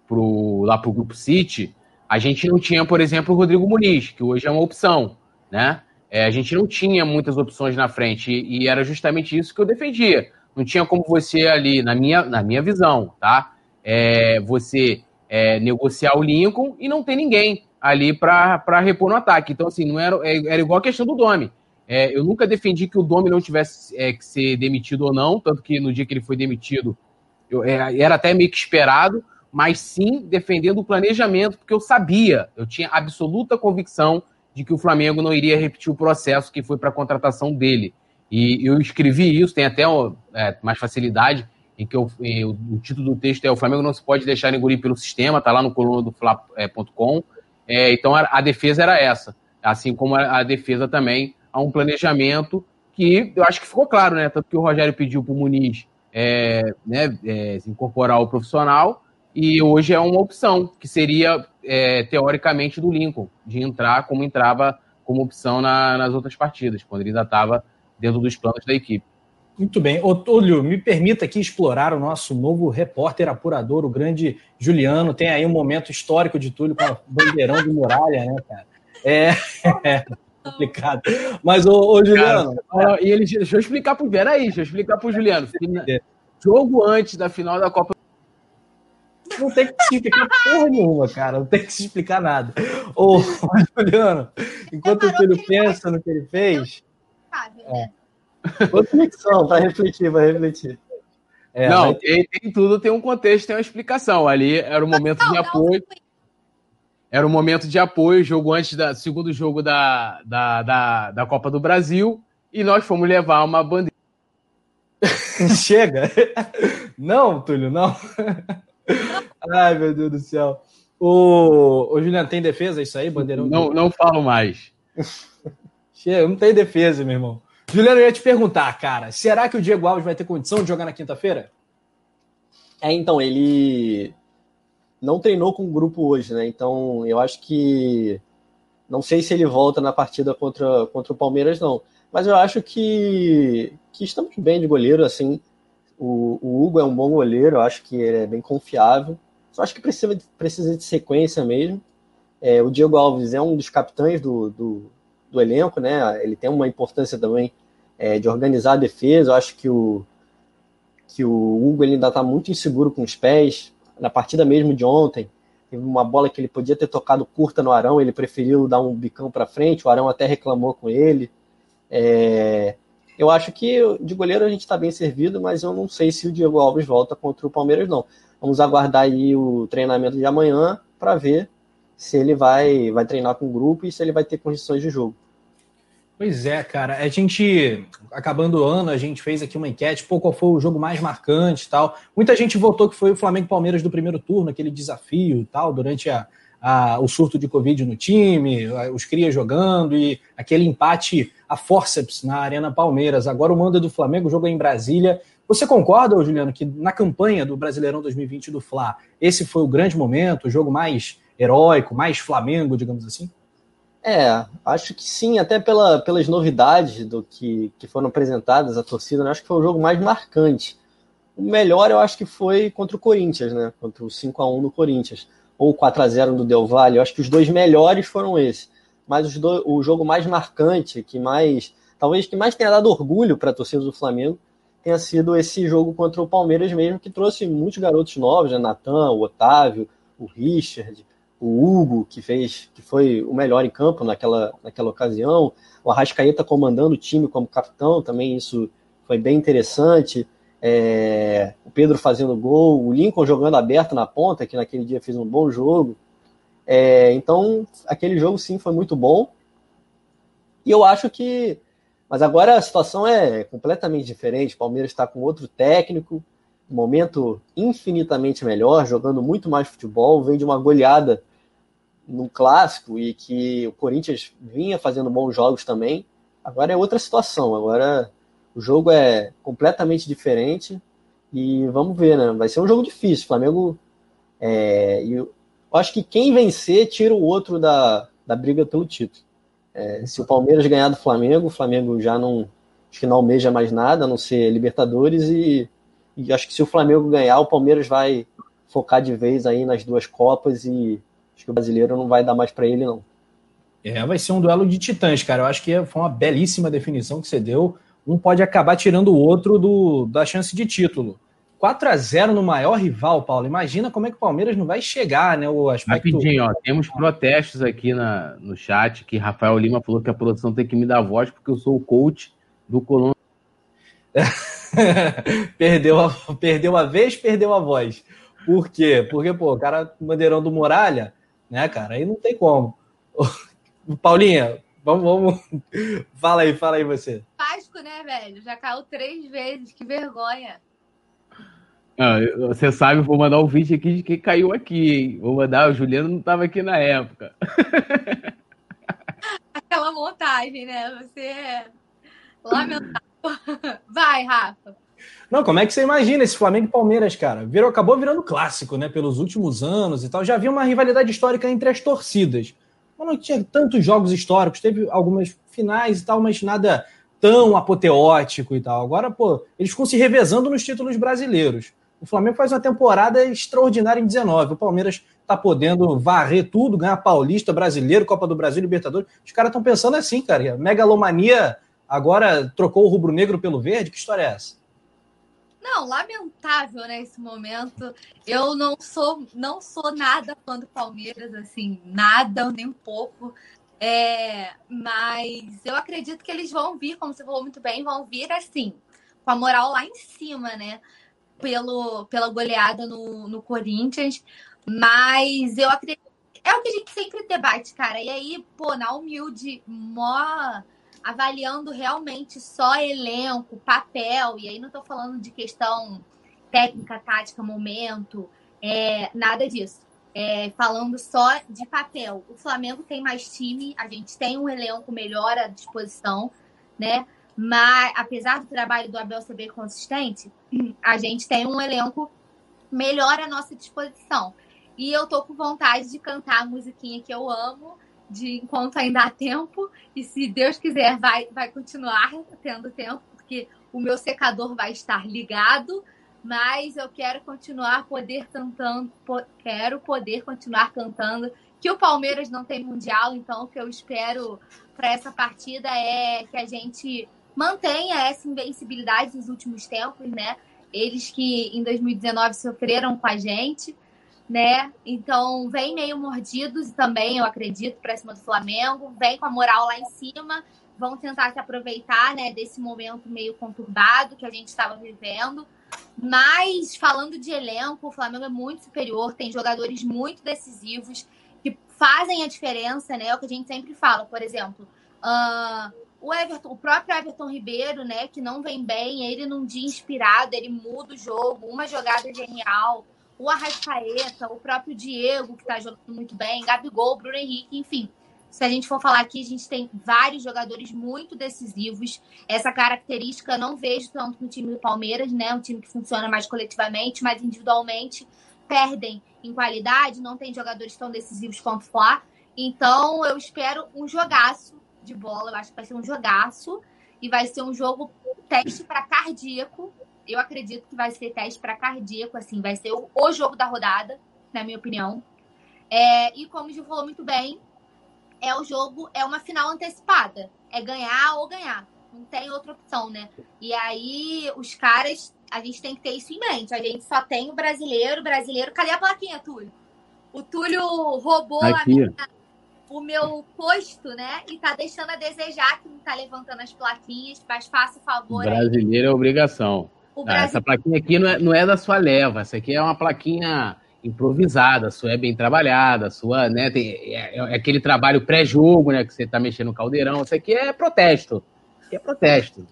pro, lá pro Grupo City, a gente não tinha, por exemplo, o Rodrigo Muniz, que hoje é uma opção, né? É, a gente não tinha muitas opções na frente e, e, era justamente isso que eu defendia. Não tinha como você ali, na minha, na minha visão, tá? É, você é, negociar o Lincoln e não ter ninguém ali para repor no ataque. Então, assim, não era, é, era igual a questão do Domi. É, eu nunca defendi que o Domi não tivesse é, que ser demitido ou não, tanto que no dia que ele foi demitido, eu, era até meio que esperado, mas sim defendendo o planejamento, porque eu sabia, eu tinha absoluta convicção de que o Flamengo não iria repetir o processo que foi para a contratação dele. E eu escrevi isso, tem até é, mais facilidade, em que eu, o título do texto é O Flamengo não se pode deixar engolir pelo sistema, está lá no coluna do Fla.com. É, então a, a, defesa era essa, assim como a, a, defesa também a um planejamento que eu acho que ficou claro, né? Tanto que o Rogério pediu para o Muniz é, né, é, incorporar o profissional, e hoje é uma opção, que seria, é, teoricamente, do Lincoln, de entrar como entrava como opção na, nas outras partidas, quando ele ainda estava dentro dos planos da equipe. Muito bem. Otúlio, me permita aqui explorar o nosso novo repórter apurador, o grande Juliano. Tem aí um momento histórico de Túlio com a bandeirão de muralha, né, cara? É, é complicado. Mas, ô, ô Juliano. Cara, e ele, deixa eu explicar pro. Peraí, deixa eu explicar pro Juliano. Jogo antes da final da Copa não tem que explicar porra nenhuma, cara. Não tem que se explicar nada. Ô, Juliano, enquanto o filho pensa no que ele fez. É. Reflexão, vai refletir, vai refletir. É, não, tem, tem, tudo, tem um contexto, tem uma explicação. Ali era o momento não, de apoio. Era o momento de apoio, jogo antes da segundo jogo da, da, da, da Copa do Brasil, e nós fomos levar uma bandeira. Chega! Não, Túlio, não. Ai, meu Deus do céu. O, o Juliano, tem defesa isso aí, bandeirão? Não, não falo mais. Chega, não tem defesa, meu irmão. Juliano, eu ia te perguntar, cara, será que o Diego Alves vai ter condição de jogar na quinta-feira? É, então, ele não treinou com o grupo hoje, né? Então, eu acho que. Não sei se ele volta na partida contra, contra o Palmeiras, não. Mas eu acho que, que estamos bem de goleiro, assim. O, o, Hugo é um bom goleiro, acho que ele é bem confiável. Só acho que precisa, precisa de sequência mesmo. É, o Diego Alves é um dos capitães do, do, do elenco, né? Ele tem uma importância também é, de organizar a defesa. Eu acho que o, que o Hugo ele ainda está muito inseguro com os pés. Na partida mesmo de ontem, teve uma bola que ele podia ter tocado curta no Arão, ele preferiu dar um bicão para frente. O Arão até reclamou com ele. É, Eu acho que de goleiro a gente está bem servido, mas eu não sei se o Diego Alves volta contra o Palmeiras, não. Vamos aguardar aí o treinamento de amanhã para ver se ele vai, vai treinar com o grupo e se ele vai ter condições de jogo. Pois é, cara. A gente, acabando o ano, a gente fez aqui uma enquete, pô, qual foi o jogo mais marcante tal. Muita gente votou que foi o Flamengo Palmeiras do primeiro turno, aquele desafio tal, durante a, a, o surto de Covid no time, os Cria jogando e aquele empate a forceps na Arena Palmeiras. Agora o mando é do Flamengo, o jogo em Brasília. Você concorda, Juliano, que na campanha do Brasileirão 2020 do Fla, esse foi o grande momento, o jogo mais heróico, mais Flamengo, digamos assim? É, acho que sim, até pela, pelas novidades do que, que foram apresentadas à torcida, né? acho que foi o jogo mais marcante. O melhor eu acho que foi contra o Corinthians, né? Contra o 5 a 1 no Corinthians, ou 4 a 0 do Del Valle. Eu acho que os dois melhores foram esses. Mas do, o jogo mais marcante, que mais, talvez que mais tenha dado orgulho para a torcida do Flamengo, tenha sido esse jogo contra o Palmeiras mesmo, que trouxe muitos garotos novos, né? Natan, o Otávio, o Richard, o Hugo, que fez, que foi o melhor em campo naquela, naquela ocasião, o Arrascaeta comandando o time como capitão, também isso foi bem interessante. É, o Pedro fazendo gol, o Lincoln jogando aberto na ponta, que naquele dia fez um bom jogo. É, então, aquele jogo sim foi muito bom. E eu acho que. Mas agora a situação é completamente diferente. O Palmeiras está com outro técnico, momento infinitamente melhor, jogando muito mais futebol, vem de uma goleada no clássico e que o Corinthians vinha fazendo bons jogos também. Agora é outra situação. Agora o jogo é completamente diferente e vamos ver, né? Vai ser um jogo difícil. O Flamengo. É, eu acho que quem vencer tira o outro da, da briga pelo título. É, se o Palmeiras ganhar do Flamengo, o Flamengo já não. Acho que não almeja mais nada, a não ser Libertadores. E, e acho que se o Flamengo ganhar, o Palmeiras vai focar de vez aí nas duas Copas e Acho que o brasileiro não vai dar mais para ele, não. É, vai ser um duelo de titãs, cara. Eu acho que foi uma belíssima definição que você deu. Um pode acabar tirando o outro do, da chance de título. 4 a 0 no maior rival, Paulo. Imagina como é que o Palmeiras não vai chegar, né? O aspecto... Rapidinho, ó, temos protestos aqui na, no chat que Rafael Lima falou que a produção tem que me dar voz porque eu sou o coach do Colônia. perdeu, a, perdeu a vez, perdeu a voz. Por quê? Porque, pô, o cara bandeirão do Muralha né, cara? Aí não tem como. Paulinha, vamos, vamos. Fala aí, fala aí você. Vasco, né, velho? Já caiu três vezes, que vergonha. Ah, você sabe, vou mandar um vídeo aqui de quem caiu aqui, hein? Vou mandar, o Juliano não estava aqui na época. Aquela montagem, né? Você é lamentável. Vai, Rafa. Não, como é que você imagina esse Flamengo e Palmeiras, cara? Virou, acabou virando clássico, né? Pelos últimos anos e tal. Já havia uma rivalidade histórica entre as torcidas. Mas não tinha tantos jogos históricos, teve algumas finais e tal, mas nada tão apoteótico e tal. Agora, pô, eles ficam se revezando nos títulos brasileiros. O Flamengo faz uma temporada extraordinária em 19. O Palmeiras tá podendo varrer tudo, ganhar Paulista, Brasileiro, Copa do Brasil, Libertadores. Os caras estão pensando assim, cara. Megalomania agora trocou o rubro-negro pelo verde. Que história é essa? Não, lamentável, né, esse momento. Eu não sou, não sou nada fã do Palmeiras, assim, nada, nem um pouco. É, mas eu acredito que eles vão vir, como você falou muito bem, vão vir assim, com a moral lá em cima, né? Pelo, pela goleada no, no Corinthians. Mas eu acredito. É o que a gente sempre debate, cara. E aí, pô, na humilde, mó avaliando realmente só elenco, papel, e aí não estou falando de questão técnica, tática, momento, é, nada disso. É, falando só de papel. O Flamengo tem mais time, a gente tem um elenco melhor à disposição, né? Mas apesar do trabalho do Abel ser bem consistente, a gente tem um elenco melhor à nossa disposição. E eu tô com vontade de cantar a musiquinha que eu amo, de enquanto ainda há tempo, e se Deus quiser, vai, vai continuar tendo tempo, porque o meu secador vai estar ligado, mas eu quero continuar poder cantando, quero poder continuar cantando. Que o Palmeiras não tem mundial, então o que eu espero para essa partida é que a gente mantenha essa invencibilidade dos últimos tempos, né? Eles que em 2019 sofreram com a gente, né? Então, vem meio mordidos também, eu acredito, para cima do Flamengo, vem com a moral lá em cima, vão tentar se aproveitar né, desse momento meio conturbado que a gente estava vivendo. Mas, falando de elenco, o Flamengo é muito superior, tem jogadores muito decisivos que fazem a diferença, né? É o que a gente sempre fala, por exemplo. Uh, o Everton, o próprio Everton Ribeiro, né, que não vem bem, ele num dia inspirado, ele muda o jogo, uma jogada genial. O Arrascaeta, o próprio Diego, que tá jogando muito bem, Gabigol, Bruno Henrique, enfim. Se a gente for falar aqui, a gente tem vários jogadores muito decisivos. Essa característica não vejo tanto no time do Palmeiras, né? Um time que funciona mais coletivamente, mas individualmente perdem em qualidade, não tem jogadores tão decisivos quanto o Flá. Então, eu espero um jogaço de bola. Eu acho que vai ser um jogaço e vai ser um jogo teste para cardíaco. Eu acredito que vai ser teste para cardíaco, assim, vai ser o, o, jogo da rodada, na minha opinião. É, e como o Gil falou muito bem, é o jogo, é uma final antecipada. É ganhar ou ganhar. Não tem outra opção, né? E aí, os caras, a gente tem que ter isso em mente. A gente só tem o brasileiro, brasileiro. Cadê a plaquinha, Túlio? O Túlio roubou Aqui. a minha, o meu posto, né? E tá deixando a desejar que não tá levantando as plaquinhas, mas faça o favor. Brasileiro aí. é obrigação. Ah, Brasil... Essa plaquinha aqui não é, não é da sua leva, essa aqui é uma plaquinha improvisada, a sua é bem trabalhada, a sua, né, tem, é, é aquele trabalho pré-jogo, né, que você tá mexendo no caldeirão, isso aqui é protesto, aqui é protesto.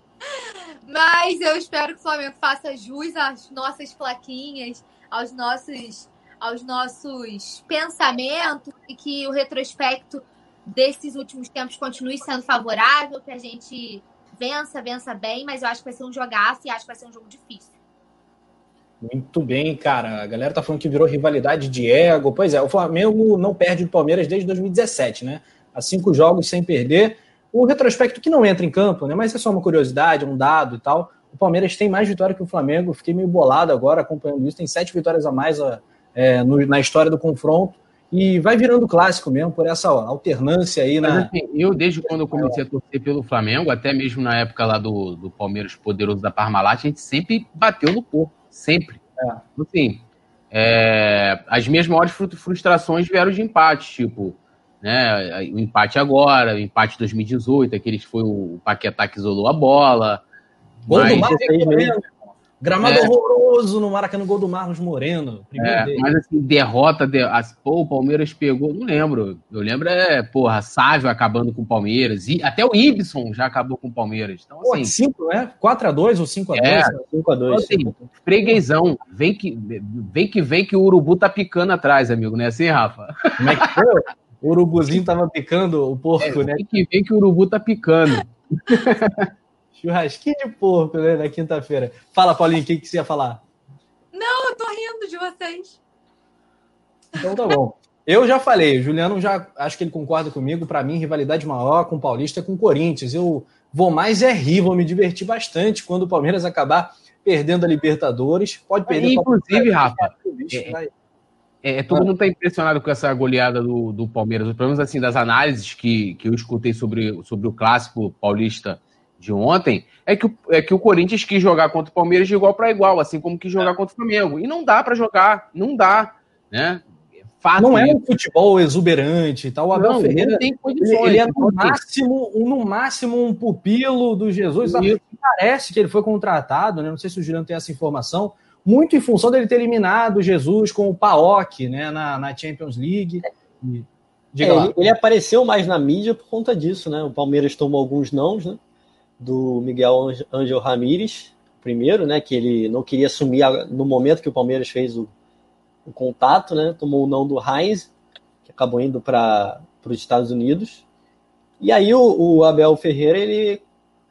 Mas eu espero que o Flamengo faça jus às nossas plaquinhas, aos nossos, aos nossos pensamentos e que o retrospecto desses últimos tempos continue sendo favorável, que a gente vença, vença bem, mas eu acho que vai ser um jogaço e acho que vai ser um jogo difícil. Muito bem, cara. A galera tá falando que virou rivalidade de ego. Pois é, o Flamengo não perde do Palmeiras desde 2017, né? Há cinco jogos sem perder. O retrospecto que não entra em campo, né? Mas é só uma curiosidade, um dado e tal. O Palmeiras tem mais vitória que o Flamengo. Fiquei meio bolado agora acompanhando isso. Tem sete vitórias a mais é, no, na história do confronto. E vai virando clássico mesmo por essa alternância aí Mas, na. Assim, eu, desde quando eu comecei a torcer pelo Flamengo, até mesmo na época lá do, do Palmeiras poderoso da Parmalat, a gente sempre bateu no corpo. Sempre. É. Assim, é, as minhas maiores frustrações vieram de empate, tipo, né, o empate agora, o empate 2018, aqueles foi o Paquetá que isolou a bola. Gol mas, do Marcos Gramado é. horroroso no Maracanã, gol do Marcos Moreno. É, mas assim, derrota, de, as, pô, o Palmeiras pegou, não lembro. Eu lembro é, porra, Sávio acabando com o Palmeiras. E até o Ibson já acabou com o Palmeiras. Então, assim, 5, né? 4x2 ou 5x2? É, 5x2. Então, assim, freguesão. Vem que, vem que vem que o Urubu tá picando atrás, amigo, não é assim, Rafa? Como é que foi? O Urubuzinho tava picando o porco, é, né? Vem que vem que o Urubu tá picando. Churrasquinho de porco, né, na quinta-feira. Fala, Paulinho, o que, que você ia falar? Não, eu tô rindo de vocês. Então tá bom. Eu já falei, o Juliano já acho que ele concorda comigo. Para mim, rivalidade maior com o Paulista é com o Corinthians. Eu vou mais é rir, vou me divertir bastante quando o Palmeiras acabar perdendo a Libertadores. Pode perder. Inclusive, Rafa, é, é, é, todo mundo está impressionado com essa goleada do, do Palmeiras. Pelo menos assim, das análises que, que eu escutei sobre, sobre o clássico paulista de ontem é que, é que o Corinthians quis jogar contra o Palmeiras de igual para igual, assim como quis jogar é. contra o Flamengo. E não dá para jogar, não dá, né? Fato não é um futebol exuberante e tal. O Abel não, Ferreira tem condições, ele, ele é no máximo, um, no máximo um pupilo do Jesus. Parece que ele foi contratado, né? Não sei se o Juliano tem essa informação, muito em função dele ter eliminado Jesus com o Paok, né? Na, na Champions League. E, é, ele, ele, apareceu mais na mídia por conta disso, né? O Palmeiras tomou alguns nãos, né? Do Miguel Angel Ramírez, primeiro, né, que ele não queria assumir no momento que o Palmeiras fez o, o contato, né, tomou o não do Heinz, que acabou indo para os Estados Unidos. E aí o, o, Abel Ferreira ele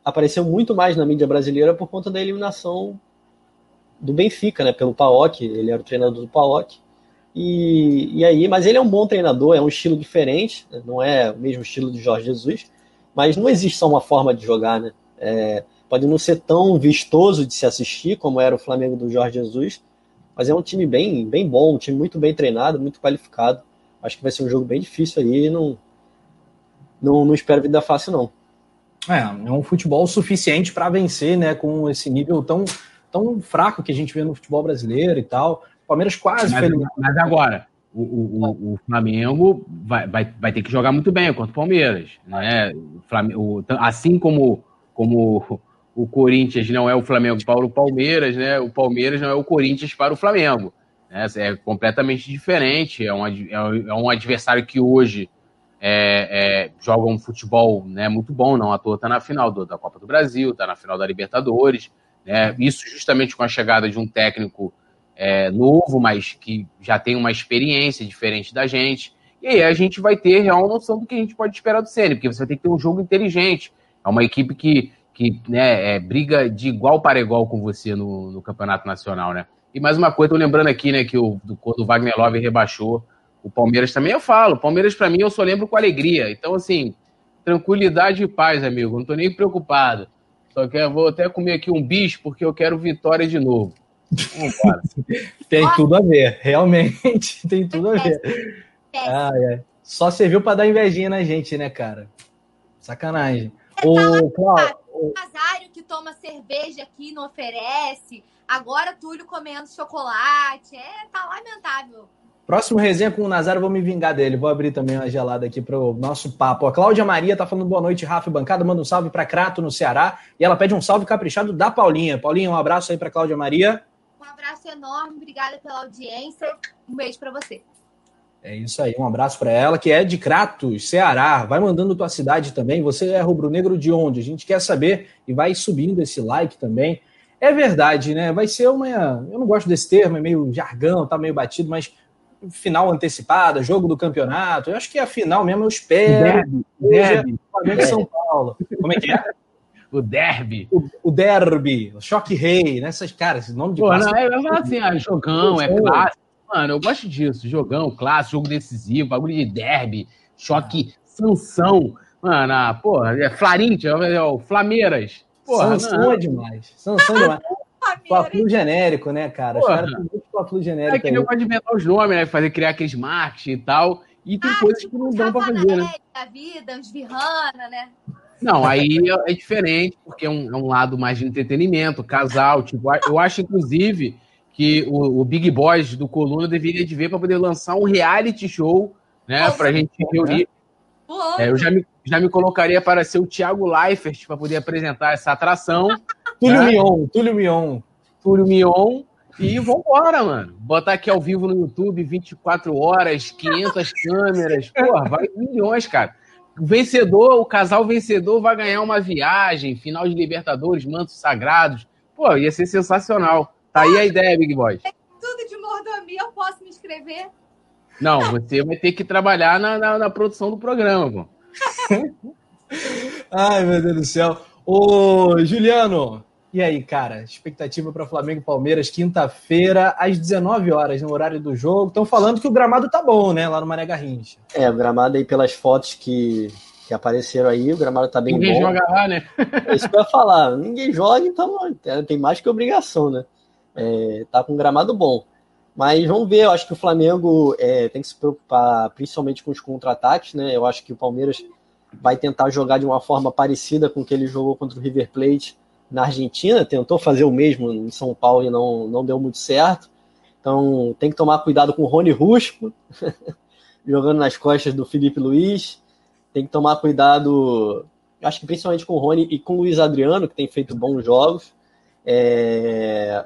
apareceu muito mais na mídia brasileira por conta da eliminação do Benfica, né, pelo Paok, ele era o treinador do Paok. E, e aí, mas ele é um bom treinador, é um estilo diferente, né, não é o mesmo estilo de Jorge Jesus, mas não existe só uma forma de jogar, né? É, pode não ser tão vistoso de se assistir como era o Flamengo do Jorge Jesus, mas é um time bem, bem bom, um time muito bem treinado, muito qualificado. Acho que vai ser um jogo bem difícil aí, não, não, não espero vida fácil não. É, é um futebol suficiente para vencer, né, com esse nível tão, tão fraco que a gente vê no futebol brasileiro e tal. O Palmeiras quase mas, foi Mas agora, o, o, o, Flamengo vai, vai, vai ter que jogar muito bem contra o Palmeiras. Né? O Flamengo, assim como, como o Corinthians não é o Flamengo para o Palmeiras, né? o Palmeiras não é o Corinthians para o Flamengo. Né? É completamente diferente. É um, é um adversário que hoje é, é, joga um futebol né, muito bom, não à toa está na final do, da Copa do Brasil, está na final da Libertadores. Né? Isso justamente com a chegada de um técnico é, novo, mas que já tem uma experiência diferente da gente. E aí a gente vai ter real noção do que a gente pode esperar do Ceni, porque você vai ter que ter um jogo inteligente. É uma equipe que, que né, é, briga de igual para igual com você no, no Campeonato Nacional, né? E mais uma coisa, tô lembrando aqui, né, que o, do, quando o Wagner Love rebaixou o Palmeiras também, eu falo. Palmeiras, para mim, eu só lembro com alegria. Então, assim, tranquilidade e paz, amigo. Não tô nem preocupado. Só que eu vou até comer aqui um bicho porque eu quero vitória de novo. tem tudo a ver, realmente tem tudo a ver. Ah, é. Só serviu para dar invejinha na gente, né, cara? Sacanagem. O, o Nazário que toma cerveja aqui não oferece. Agora Túlio comendo chocolate. É, tá lamentável. Próximo resenha com o Nazário, vou me vingar dele. Vou abrir também uma gelada aqui para o nosso papo. A Cláudia Maria tá falando boa noite, Rafa Bancada. Manda um salve para Crato, no Ceará. E ela pede um salve caprichado da Paulinha. Paulinha, um abraço aí para Cláudia Maria. Um abraço enorme, obrigada pela audiência. Um beijo para você. É isso aí, um abraço para ela, que é de Cratos, Ceará. Vai mandando tua cidade também. Você é rubro-negro de onde? A gente quer saber e vai subindo esse like também. É verdade, né? Vai ser uma. Eu não gosto desse termo, é meio jargão, tá meio batido, mas final antecipada, jogo do campeonato. Eu acho que a final mesmo eu espero. Derby. Flamengo São Paulo. Como é que é? O derby. O, o derby, o choque rei, nessas né? caras, esse nome de Pô, não, falo assim, ah, jogão, é clássico. Mano, eu gosto disso. Jogão, clássico, jogo decisivo, bagulho de derby, choque, sanção. Mano, ah, porra, é Florinte, é o Flameiras. Porra, Sansão é demais. Sansão é demais. Fla-Flu genérico, né, cara? Os caras têm muito Fla-Flu genérico. É que nem pode inventar os nomes, né? Fazer, criar aqueles marketing e tal. E tem ah, coisas que não dão pra fazer, né? A vida, os virrana, né? Não, aí é, é diferente, porque é um, é um, lado mais de entretenimento, casal. Tipo, eu acho, inclusive, que o, o Big Boys do Coluna deveria de ver para poder lançar um reality show, né? Nossa, pra gente reunir. É, eu já me, já me colocaria para ser o Thiago Leifert para poder apresentar essa atração. Túlio né? Mion, Túlio Mion. Túlio Mion. E vambora, mano. Botar aqui ao vivo no YouTube 24 horas, 500 câmeras. Porra, vai milhões, cara. O vencedor, o casal vencedor vai ganhar uma viagem, final de Libertadores, mantos sagrados. Pô, ia ser sensacional. Tá aí a ideia, Big Boy. Tudo de mordomia, eu posso me inscrever? Não, você vai ter que trabalhar na, na, na produção do programa, pô. Ai, meu Deus do céu. Ô, Juliano, e aí, cara? Expectativa para Flamengo e Palmeiras, quinta-feira, às 19 horas, no horário do jogo. Estão falando que o gramado tá bom, né? Lá no Mané Garrincha. É, o gramado aí, pelas fotos que, que apareceram aí, o gramado tá bem Ninguém bom. Ninguém joga lá, né? É isso que eu ia falar. Ninguém joga, então é, tem mais que obrigação, né? É, tá com um gramado bom. Mas vamos ver, eu acho que o Flamengo é, tem que se preocupar principalmente com os contra-ataques, né? Eu acho que o Palmeiras vai tentar jogar de uma forma parecida com o que ele jogou contra o River Plate na Argentina, tentou fazer o mesmo em São Paulo e não, não deu muito certo. Então tem que tomar cuidado com o Rony Rusco, jogando nas costas do Felipe Luiz. Tem que tomar cuidado, acho que principalmente com o Rony e com o Luiz Adriano, que tem feito bons jogos. É...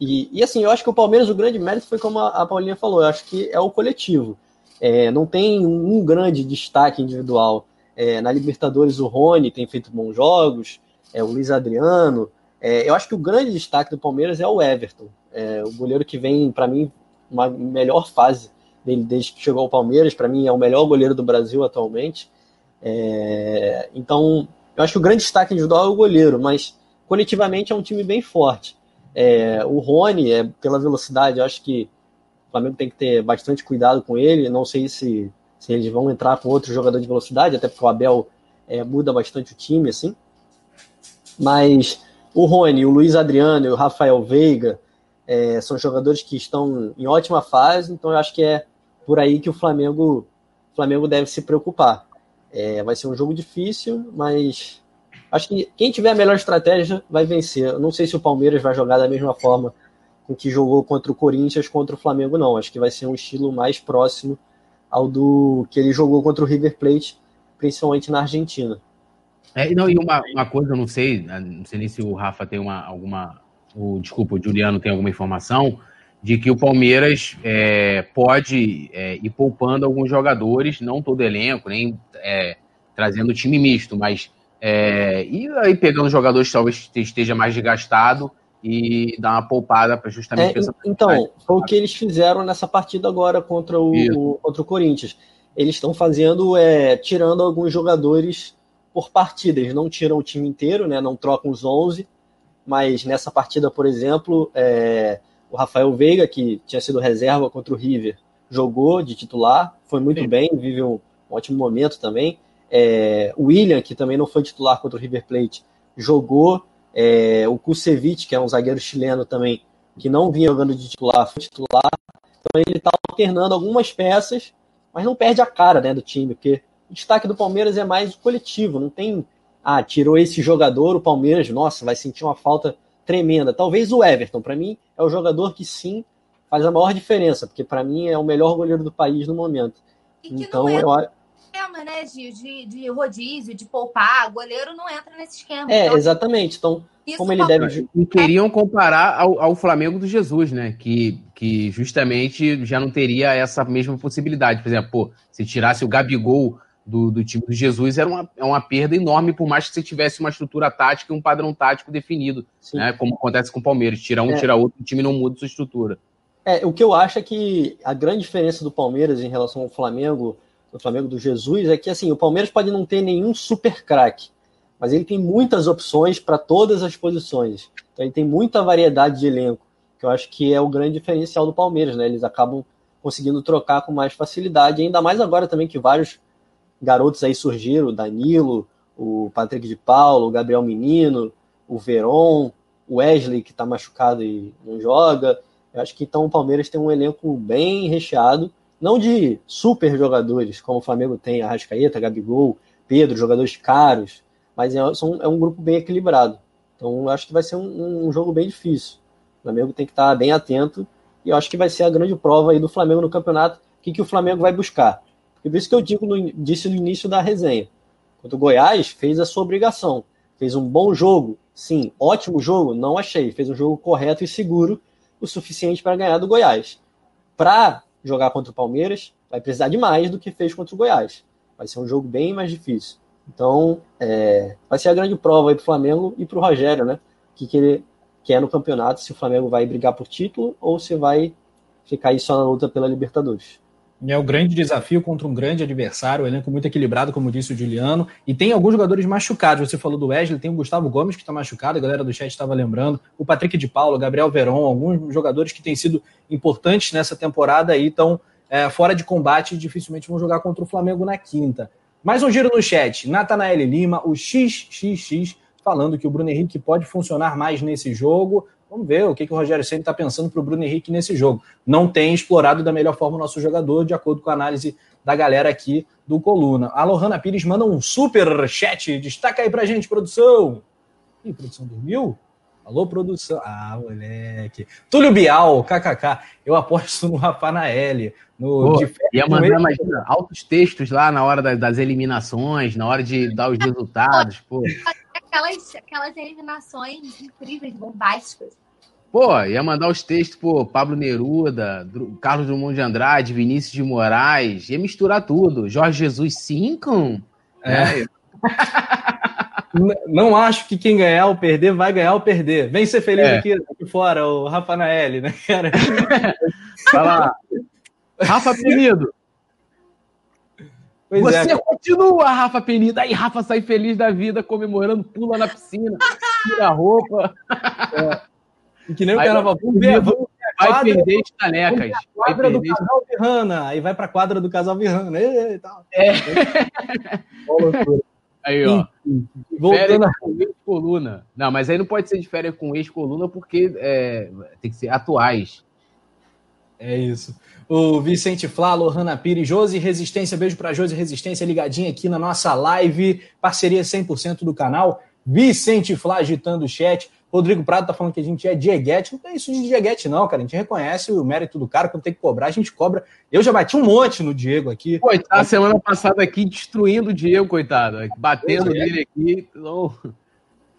E, e, assim, eu acho que o Palmeiras, o grande mérito foi como a, Paulinha falou, eu acho que é o coletivo. É, não tem um grande destaque individual. É, na Libertadores, o Rony tem feito bons jogos, é, o Luiz Adriano. É, eu acho que o grande destaque do Palmeiras é o Everton, é, o goleiro que vem, para mim, uma melhor fase dele desde que chegou ao Palmeiras. Para mim, é o melhor goleiro do Brasil atualmente. É, então, eu acho que o grande destaque individual é o goleiro, mas coletivamente é um time bem forte. É, o Rony, é, pela velocidade, eu acho que o Flamengo tem que ter bastante cuidado com ele. Não sei se, se eles vão entrar com outro jogador de velocidade, até porque o Abel é, muda bastante o time, assim. Mas o Rony, o Luiz Adriano e o Rafael Veiga é, são jogadores que estão em ótima fase, então eu acho que é por aí que o Flamengo, o Flamengo deve se preocupar. É, vai ser um jogo difícil, mas acho que quem tiver a melhor estratégia vai vencer. Não sei se o Palmeiras vai jogar da mesma forma com que jogou contra o Corinthians, contra o Flamengo, não. Acho que vai ser um estilo mais próximo ao do que ele jogou contra o River Plate, principalmente na Argentina. É, não, e uma, uma coisa, não sei, né, não sei nem se o Rafa tem uma, alguma. O, desculpa, o Juliano tem alguma informação de que o Palmeiras é, pode é, ir poupando alguns jogadores, não todo elenco, nem é, trazendo time misto, mas é, e aí pegando jogadores que talvez esteja mais desgastado e dar uma poupada para justamente é, Então, foi o que eles fizeram nessa partida agora contra o, contra o Corinthians. Eles estão fazendo, é, tirando alguns jogadores por partida. Eles não tiram o time inteiro, né? Não trocam os 11, mas nessa partida, por exemplo, é, o Rafael Veiga, que tinha sido reserva contra o River, jogou de titular, foi muito Sim. bem, vive um, um, ótimo momento também. É, o William, que também não foi titular contra o River Plate, jogou é, o Kusevich, que é um zagueiro chileno também, que não vinha jogando de titular, foi titular. Então ele está alternando algumas peças, mas não perde a cara né, do time, porque o destaque do Palmeiras é mais coletivo, não tem. Ah, tirou esse jogador, o Palmeiras, nossa, vai sentir uma falta tremenda. Talvez o Everton, para mim, é o jogador que sim faz a maior diferença, porque para mim é o melhor goleiro do país no momento. então é... eu esquema, né, de, de, de, rodízio, de poupar, goleiro não entra nesse esquema. É, então, exatamente. Então, como ele deve. E queriam comparar ao, ao, Flamengo do Jesus, né? Que, que justamente já não teria essa mesma possibilidade. Por exemplo, pô, se tirasse o Gabigol do, do time do Jesus, era uma, é uma perda enorme, por mais que você tivesse uma estrutura tática e um padrão tático definido, né? Como acontece com o Palmeiras. Tira um, é. tira outro, o time não muda sua estrutura. É, o que eu acho é que a grande diferença do Palmeiras em relação ao Flamengo do Flamengo do Jesus é que assim, o Palmeiras pode não ter nenhum super craque, mas ele tem muitas opções para todas as posições. Então ele tem muita variedade de elenco, que eu acho que é o grande diferencial do Palmeiras, né? Eles acabam conseguindo trocar com mais facilidade, ainda mais agora também que vários garotos aí surgiram, o Danilo, o Patrick de Paulo, o Gabriel Menino, o Veron, o Wesley que está machucado e não joga. Eu acho que então o Palmeiras tem um elenco bem recheado não de super jogadores, como o Flamengo tem, Arrascaeta, Gabigol, Pedro, jogadores caros, mas é, são, é um grupo bem equilibrado. Então, acho que vai ser um, um, jogo bem difícil. O Flamengo tem que estar bem atento e acho que vai ser a grande prova aí do Flamengo no campeonato, o que, que o Flamengo vai buscar. Por isso que eu digo no, disse no início da resenha. Quando o Goiás fez a sua obrigação, fez um bom jogo, sim, ótimo jogo, não achei, fez um jogo correto e seguro, o suficiente para ganhar do Goiás. Para jogar contra o Palmeiras, vai precisar de mais do que fez contra o Goiás. Vai ser um jogo bem mais difícil. Então, é, vai ser a grande prova aí pro Flamengo e pro Rogério, né? O que, que ele quer no campeonato, se o Flamengo vai brigar por título ou se vai ficar aí só na luta pela Libertadores. É o grande desafio contra um grande adversário, o elenco muito equilibrado, como disse o Juliano, e tem alguns jogadores machucados. Você falou do Wesley, tem o Gustavo Gomes que está machucado, a galera do chat estava lembrando, o Patrick de Paulo, Gabriel Veron, alguns jogadores que têm sido importantes nessa temporada aí estão é, fora de combate e dificilmente vão jogar contra o Flamengo na quinta. Mais um giro no chat. Natanael Lima, o XXX, falando que o Bruno Henrique pode funcionar mais nesse jogo. Vamos ver o que, que o Rogério sempre está pensando para o Bruno Henrique nesse jogo. Não tem explorado da melhor forma o nosso jogador, de acordo com a análise da galera aqui do Coluna. A Lohana Pires manda um super chat. Destaca aí pra gente, produção. Ih, produção dormiu? Alô, produção. Ah, moleque. Túlio Bial, kkk. Eu aposto no Rafanael. No Pô, ia mandar, imagina, altos textos lá na hora das, das eliminações, na hora de dar os resultados. Pô aquelas, aquelas eliminações incríveis, bombásticas. Pô, ia mandar os textos, pô, Pablo Neruda, Carlos Drummond de Andrade, Vinícius de Moraes, ia misturar tudo. Jorge Jesus 5? É. é. Não acho que quem ganhar ou perder vai ganhar ou perder. Vem ser feliz é. aqui, aqui fora, o Rafa Naeli, né, cara? Vai lá. Rafa Penido, Pois Você é. continua, Rafa Penida. Aí Rafa sai feliz da vida, comemorando, pula na piscina, tira a roupa. É. E que nem o carnaval. Vamos ver, vamos ver vai perder as canecas. Quadra do casal Virrana. Aí vai pra quadra do casal Virrana. E, e tal. É. Aí, ó. Voltando a... ex-coluna. Não, mas aí não pode ser de férias com ex-coluna porque é, tem que ser atuais. É isso o Vicente Flá, Lohana Pires, Josi Resistência, beijo para Josi Resistência, ligadinha aqui na nossa live, parceria 100% do canal. Vicente Flá agitando o chat. Rodrigo Prado tá falando que a gente é Dieguete. Não tem isso de Dieguete, não, cara. A gente reconhece o mérito do cara. Quando tem que cobrar, a gente cobra. Eu já bati um monte no Diego aqui. Coitado, semana passada aqui destruindo o Diego, coitado. Batendo é. nele aqui. Então,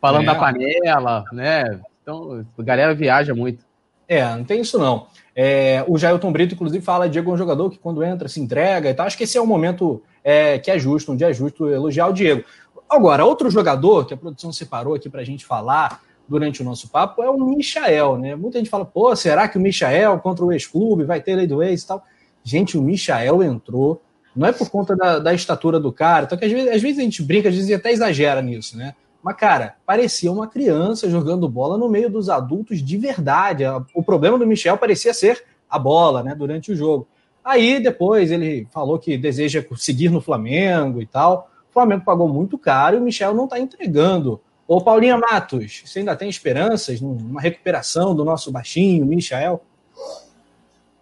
falando é. da panela, né? Então, a galera viaja muito. É, não tem isso não. É, o Jailton Brito, inclusive, fala Diego é um jogador que quando entra se entrega e tal. Acho que esse é o momento é, que é justo, um dia é justo elogiar o Diego. Agora, outro jogador que a produção separou aqui para a gente falar durante o nosso papo é o Michael, né? Muita gente fala, pô, será que o Michael contra o ex-clube vai ter lei do ex e tal? Gente, o Michael entrou, não é por conta da, da estatura do cara, então que às vezes, às vezes a gente brinca, às vezes até exagera nisso, né? Mas, cara, parecia uma criança jogando bola no meio dos adultos de verdade. O problema do Michel parecia ser a bola, né, durante o jogo. Aí depois ele falou que deseja seguir no Flamengo e tal. O Flamengo pagou muito caro e o Michel não está entregando. Ô, Paulinha Matos, você ainda tem esperanças numa recuperação do nosso baixinho, Michel?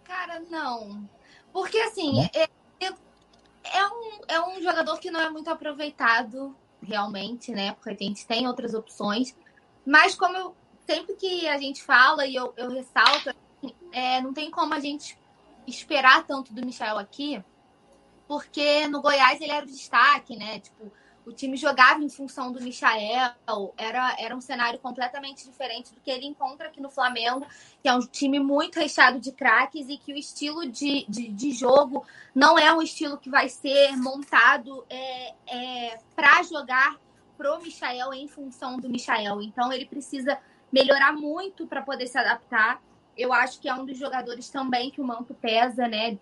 Cara, não. Porque assim, é, é, é, um, é um jogador que não é muito aproveitado realmente, né? Porque a gente tem outras opções. Mas como eu, sempre que a gente fala e eu, eu ressalto, é, não tem como a gente esperar tanto do Michel aqui, porque no Goiás ele era o destaque, né? Tipo, o time jogava em função do Michael, era, era um cenário completamente diferente do que ele encontra aqui no Flamengo, que é um time muito recheado de craques e que o estilo de, de, de jogo não é um estilo que vai ser montado é, é, para jogar pro Michael em função do Michael. Então ele precisa melhorar muito para poder se adaptar. Eu acho que é um dos jogadores também que o manto pesa, né?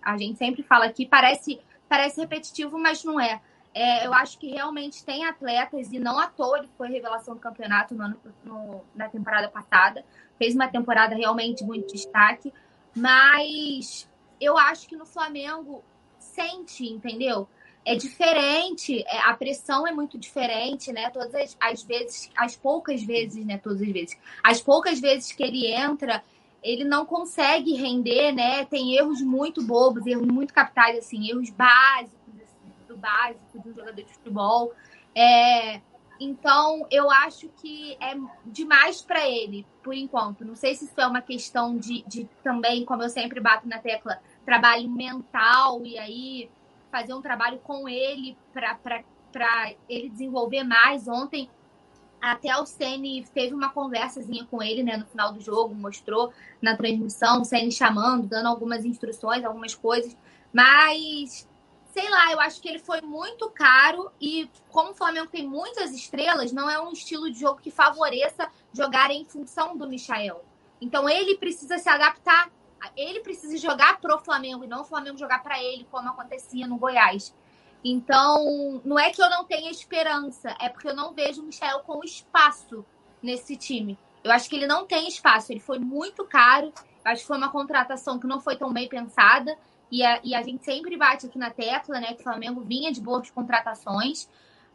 A gente sempre fala aqui, parece, parece repetitivo, mas não é é, eu acho que realmente tem atletas, e não à toa ele foi revelação do campeonato no no, na temporada passada. Fez uma temporada realmente muito destaque. Mas eu acho que no Flamengo sente, entendeu? É diferente, é, a pressão é muito diferente, né? Todas as, as vezes, as poucas vezes, né? Todas as vezes. As poucas vezes que ele entra, ele não consegue render, né? Tem erros muito bobos, erros muito capitais, assim, erros básicos básico de um jogador de futebol. É, então, eu acho que é demais para ele, por enquanto. Não sei se isso é uma questão de, de também, como eu sempre bato na tecla, trabalho mental e aí fazer um trabalho com ele para ele desenvolver mais. Ontem, até o Ceni teve uma conversazinha com ele né, no final do jogo, mostrou na transmissão, o Ceni chamando, dando algumas instruções, algumas coisas. Mas sei lá, eu acho que ele foi muito caro e como o Flamengo tem muitas estrelas, não é um estilo de jogo que favoreça jogar em função do Michael. Então ele precisa se adaptar, ele precisa jogar pro Flamengo e não o Flamengo jogar para ele, como acontecia no Goiás. Então, não é que eu não tenha esperança, é porque eu não vejo o Michael com espaço nesse time. Eu acho que ele não tem espaço, ele foi muito caro, acho que foi uma contratação que não foi tão bem pensada. E a, e a gente sempre bate aqui na tecla, né, que o Flamengo vinha de boas contratações.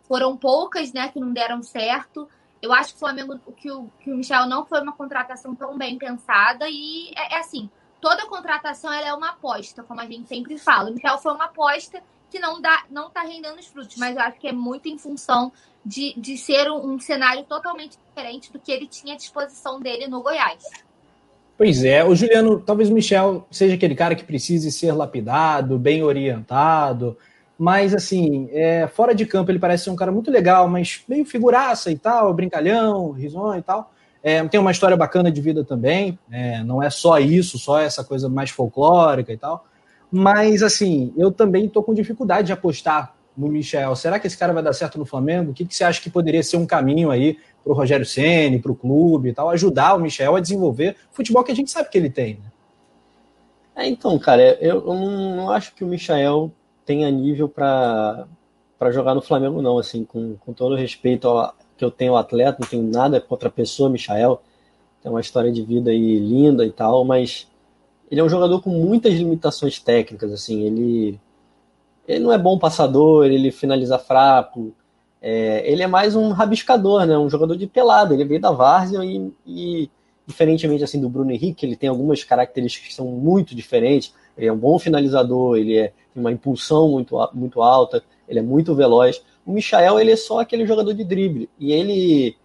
Foram poucas, né, que não deram certo. Eu acho que o Flamengo, que o, que o Michel não foi uma contratação tão bem pensada. E é, é assim, toda contratação ela é uma aposta, como a gente sempre fala. O Michel foi uma aposta que não dá, não está rendendo os frutos, mas eu acho que é muito em função de, de ser um, um cenário totalmente diferente do que ele tinha à disposição dele no Goiás. Pois é, o Juliano, talvez o Michel seja aquele cara que precise ser lapidado, bem orientado, mas assim, é, fora de campo ele parece ser um cara muito legal, mas meio figuraça e tal, brincalhão, risonho e tal. É, tem uma história bacana de vida também, é, não é só isso, só essa coisa mais folclórica e tal. Mas assim, eu também estou com dificuldade de apostar no Michel. Será que esse cara vai dar certo no Flamengo? O que, que você acha que poderia ser um caminho aí para o Rogério Ceni, para o clube e tal, ajudar o Michel a desenvolver o futebol que a gente sabe que ele tem. Né? É, então, cara, eu, eu não, não, acho que o Michel tenha nível para jogar no Flamengo, não. Assim, com, com todo o respeito ao, que eu tenho ao atleta, não tenho nada contra a pessoa, Michel. Tem uma história de vida aí linda e tal, mas ele é um jogador com muitas limitações técnicas. Assim, ele, ele não é bom passador, ele finaliza fraco, é, ele é mais um rabiscador, né? Um jogador de pelado. Ele veio da várzea e, e, diferentemente assim do Bruno Henrique, ele tem algumas características que são muito diferentes. Ele é um bom finalizador, ele é, tem uma impulsão muito, muito alta, ele é muito veloz. o Michael ele é só aquele jogador de drible e ele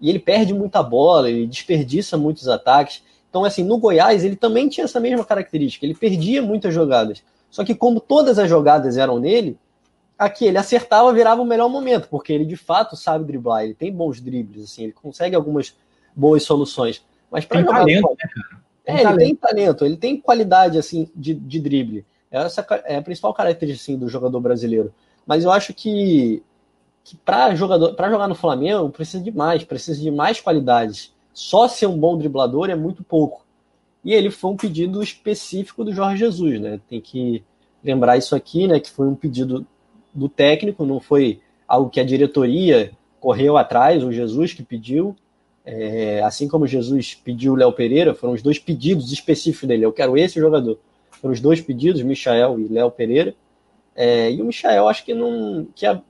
e ele perde muita bola, ele desperdiça muitos ataques. Então, assim, no Goiás ele também tinha essa mesma característica, ele perdia muitas jogadas. Só que como todas as jogadas eram nele, aqui ele acertava, virava o melhor momento, porque ele de fato sabe driblar, ele tem bons dribles, assim, ele consegue algumas boas soluções. Mas para jogar talento, né, cara? Tem é, talento. ele tem talento, ele tem qualidade assim de, de drible. Essa é a principal característica assim, do jogador brasileiro. Mas eu acho que, que para jogador para jogar no Flamengo precisa de mais, precisa de mais qualidades. Só ser um bom driblador é muito pouco. E ele foi um pedido específico do Jorge Jesus, né? Tem que lembrar isso aqui, né? Que foi um pedido do técnico, não foi algo que a diretoria correu atrás, o Jesus que pediu. É, assim como Jesus pediu o Léo Pereira, foram os dois pedidos específicos dele. Eu quero esse jogador. Foram os dois pedidos, Michael e Léo Pereira. É, e o Michael, acho que não. que a,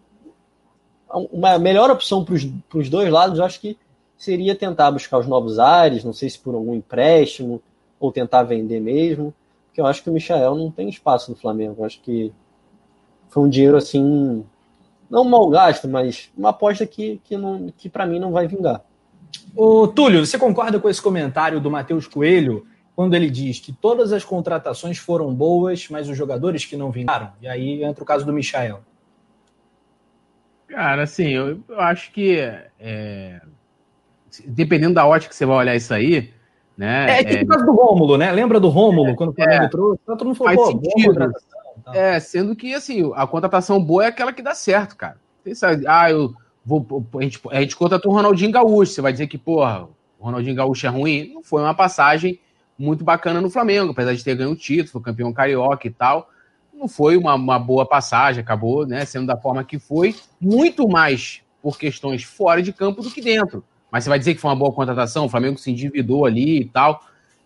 uma melhor opção para os dois lados, acho que seria tentar buscar os novos ares, não sei se por algum empréstimo, ou tentar vender mesmo. Porque eu acho que o Michael não tem espaço no Flamengo. Eu acho que foi um dinheiro assim. Não mal gasto, mas uma aposta que, que, não, que para mim não vai vingar. Ô, Túlio, você concorda com esse comentário do Matheus Coelho, quando ele diz que todas as contratações foram boas, mas os jogadores que não vingaram? E aí entra o caso do Michael. Cara, assim, eu, eu acho que é, dependendo da ótica que você vai olhar isso aí, né? É, tipo é, o caso do Rômulo, né? Lembra do Rômulo, é, quando o Flamengo é, trouxe? Todo mundo falou, faz pô, sentido. É, sendo que, assim, a contratação boa é aquela que dá certo, cara. Sabe, ah, eu Vou, a, gente, a gente contratou o Ronaldinho Gaúcho. Você vai dizer que, porra, o Ronaldinho Gaúcho é ruim? Não foi uma passagem muito bacana no Flamengo, apesar de ter ganho o título, campeão carioca e tal. Não foi uma, uma boa passagem, acabou né, sendo da forma que foi, muito mais por questões fora de campo do que dentro. Mas você vai dizer que foi uma boa contratação, o Flamengo se endividou ali e tal.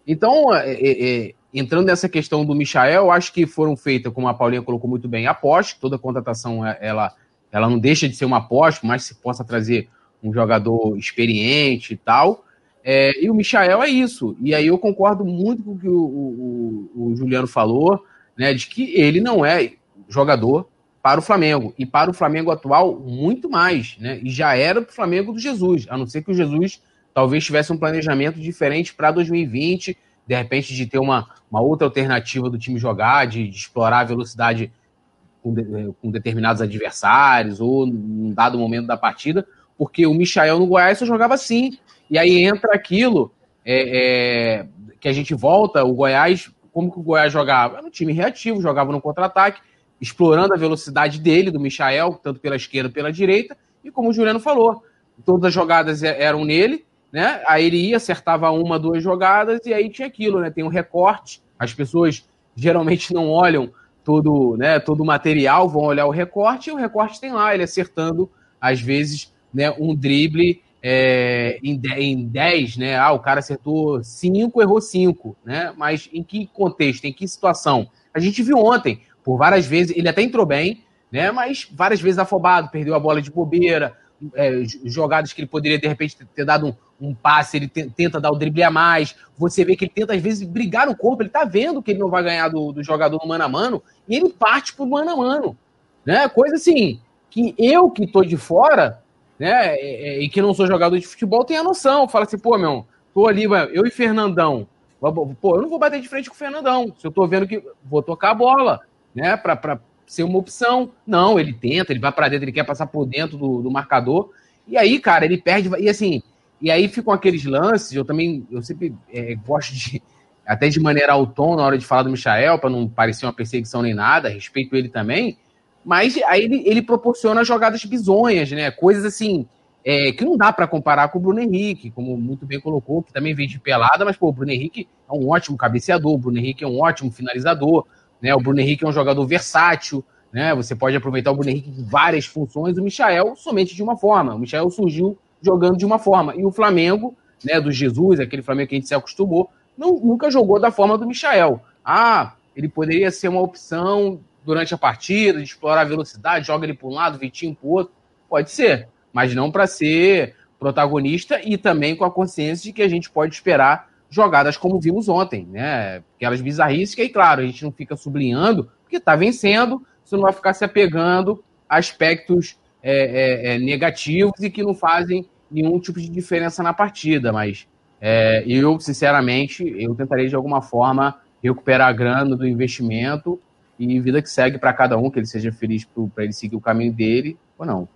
Então, é, é, é entrando nessa questão do Michael, acho que foram feitas, como a Paulinha colocou muito bem, apostas, toda contratação é, ela ela não deixa de ser uma aposta, mas se possa trazer um jogador experiente e tal. É, e o Michael é isso. E aí eu concordo muito com o que o, o, o, Juliano falou, né, de que ele não é jogador para o Flamengo. E para o Flamengo atual, muito mais. Né? E já era para o Flamengo do Jesus, a não ser que o Jesus talvez tivesse um planejamento diferente para 2020, de repente de ter uma, uma outra alternativa do time jogar, de, de explorar a velocidade com, de, eh, com determinados adversários ou num dado momento da partida, porque o Michael no Goiás só jogava assim. E aí entra aquilo é, é, que a gente volta, o Goiás, como que o Goiás jogava? Era um time reativo, jogava no contra-ataque, explorando a velocidade dele, do Michael, tanto pela esquerda pela direita, e como o Juliano falou, todas as jogadas eram nele, né? Aí ele ia, acertava uma, duas jogadas, e aí tinha aquilo, né? Tem um recorte, as pessoas geralmente não olham todo, né, todo o material, vão olhar o recorte, e o recorte tem lá, ele acertando, às vezes, né, um drible é, em 10, né? Ah, o cara acertou 5, errou 5, né? Mas em que contexto, em que situação? A gente viu ontem, por várias vezes, ele até entrou bem, né? Mas várias vezes afobado, perdeu a bola de bobeira, é, jogadas que ele poderia, de repente, ter dado um, um passe, ele tenta dar o drible a mais. Você vê que ele tenta, às vezes, brigar no corpo, ele tá vendo que ele não vai ganhar do, do jogador no mano a mano, e ele parte pro mano a mano. Né? Coisa assim, que eu que tô de fora, né, e, e que não sou jogador de futebol, tenho a noção. Fala assim, pô, meu, tô ali, eu e Fernandão. Pô, eu não vou bater de frente com o Fernandão. Se eu tô vendo que vou tocar a bola, né, pra, ser uma opção. Não, ele tenta, ele vai para dentro, ele quer passar por dentro do, do, marcador. E aí, cara, ele perde. E assim, e aí ficam aqueles lances. Eu também, eu sempre é, gosto de, até de maneira autônoma na hora de falar do Michael, para não parecer uma perseguição nem nada, respeito ele também. Mas aí ele, ele proporciona jogadas bizonhas, né? Coisas assim. É, que não dá para comparar com o Bruno Henrique, como muito bem colocou, que também vem de pelada, mas pô, o Bruno Henrique é um ótimo cabeceador, o Bruno Henrique é um ótimo finalizador, né? O Bruno Henrique é um jogador versátil, né? Você pode aproveitar o Bruno Henrique em várias funções, o Michael somente de uma forma. O Michael surgiu jogando de uma forma. E o Flamengo, né, do Jesus, aquele Flamengo que a gente se acostumou, não, nunca jogou da forma do Michael. Ah, ele poderia ser uma opção durante a partida, de explorar a velocidade, joga ele para um lado, Vitinho para o outro. Pode ser, mas não para ser protagonista e também com a consciência de que a gente pode esperar jogadas como vimos ontem, né? Aquelas bizarrices que aí, claro, a gente não fica sublinhando, porque está vencendo, você não vai ficar se apegando a aspectos é, é, é, negativos e que não fazem nenhum tipo de diferença na partida, mas é, eu, sinceramente, eu tentaria de alguma forma recuperar a grana do investimento e vida que segue para cada um, que ele seja feliz para ele seguir o caminho dele ou não.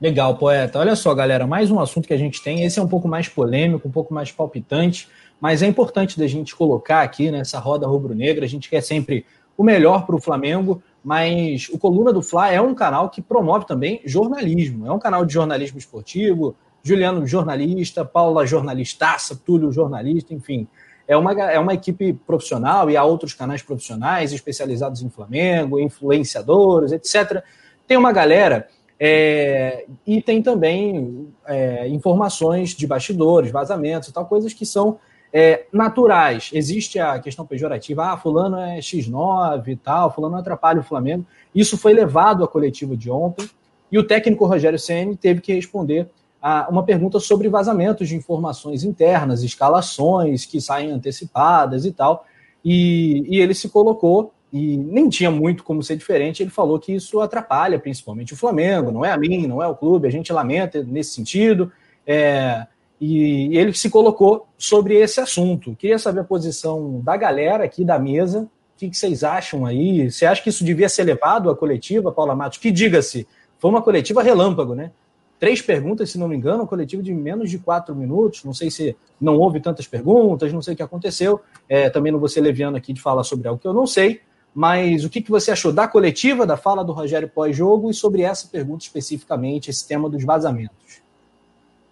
Legal, poeta. Olha só, galera, mais um assunto que a gente tem. Esse é um pouco mais polêmico, um pouco mais palpitante, mas é importante da gente colocar aqui nessa roda rubro-negra. A gente quer sempre o melhor para o Flamengo, mas o Coluna do Fla é um canal que promove também jornalismo. É um canal de jornalismo esportivo, Juliano jornalista, Paula jornalistaça, Túlio jornalista, enfim. É uma, é uma equipe profissional e há outros canais profissionais especializados em Flamengo, influenciadores, etc. Tem uma galera é, e tem também é, informações de bastidores, vazamentos e tal, coisas que são é, naturais. Existe a questão pejorativa, ah, fulano é X9 e tal, fulano atrapalha o Flamengo. Isso foi levado à coletiva de ontem e o técnico Rogério Ceni teve que responder a uma pergunta sobre vazamentos de informações internas, escalações que saem antecipadas e tal. E, e ele se colocou e nem tinha muito como ser diferente. Ele falou que isso atrapalha principalmente o Flamengo, não é a mim, não é o clube. A gente lamenta nesse sentido. É, e ele se colocou sobre esse assunto. Queria saber a posição da galera aqui da mesa. O que, vocês acham aí? Você acha que isso devia ser levado à coletiva, Paula Matos? Que diga-se, foi uma coletiva relâmpago, né? Três perguntas, se não me engano, uma coletiva de menos de quatro minutos. Não sei se não houve tantas perguntas, não sei o que aconteceu. É, também não vou ser leviano aqui de falar sobre algo que eu não sei. Mas o que, você achou da coletiva, da fala do Rogério pós-jogo e sobre essa pergunta especificamente, esse tema dos vazamentos?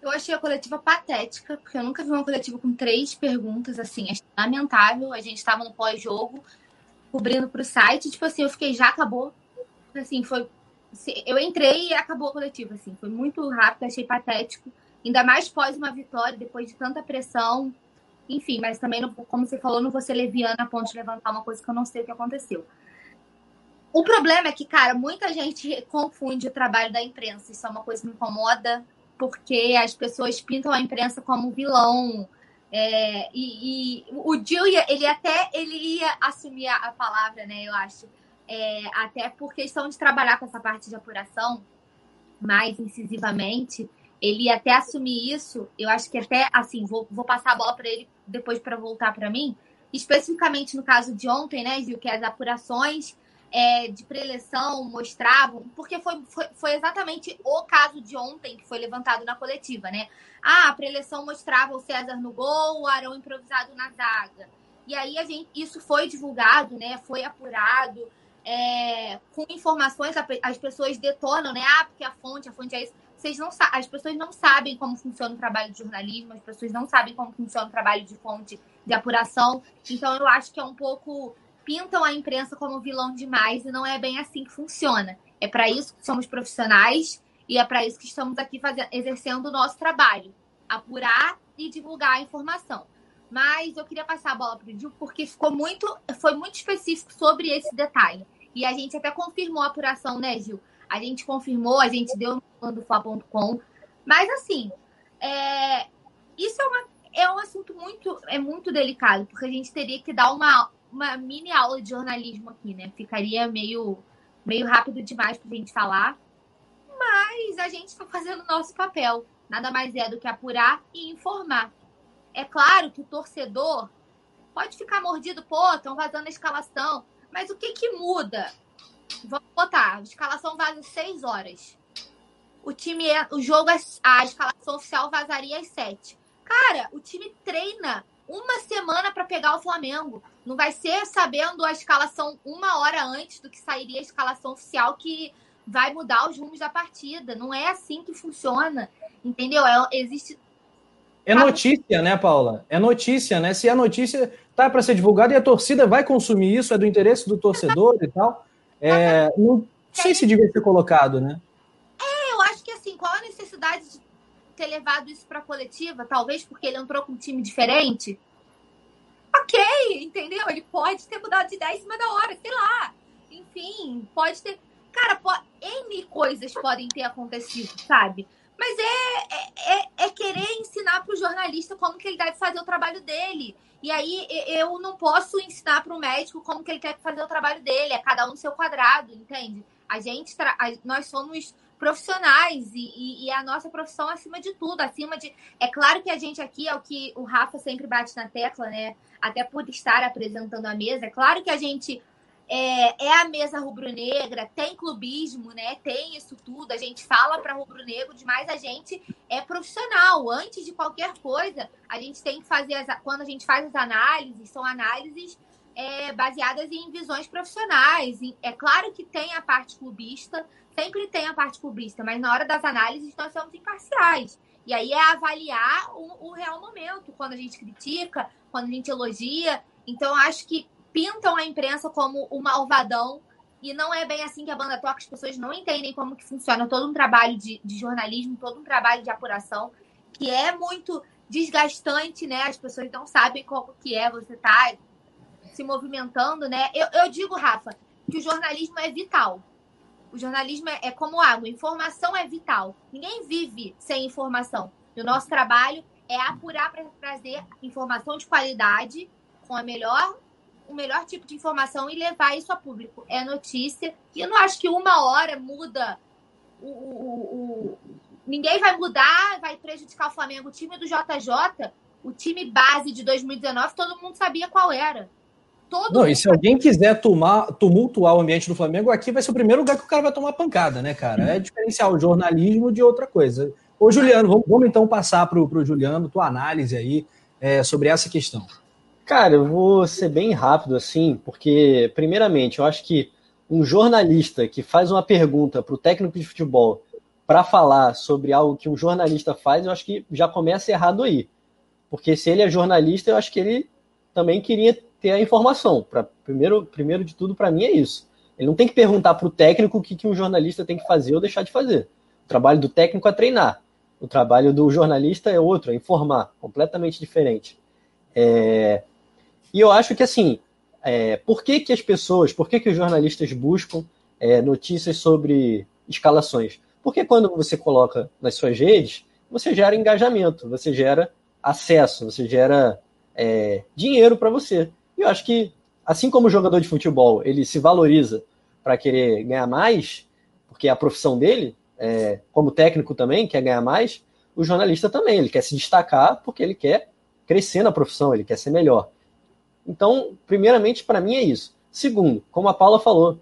Eu achei a coletiva patética, porque eu nunca vi uma coletiva com três perguntas, assim, é lamentável. A gente estava no pós-jogo, cobrindo para o site, tipo assim, eu fiquei, já acabou. Assim, foi. Eu entrei e acabou a coletiva, assim, foi muito rápido, achei patético. Ainda mais pós uma vitória, depois de tanta pressão. Enfim, mas também, como você falou, não vou ser leviana a ponto de levantar uma coisa que eu não sei o que aconteceu. O problema é que, cara, muita gente confunde o trabalho da imprensa. Isso é uma coisa que me incomoda porque as pessoas pintam a imprensa como vilão. É, e, e, o Gil, ele até ele ia assumir a, palavra, né? Eu acho. É, até por questão de trabalhar com essa parte de apuração mais incisivamente, ele ia até assumir isso. Eu acho que até, assim, vou, vou passar a bola para ele depois para voltar para mim. Especificamente no caso de ontem, né, Gil, que as apurações é, de preleção mostravam, porque foi, foi, foi, exatamente o caso de ontem que foi levantado na coletiva, né? Ah, a preleção mostrava o César no gol, o Arão improvisado na zaga. E aí a gente, isso foi divulgado, né? Foi apurado. É, com informações, as pessoas detonam, né? Ah, porque a fonte, a fonte é isso. Vocês não as pessoas não sabem como funciona o trabalho de jornalismo, as pessoas não sabem como funciona o trabalho de fonte de apuração. Então eu acho que é um pouco pintam a imprensa como vilão demais e não é bem assim que funciona. É para isso que somos profissionais e é para isso que estamos aqui fazendo, exercendo o nosso trabalho, apurar e divulgar a informação. Mas eu queria passar a bola para o Gil porque ficou muito, foi muito específico sobre esse detalhe. E a gente até confirmou a apuração, né, Gil? A gente confirmou, a gente deu no do Mas assim, é, isso é, uma, é um assunto muito, é muito delicado, porque a gente teria que dar uma, uma mini aula de jornalismo aqui, né? Ficaria meio, meio rápido demais para a gente falar. Mas a gente está fazendo o nosso papel. Nada mais é do que apurar e informar. É claro que o torcedor pode ficar mordido, pô, estão vazando a escalação. Mas o que que muda? Vamos botar, a escalação vaza seis horas. O time é. O jogo, a escalação oficial vazaria às sete. Cara, o time treina uma semana para pegar o Flamengo. Não vai ser sabendo a escalação uma hora antes do que sairia a escalação oficial que vai mudar os rumos da partida. Não é assim que funciona. Entendeu? É, existe. É notícia, né, Paula? É notícia, né? Se a notícia tá para ser divulgada e a torcida vai consumir isso, é do interesse do torcedor e tal. É, não sei se devia ser colocado, né? É, eu acho que assim, qual a necessidade de ter levado isso para a coletiva, talvez porque ele entrou com um time diferente. Ok, entendeu? Ele pode ter mudado de ideia em cima da hora, sei lá. Enfim, pode ter. Cara, pode... N coisas podem ter acontecido, sabe? Mas é, é, é, é querer ensinar para o jornalista como que ele deve fazer o trabalho dele. E aí eu não posso ensinar para o médico como que ele quer fazer o trabalho dele. É cada um no seu quadrado, entende? A gente, nós somos profissionais e, e, e, a nossa profissão acima de tudo, acima de. É claro que a gente aqui é o que o Rafa sempre bate na tecla, né? Até por estar apresentando a mesa. É claro que a gente é, é a mesa rubro-negra, tem clubismo, né? Tem isso tudo. A gente fala para rubro-negro, mas a gente é profissional. Antes de qualquer coisa, a gente tem que fazer as, quando a gente faz as análises, são análises é, baseadas em visões profissionais. É claro que tem a parte clubista, sempre tem a parte clubista, mas na hora das análises nós somos imparciais. E aí é avaliar o, o real momento, quando a gente critica, quando a gente elogia. Então, acho que pintam a imprensa como o malvadão e não é bem assim que a banda toca, as pessoas não entendem como que funciona todo um trabalho de, de, jornalismo, todo um trabalho de apuração, que é muito desgastante, né? As pessoas não sabem como que é você tá se movimentando, né? Eu, eu digo, Rafa, que o jornalismo é vital. O jornalismo é, é como água, informação é vital. Ninguém vive sem informação. E o nosso trabalho é apurar para trazer informação de qualidade com a melhor o melhor tipo de informação e levar isso a público. É notícia. E eu não acho que uma hora muda o, o, o, ninguém vai mudar, vai prejudicar o Flamengo. O time do JJ, o time base de 2019, todo mundo sabia qual era. Todo não, e se alguém quiser tomar, tumultuar o ambiente do Flamengo, aqui vai ser o primeiro lugar que o cara vai tomar pancada, né, cara? É diferenciar o jornalismo de outra coisa. Ô, Juliano, vamos, vamos então passar para o Juliano, tua análise aí é, sobre essa questão. Cara, eu vou ser bem rápido assim, porque, primeiramente, eu acho que um jornalista que faz uma pergunta para o técnico de futebol para falar sobre algo que um jornalista faz, eu acho que já começa errado aí. Porque se ele é jornalista, eu acho que ele também queria ter a informação. Pra, primeiro, primeiro de tudo, para mim, é isso. Ele não tem que perguntar para o técnico o que, que um jornalista tem que fazer ou deixar de fazer. O trabalho do técnico é treinar. O trabalho do jornalista é outro, é informar, completamente diferente. É... E eu acho que, assim, é... por que, que as pessoas, por que, que os jornalistas buscam é, notícias sobre escalações? Porque quando você coloca nas suas redes, você gera engajamento, você gera acesso, você gera é, dinheiro para você. E eu acho que, assim como o jogador de futebol, ele se valoriza para querer ganhar mais, porque é a profissão dele, é, como técnico também, quer ganhar mais, o jornalista também, ele quer se destacar porque ele quer crescer na profissão, ele quer ser melhor. Então, primeiramente, para mim é isso. Segundo, como a Paula falou,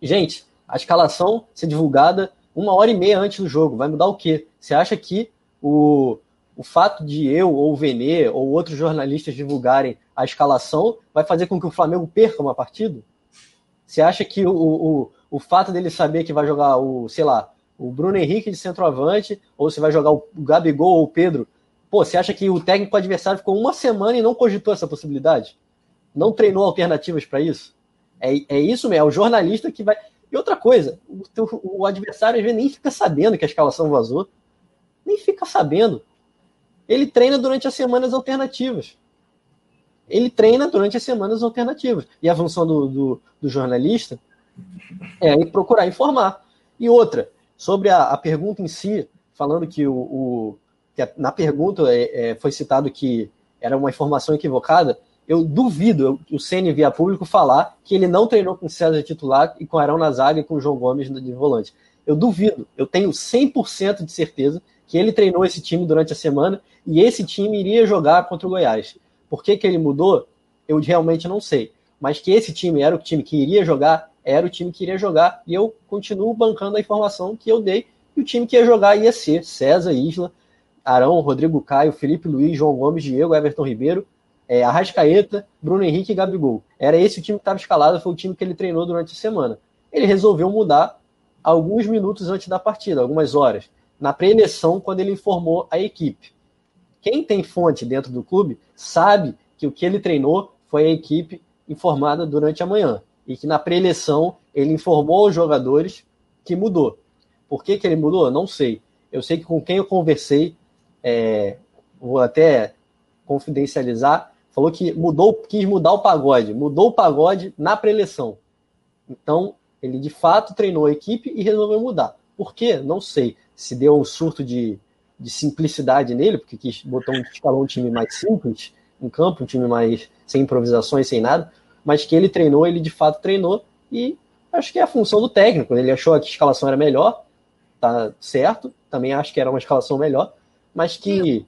gente, a escalação ser divulgada uma hora e meia antes do jogo, vai mudar o quê? Você acha que o, o fato de eu ou o Venê ou outros jornalistas divulgarem a escalação vai fazer com que o Flamengo perca uma partida? Você acha que o, o, o fato dele saber que vai jogar o, sei lá, o Bruno Henrique de centroavante, ou se vai jogar o Gabigol ou o Pedro, pô, você acha que o técnico adversário ficou uma semana e não cogitou essa possibilidade? Não treinou alternativas para isso? É, é isso mesmo, é o jornalista que vai. E outra coisa, o, o adversário às vezes nem fica sabendo que a escalação vazou. Nem fica sabendo. Ele treina durante as semanas alternativas ele treina durante as semanas alternativas. E a função do, do, do jornalista é procurar informar. E outra, sobre a, a pergunta em si, falando que, o, o que na pergunta é, é, foi citado que era uma informação equivocada, eu duvido o CN via público falar que ele não treinou com César titular e com Arão na zaga e com João Gomes de volante. Eu duvido, eu tenho 100% de certeza que ele treinou esse time durante a semana e esse time iria jogar contra o Goiás. Por que, que ele mudou? Eu realmente não sei. Mas que esse time era o time que iria jogar, era o time que iria jogar. E eu continuo bancando a informação que eu dei. E o time que ia jogar ia ser César Isla, Arão, Rodrigo Caio, Felipe Luiz, João Gomes, Diego, Everton Ribeiro, é, Arrascaeta, Bruno Henrique e Gabigol. Era esse o time que estava escalado, foi o time que ele treinou durante a semana. Ele resolveu mudar alguns minutos antes da partida, algumas horas, na pré-eleição, quando ele informou a equipe. Quem tem fonte dentro do clube sabe que o que ele treinou foi a equipe informada durante a manhã e que na pré-eleição ele informou os jogadores que mudou. Por que, que ele mudou? Não sei. Eu sei que com quem eu conversei, é, vou até confidencializar, falou que mudou, quis mudar o pagode, mudou o pagode na pré-eleição. Então, ele de fato treinou a equipe e resolveu mudar. Por quê? Não sei. Se deu um surto de de simplicidade nele, porque quis botar um, escalou um time mais simples em campo, um time mais sem improvisações, sem nada, mas que ele treinou, ele de fato treinou, e acho que é a função do técnico. Ele achou que a escalação era melhor, tá certo, também acho que era uma escalação melhor, mas que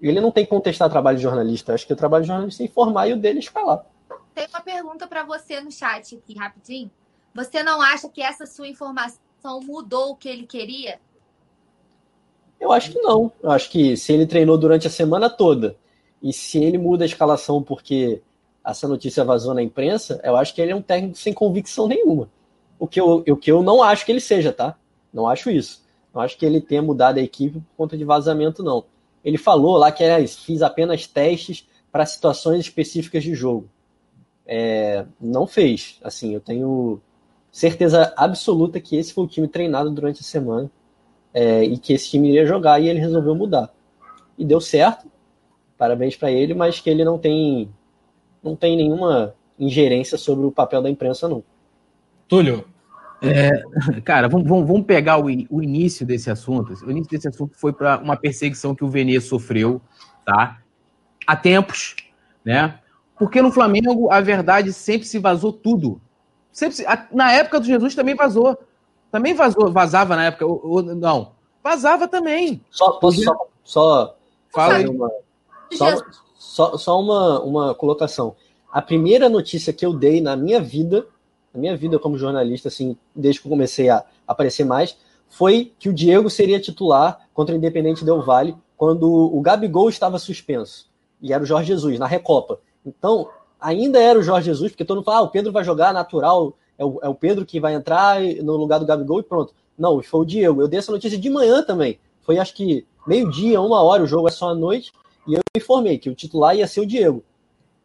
ele não tem que contestar o trabalho de jornalista. Acho que o trabalho de jornalista é informar e o dele é escalar. Tem uma pergunta para você no chat aqui, rapidinho. Você não acha que essa sua informação mudou o que ele queria? Eu acho que não. Eu acho que se ele treinou durante a semana toda e se ele muda a escalação porque essa notícia vazou na imprensa, eu acho que ele é um técnico sem convicção nenhuma. O que eu, o que eu não acho que ele seja, tá? Não acho isso. Não acho que ele tenha mudado a equipe por conta de vazamento, não. Ele falou lá que é, fiz apenas testes para situações específicas de jogo. É, não fez. Assim, eu tenho certeza absoluta que esse foi o time treinado durante a semana é, e que esse time iria jogar e ele resolveu mudar. E deu certo. Parabéns para ele, mas que ele não tem não tem nenhuma ingerência sobre o papel da imprensa, não. Túlio. É, cara, vamos, vamos, pegar o, o, início desse assunto. O início desse assunto foi para uma perseguição que o Vene sofreu, tá? Há tempos, né? Porque no Flamengo a verdade sempre se vazou tudo. Sempre se, a, na época do Jesus também vazou. Também vazou, vazava na época. Ou, ou, não, vazava também. Só, posso só, só Fala aí. Uma, só, só, só uma, uma colocação. A primeira notícia que eu dei na minha vida, na minha vida como jornalista, assim, desde que eu comecei a aparecer mais, foi que o Diego seria titular contra o Independente Del Vale quando o Gabigol estava suspenso. E era o Jorge Jesus, na Recopa. Então, ainda era o Jorge Jesus, porque todo mundo fala, ah, o Pedro vai jogar natural, é o, é o Pedro que vai entrar no lugar do Gabigol e pronto. Não, foi o Diego. Eu dei essa notícia de manhã também. Foi acho que meio-dia, uma hora, o jogo é só à noite. E eu informei que o titular ia ser o Diego.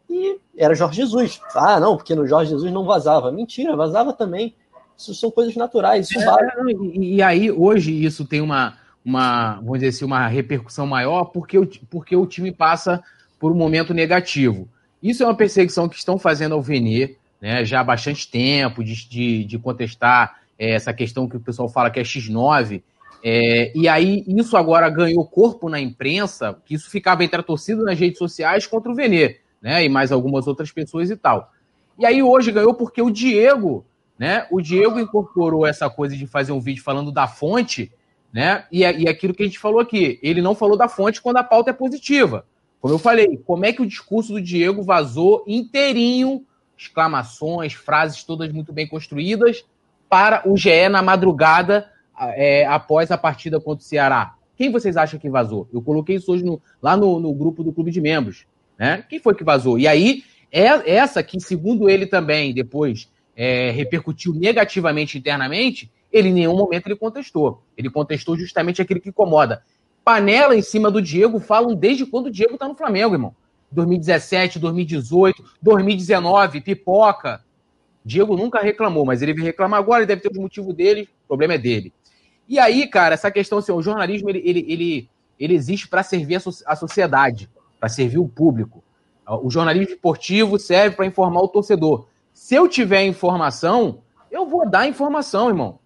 E era Jorge Jesus. Ah, não, porque no Jorge Jesus não vazava. Mentira, vazava também. Isso são coisas naturais. Isso é, e, e, aí, hoje, isso tem uma, uma, vamos dizer assim, uma repercussão maior porque o, porque o time passa por um momento negativo. Isso é uma perseguição que estão fazendo ao Venê, né, já há bastante tempo, de, de, de contestar é, essa questão que o pessoal fala que é X9, é, e aí, isso agora ganhou corpo na imprensa, que isso ficava entre a torcida nas redes sociais contra o Venê, né? E mais algumas outras pessoas e tal. E aí hoje ganhou porque o Diego, né? O Diego incorporou essa coisa de fazer um vídeo falando da fonte, né? E, e aquilo que a gente falou aqui, ele não falou da fonte quando a pauta é positiva. Como eu falei, como é que o discurso do Diego vazou inteirinho, exclamações, frases todas muito bem construídas, para o GE na madrugada é, após a partida contra o Ceará? Quem vocês acham que vazou? Eu coloquei isso hoje no, lá no, no, grupo do clube de membros. Né? Quem foi que vazou? E aí, é essa que, segundo ele também, depois é, repercutiu negativamente internamente, ele em nenhum momento ele contestou. Ele contestou justamente aquilo que incomoda. Panela em cima do Diego falam desde quando o Diego está no Flamengo, irmão. 2017, 2018, 2019, pipoca. Diego nunca reclamou, mas ele vai reclamar agora, ele deve ter os motivos dele, o problema é dele. E aí, cara, essa questão, assim, o jornalismo, ele, ele, ele, ele existe para servir a, so a sociedade, para servir o público. O jornalismo esportivo serve para informar o torcedor. Se eu tiver informação, eu vou dar informação, irmão.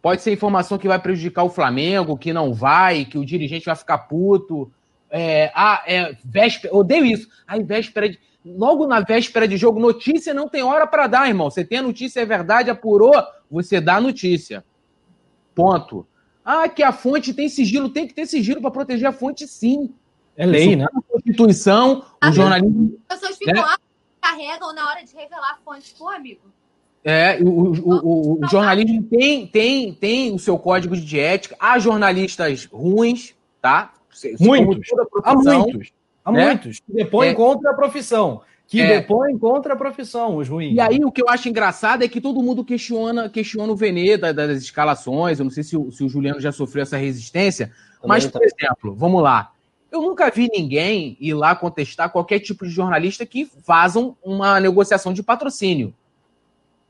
Pode ser informação que vai prejudicar o Flamengo, que não vai, que o dirigente vai ficar puto. É, ah, é, véspera, odeio isso. Aí, véspera de. Logo na véspera de jogo, notícia não tem hora para dar, irmão. Você tem a notícia, é verdade, apurou, você dá a notícia. Ponto. Ah, que a fonte tem sigilo, tem que ter sigilo para proteger a fonte, sim. É lei, né? A Constituição, o jornalismo. As pessoas ficam né? lá, carregam na hora de revelar a fonte, pô, amigo. É, o, o, o, o, jornalismo tem, tem, tem o seu código de ética. Há jornalistas ruins, tá? Muitos. Há muitos. Há né? muitos. Que depõem é. contra a profissão que é. depõem contra a profissão, os ruins. E aí o que eu acho engraçado é que todo mundo questiona, questiona o Venê das, das escalações. Eu não sei se o, se o, Juliano já sofreu essa resistência, Também mas, por tá. exemplo, vamos lá. Eu nunca vi ninguém ir lá contestar qualquer tipo de jornalista que vazam uma negociação de patrocínio.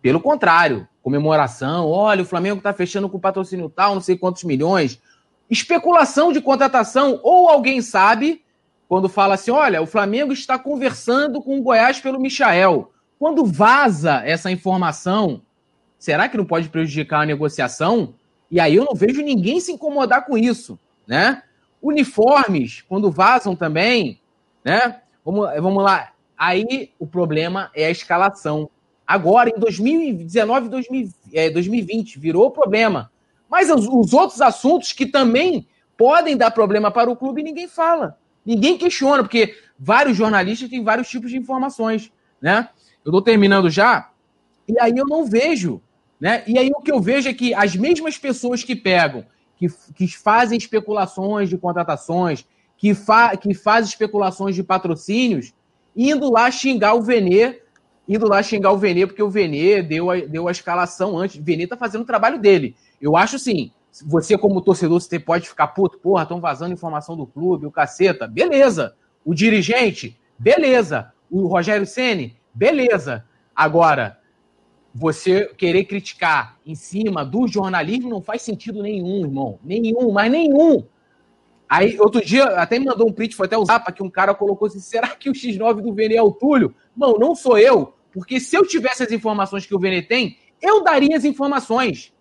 Pelo contrário, comemoração, olha, o Flamengo está fechando com patrocínio tal, não sei quantos milhões. Especulação de contratação, ou alguém sabe, quando fala assim: olha, o Flamengo está conversando com o Goiás pelo Michael. Quando vaza essa informação, será que não pode prejudicar a negociação? E aí eu não vejo ninguém se incomodar com isso, né? Uniformes, quando vazam também, né? Vamos, vamos lá. Aí o problema é a escalação. Agora, em 2019, 2020, virou problema. Mas os, os outros assuntos que também podem dar problema para o clube, ninguém fala. Ninguém questiona, porque vários jornalistas têm vários tipos de informações, né? Eu estou terminando já, e aí eu não vejo, né? E aí o que eu vejo é que as mesmas pessoas que pegam, que, que fazem especulações de contratações, que, fa, que fazem especulações de patrocínios, indo lá xingar o Venê, indo lá xingar o Venê, porque o Venê deu a, deu a escalação antes. O Venê tá fazendo o trabalho dele. Eu acho assim, você, como torcedor, você pode ficar puto, porra, estão vazando informação do clube, o caceta. Beleza. O dirigente, beleza. O Rogério Ceni, beleza. Agora, você querer criticar em cima do jornalismo não faz sentido nenhum, irmão. Nenhum, mas nenhum. Aí, outro dia, até me mandou um print, foi até o Zapa, que um cara colocou assim: será que o X9 do Vene é o Túlio? Não, não sou eu, porque se eu tivesse as informações que o Vene tem, eu daria as informações.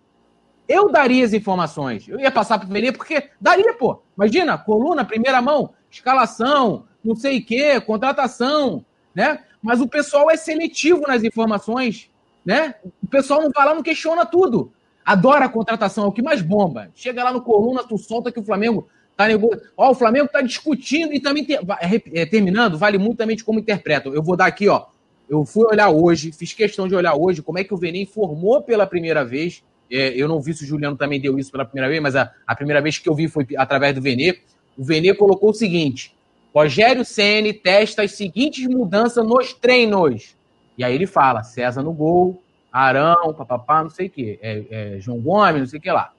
Eu daria as informações. Eu ia passar para o porque daria, pô. Imagina, coluna, primeira mão, escalação, não sei o quê, contratação, né? Mas o pessoal é seletivo nas informações, né? O pessoal não vai lá, não questiona tudo. Adora a contratação, é o que mais bomba. Chega lá no coluna, tu solta que o Flamengo tá negociando. Ó, o Flamengo tá discutindo e também te... é, terminando, vale muito também de como interpretam. Eu vou dar aqui, ó. Eu fui olhar hoje, fiz questão de olhar hoje como é que o Vene informou pela primeira vez é, eu não vi se o Juliano também deu isso pela primeira vez, mas a, a primeira vez que eu vi foi através do Venê. O Venê colocou o seguinte: Rogério Ceni testa as seguintes mudanças nos treinos. E aí ele fala: César no gol, Arão, papapá, não sei o quê, é, é, João Gomes, não sei o que lá.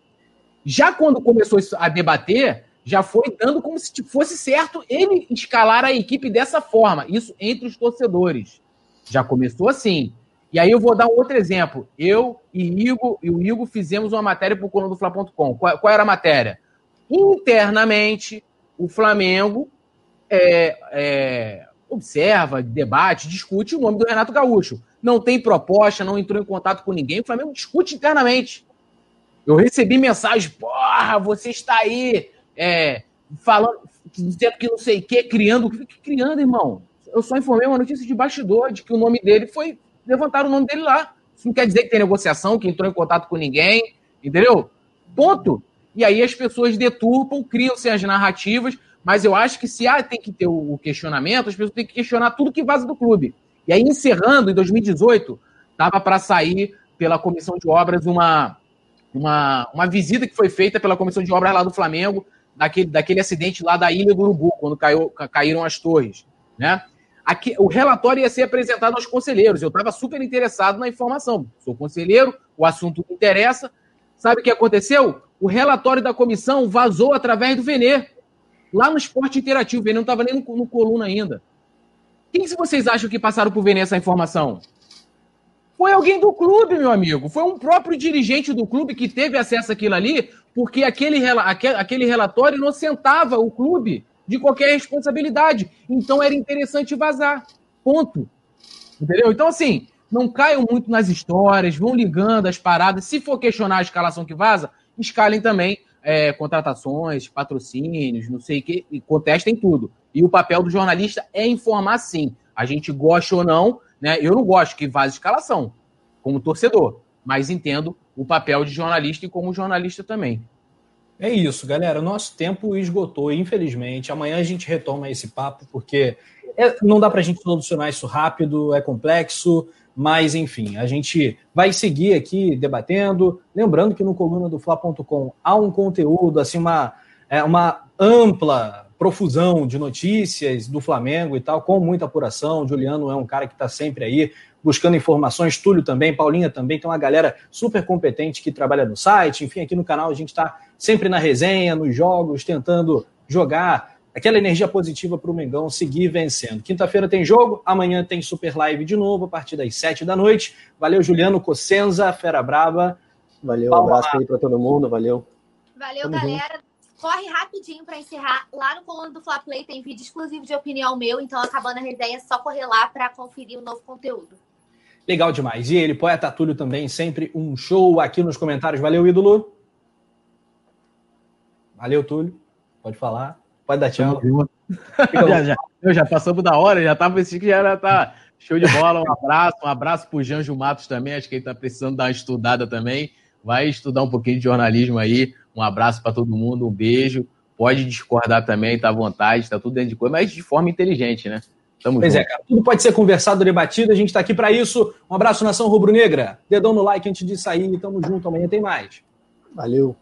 Já quando começou a debater, já foi dando como se fosse certo ele escalar a equipe dessa forma. Isso entre os torcedores. Já começou assim. E aí eu vou dar um outro exemplo. Eu e, Igor, e o Igor fizemos uma matéria para o coluna do Fla.com. Qual, qual, era a matéria? Internamente, o Flamengo é, é, observa, debate, discute o nome do Renato Gaúcho. Não tem proposta, não entrou em contato com ninguém. O Flamengo discute internamente. Eu recebi mensagem, porra, você está aí é, falando, dizendo que não sei o quê, criando. Que criando, irmão? Eu só informei uma notícia de bastidor de que o nome dele foi levantaram o nome dele lá. Isso não quer dizer que tem negociação, que entrou em contato com ninguém, entendeu? Ponto. E aí as pessoas deturpam, criam-se as narrativas, mas eu acho que se há, tem que ter o questionamento, as pessoas têm que questionar tudo que vaza do clube. E aí, encerrando, em 2018, estava para sair pela comissão de obras uma, uma, uma visita que foi feita pela comissão de obras lá do Flamengo, daquele, daquele acidente lá da Ilha do Urubu, quando caiu, caíram as torres. Né? Aqui, o relatório ia ser apresentado aos conselheiros. Eu estava super interessado na informação. Sou conselheiro, o assunto me interessa. Sabe o que aconteceu? O relatório da comissão vazou através do Venê. Lá no esporte interativo. O Venê não estava nem no, no, coluna ainda. Quem se vocês acham que passaram por Venê essa informação? Foi alguém do clube, meu amigo. Foi um próprio dirigente do clube que teve acesso àquilo ali, porque aquele, aquele relatório inocentava o clube de qualquer responsabilidade. Então era interessante vazar. Ponto. Entendeu? Então, assim, não caiam muito nas histórias, vão ligando as paradas. Se for questionar a escalação que vaza, escalem também é, contratações, patrocínios, não sei o que, e contestem tudo. E o papel do jornalista é informar sim. A gente gosta ou não, né? Eu não gosto que vaze escalação, como torcedor, mas entendo o papel de jornalista e como jornalista também. É isso, galera. Nosso tempo esgotou, infelizmente. Amanhã a gente retoma esse papo, porque é, não dá para a gente solucionar isso rápido, é complexo, mas enfim, a gente vai seguir aqui debatendo. Lembrando que no coluna do Fla.com há um conteúdo, assim, uma, é, uma ampla profusão de notícias do Flamengo e tal, com muita apuração. O Juliano é um cara que está sempre aí buscando informações, Túlio também, Paulinha também, tem uma galera super competente que trabalha no site, enfim, aqui no canal a gente está sempre na resenha, nos jogos, tentando jogar aquela energia positiva para o Mengão seguir vencendo. Quinta-feira tem jogo, amanhã tem Super Live de novo, a partir das sete da noite. Valeu, Juliano Cossenza, Fera Braba. Valeu, um abraço aí para todo mundo, valeu. Valeu, Tamo galera. Junto. Corre rapidinho para encerrar. Lá no coluna do Fla Play tem vídeo exclusivo de opinião meu, então acabando a resenha, é só correr lá para conferir o novo conteúdo. Legal demais. E ele, poeta Túlio, também, sempre um show aqui nos comentários. Valeu, ídolo. Valeu, Túlio. Pode falar. Pode dar tchau. já, já, eu já passamos da hora, já tava pensando que já era tá show de bola. Um abraço, um abraço pro Janjo Matos também. Acho que ele tá precisando dar uma estudada também. vai estudar um pouquinho de jornalismo aí. Um abraço para todo mundo, um beijo. Pode discordar também, tá à vontade, tá tudo dentro de coisa, mas de forma inteligente, né? Tamo pois é, junto. é, cara. Tudo pode ser conversado, debatido. A gente está aqui para isso. Um abraço, nação rubro-negra. Dedão no like antes de sair. Tamo junto. Amanhã tem mais. Valeu.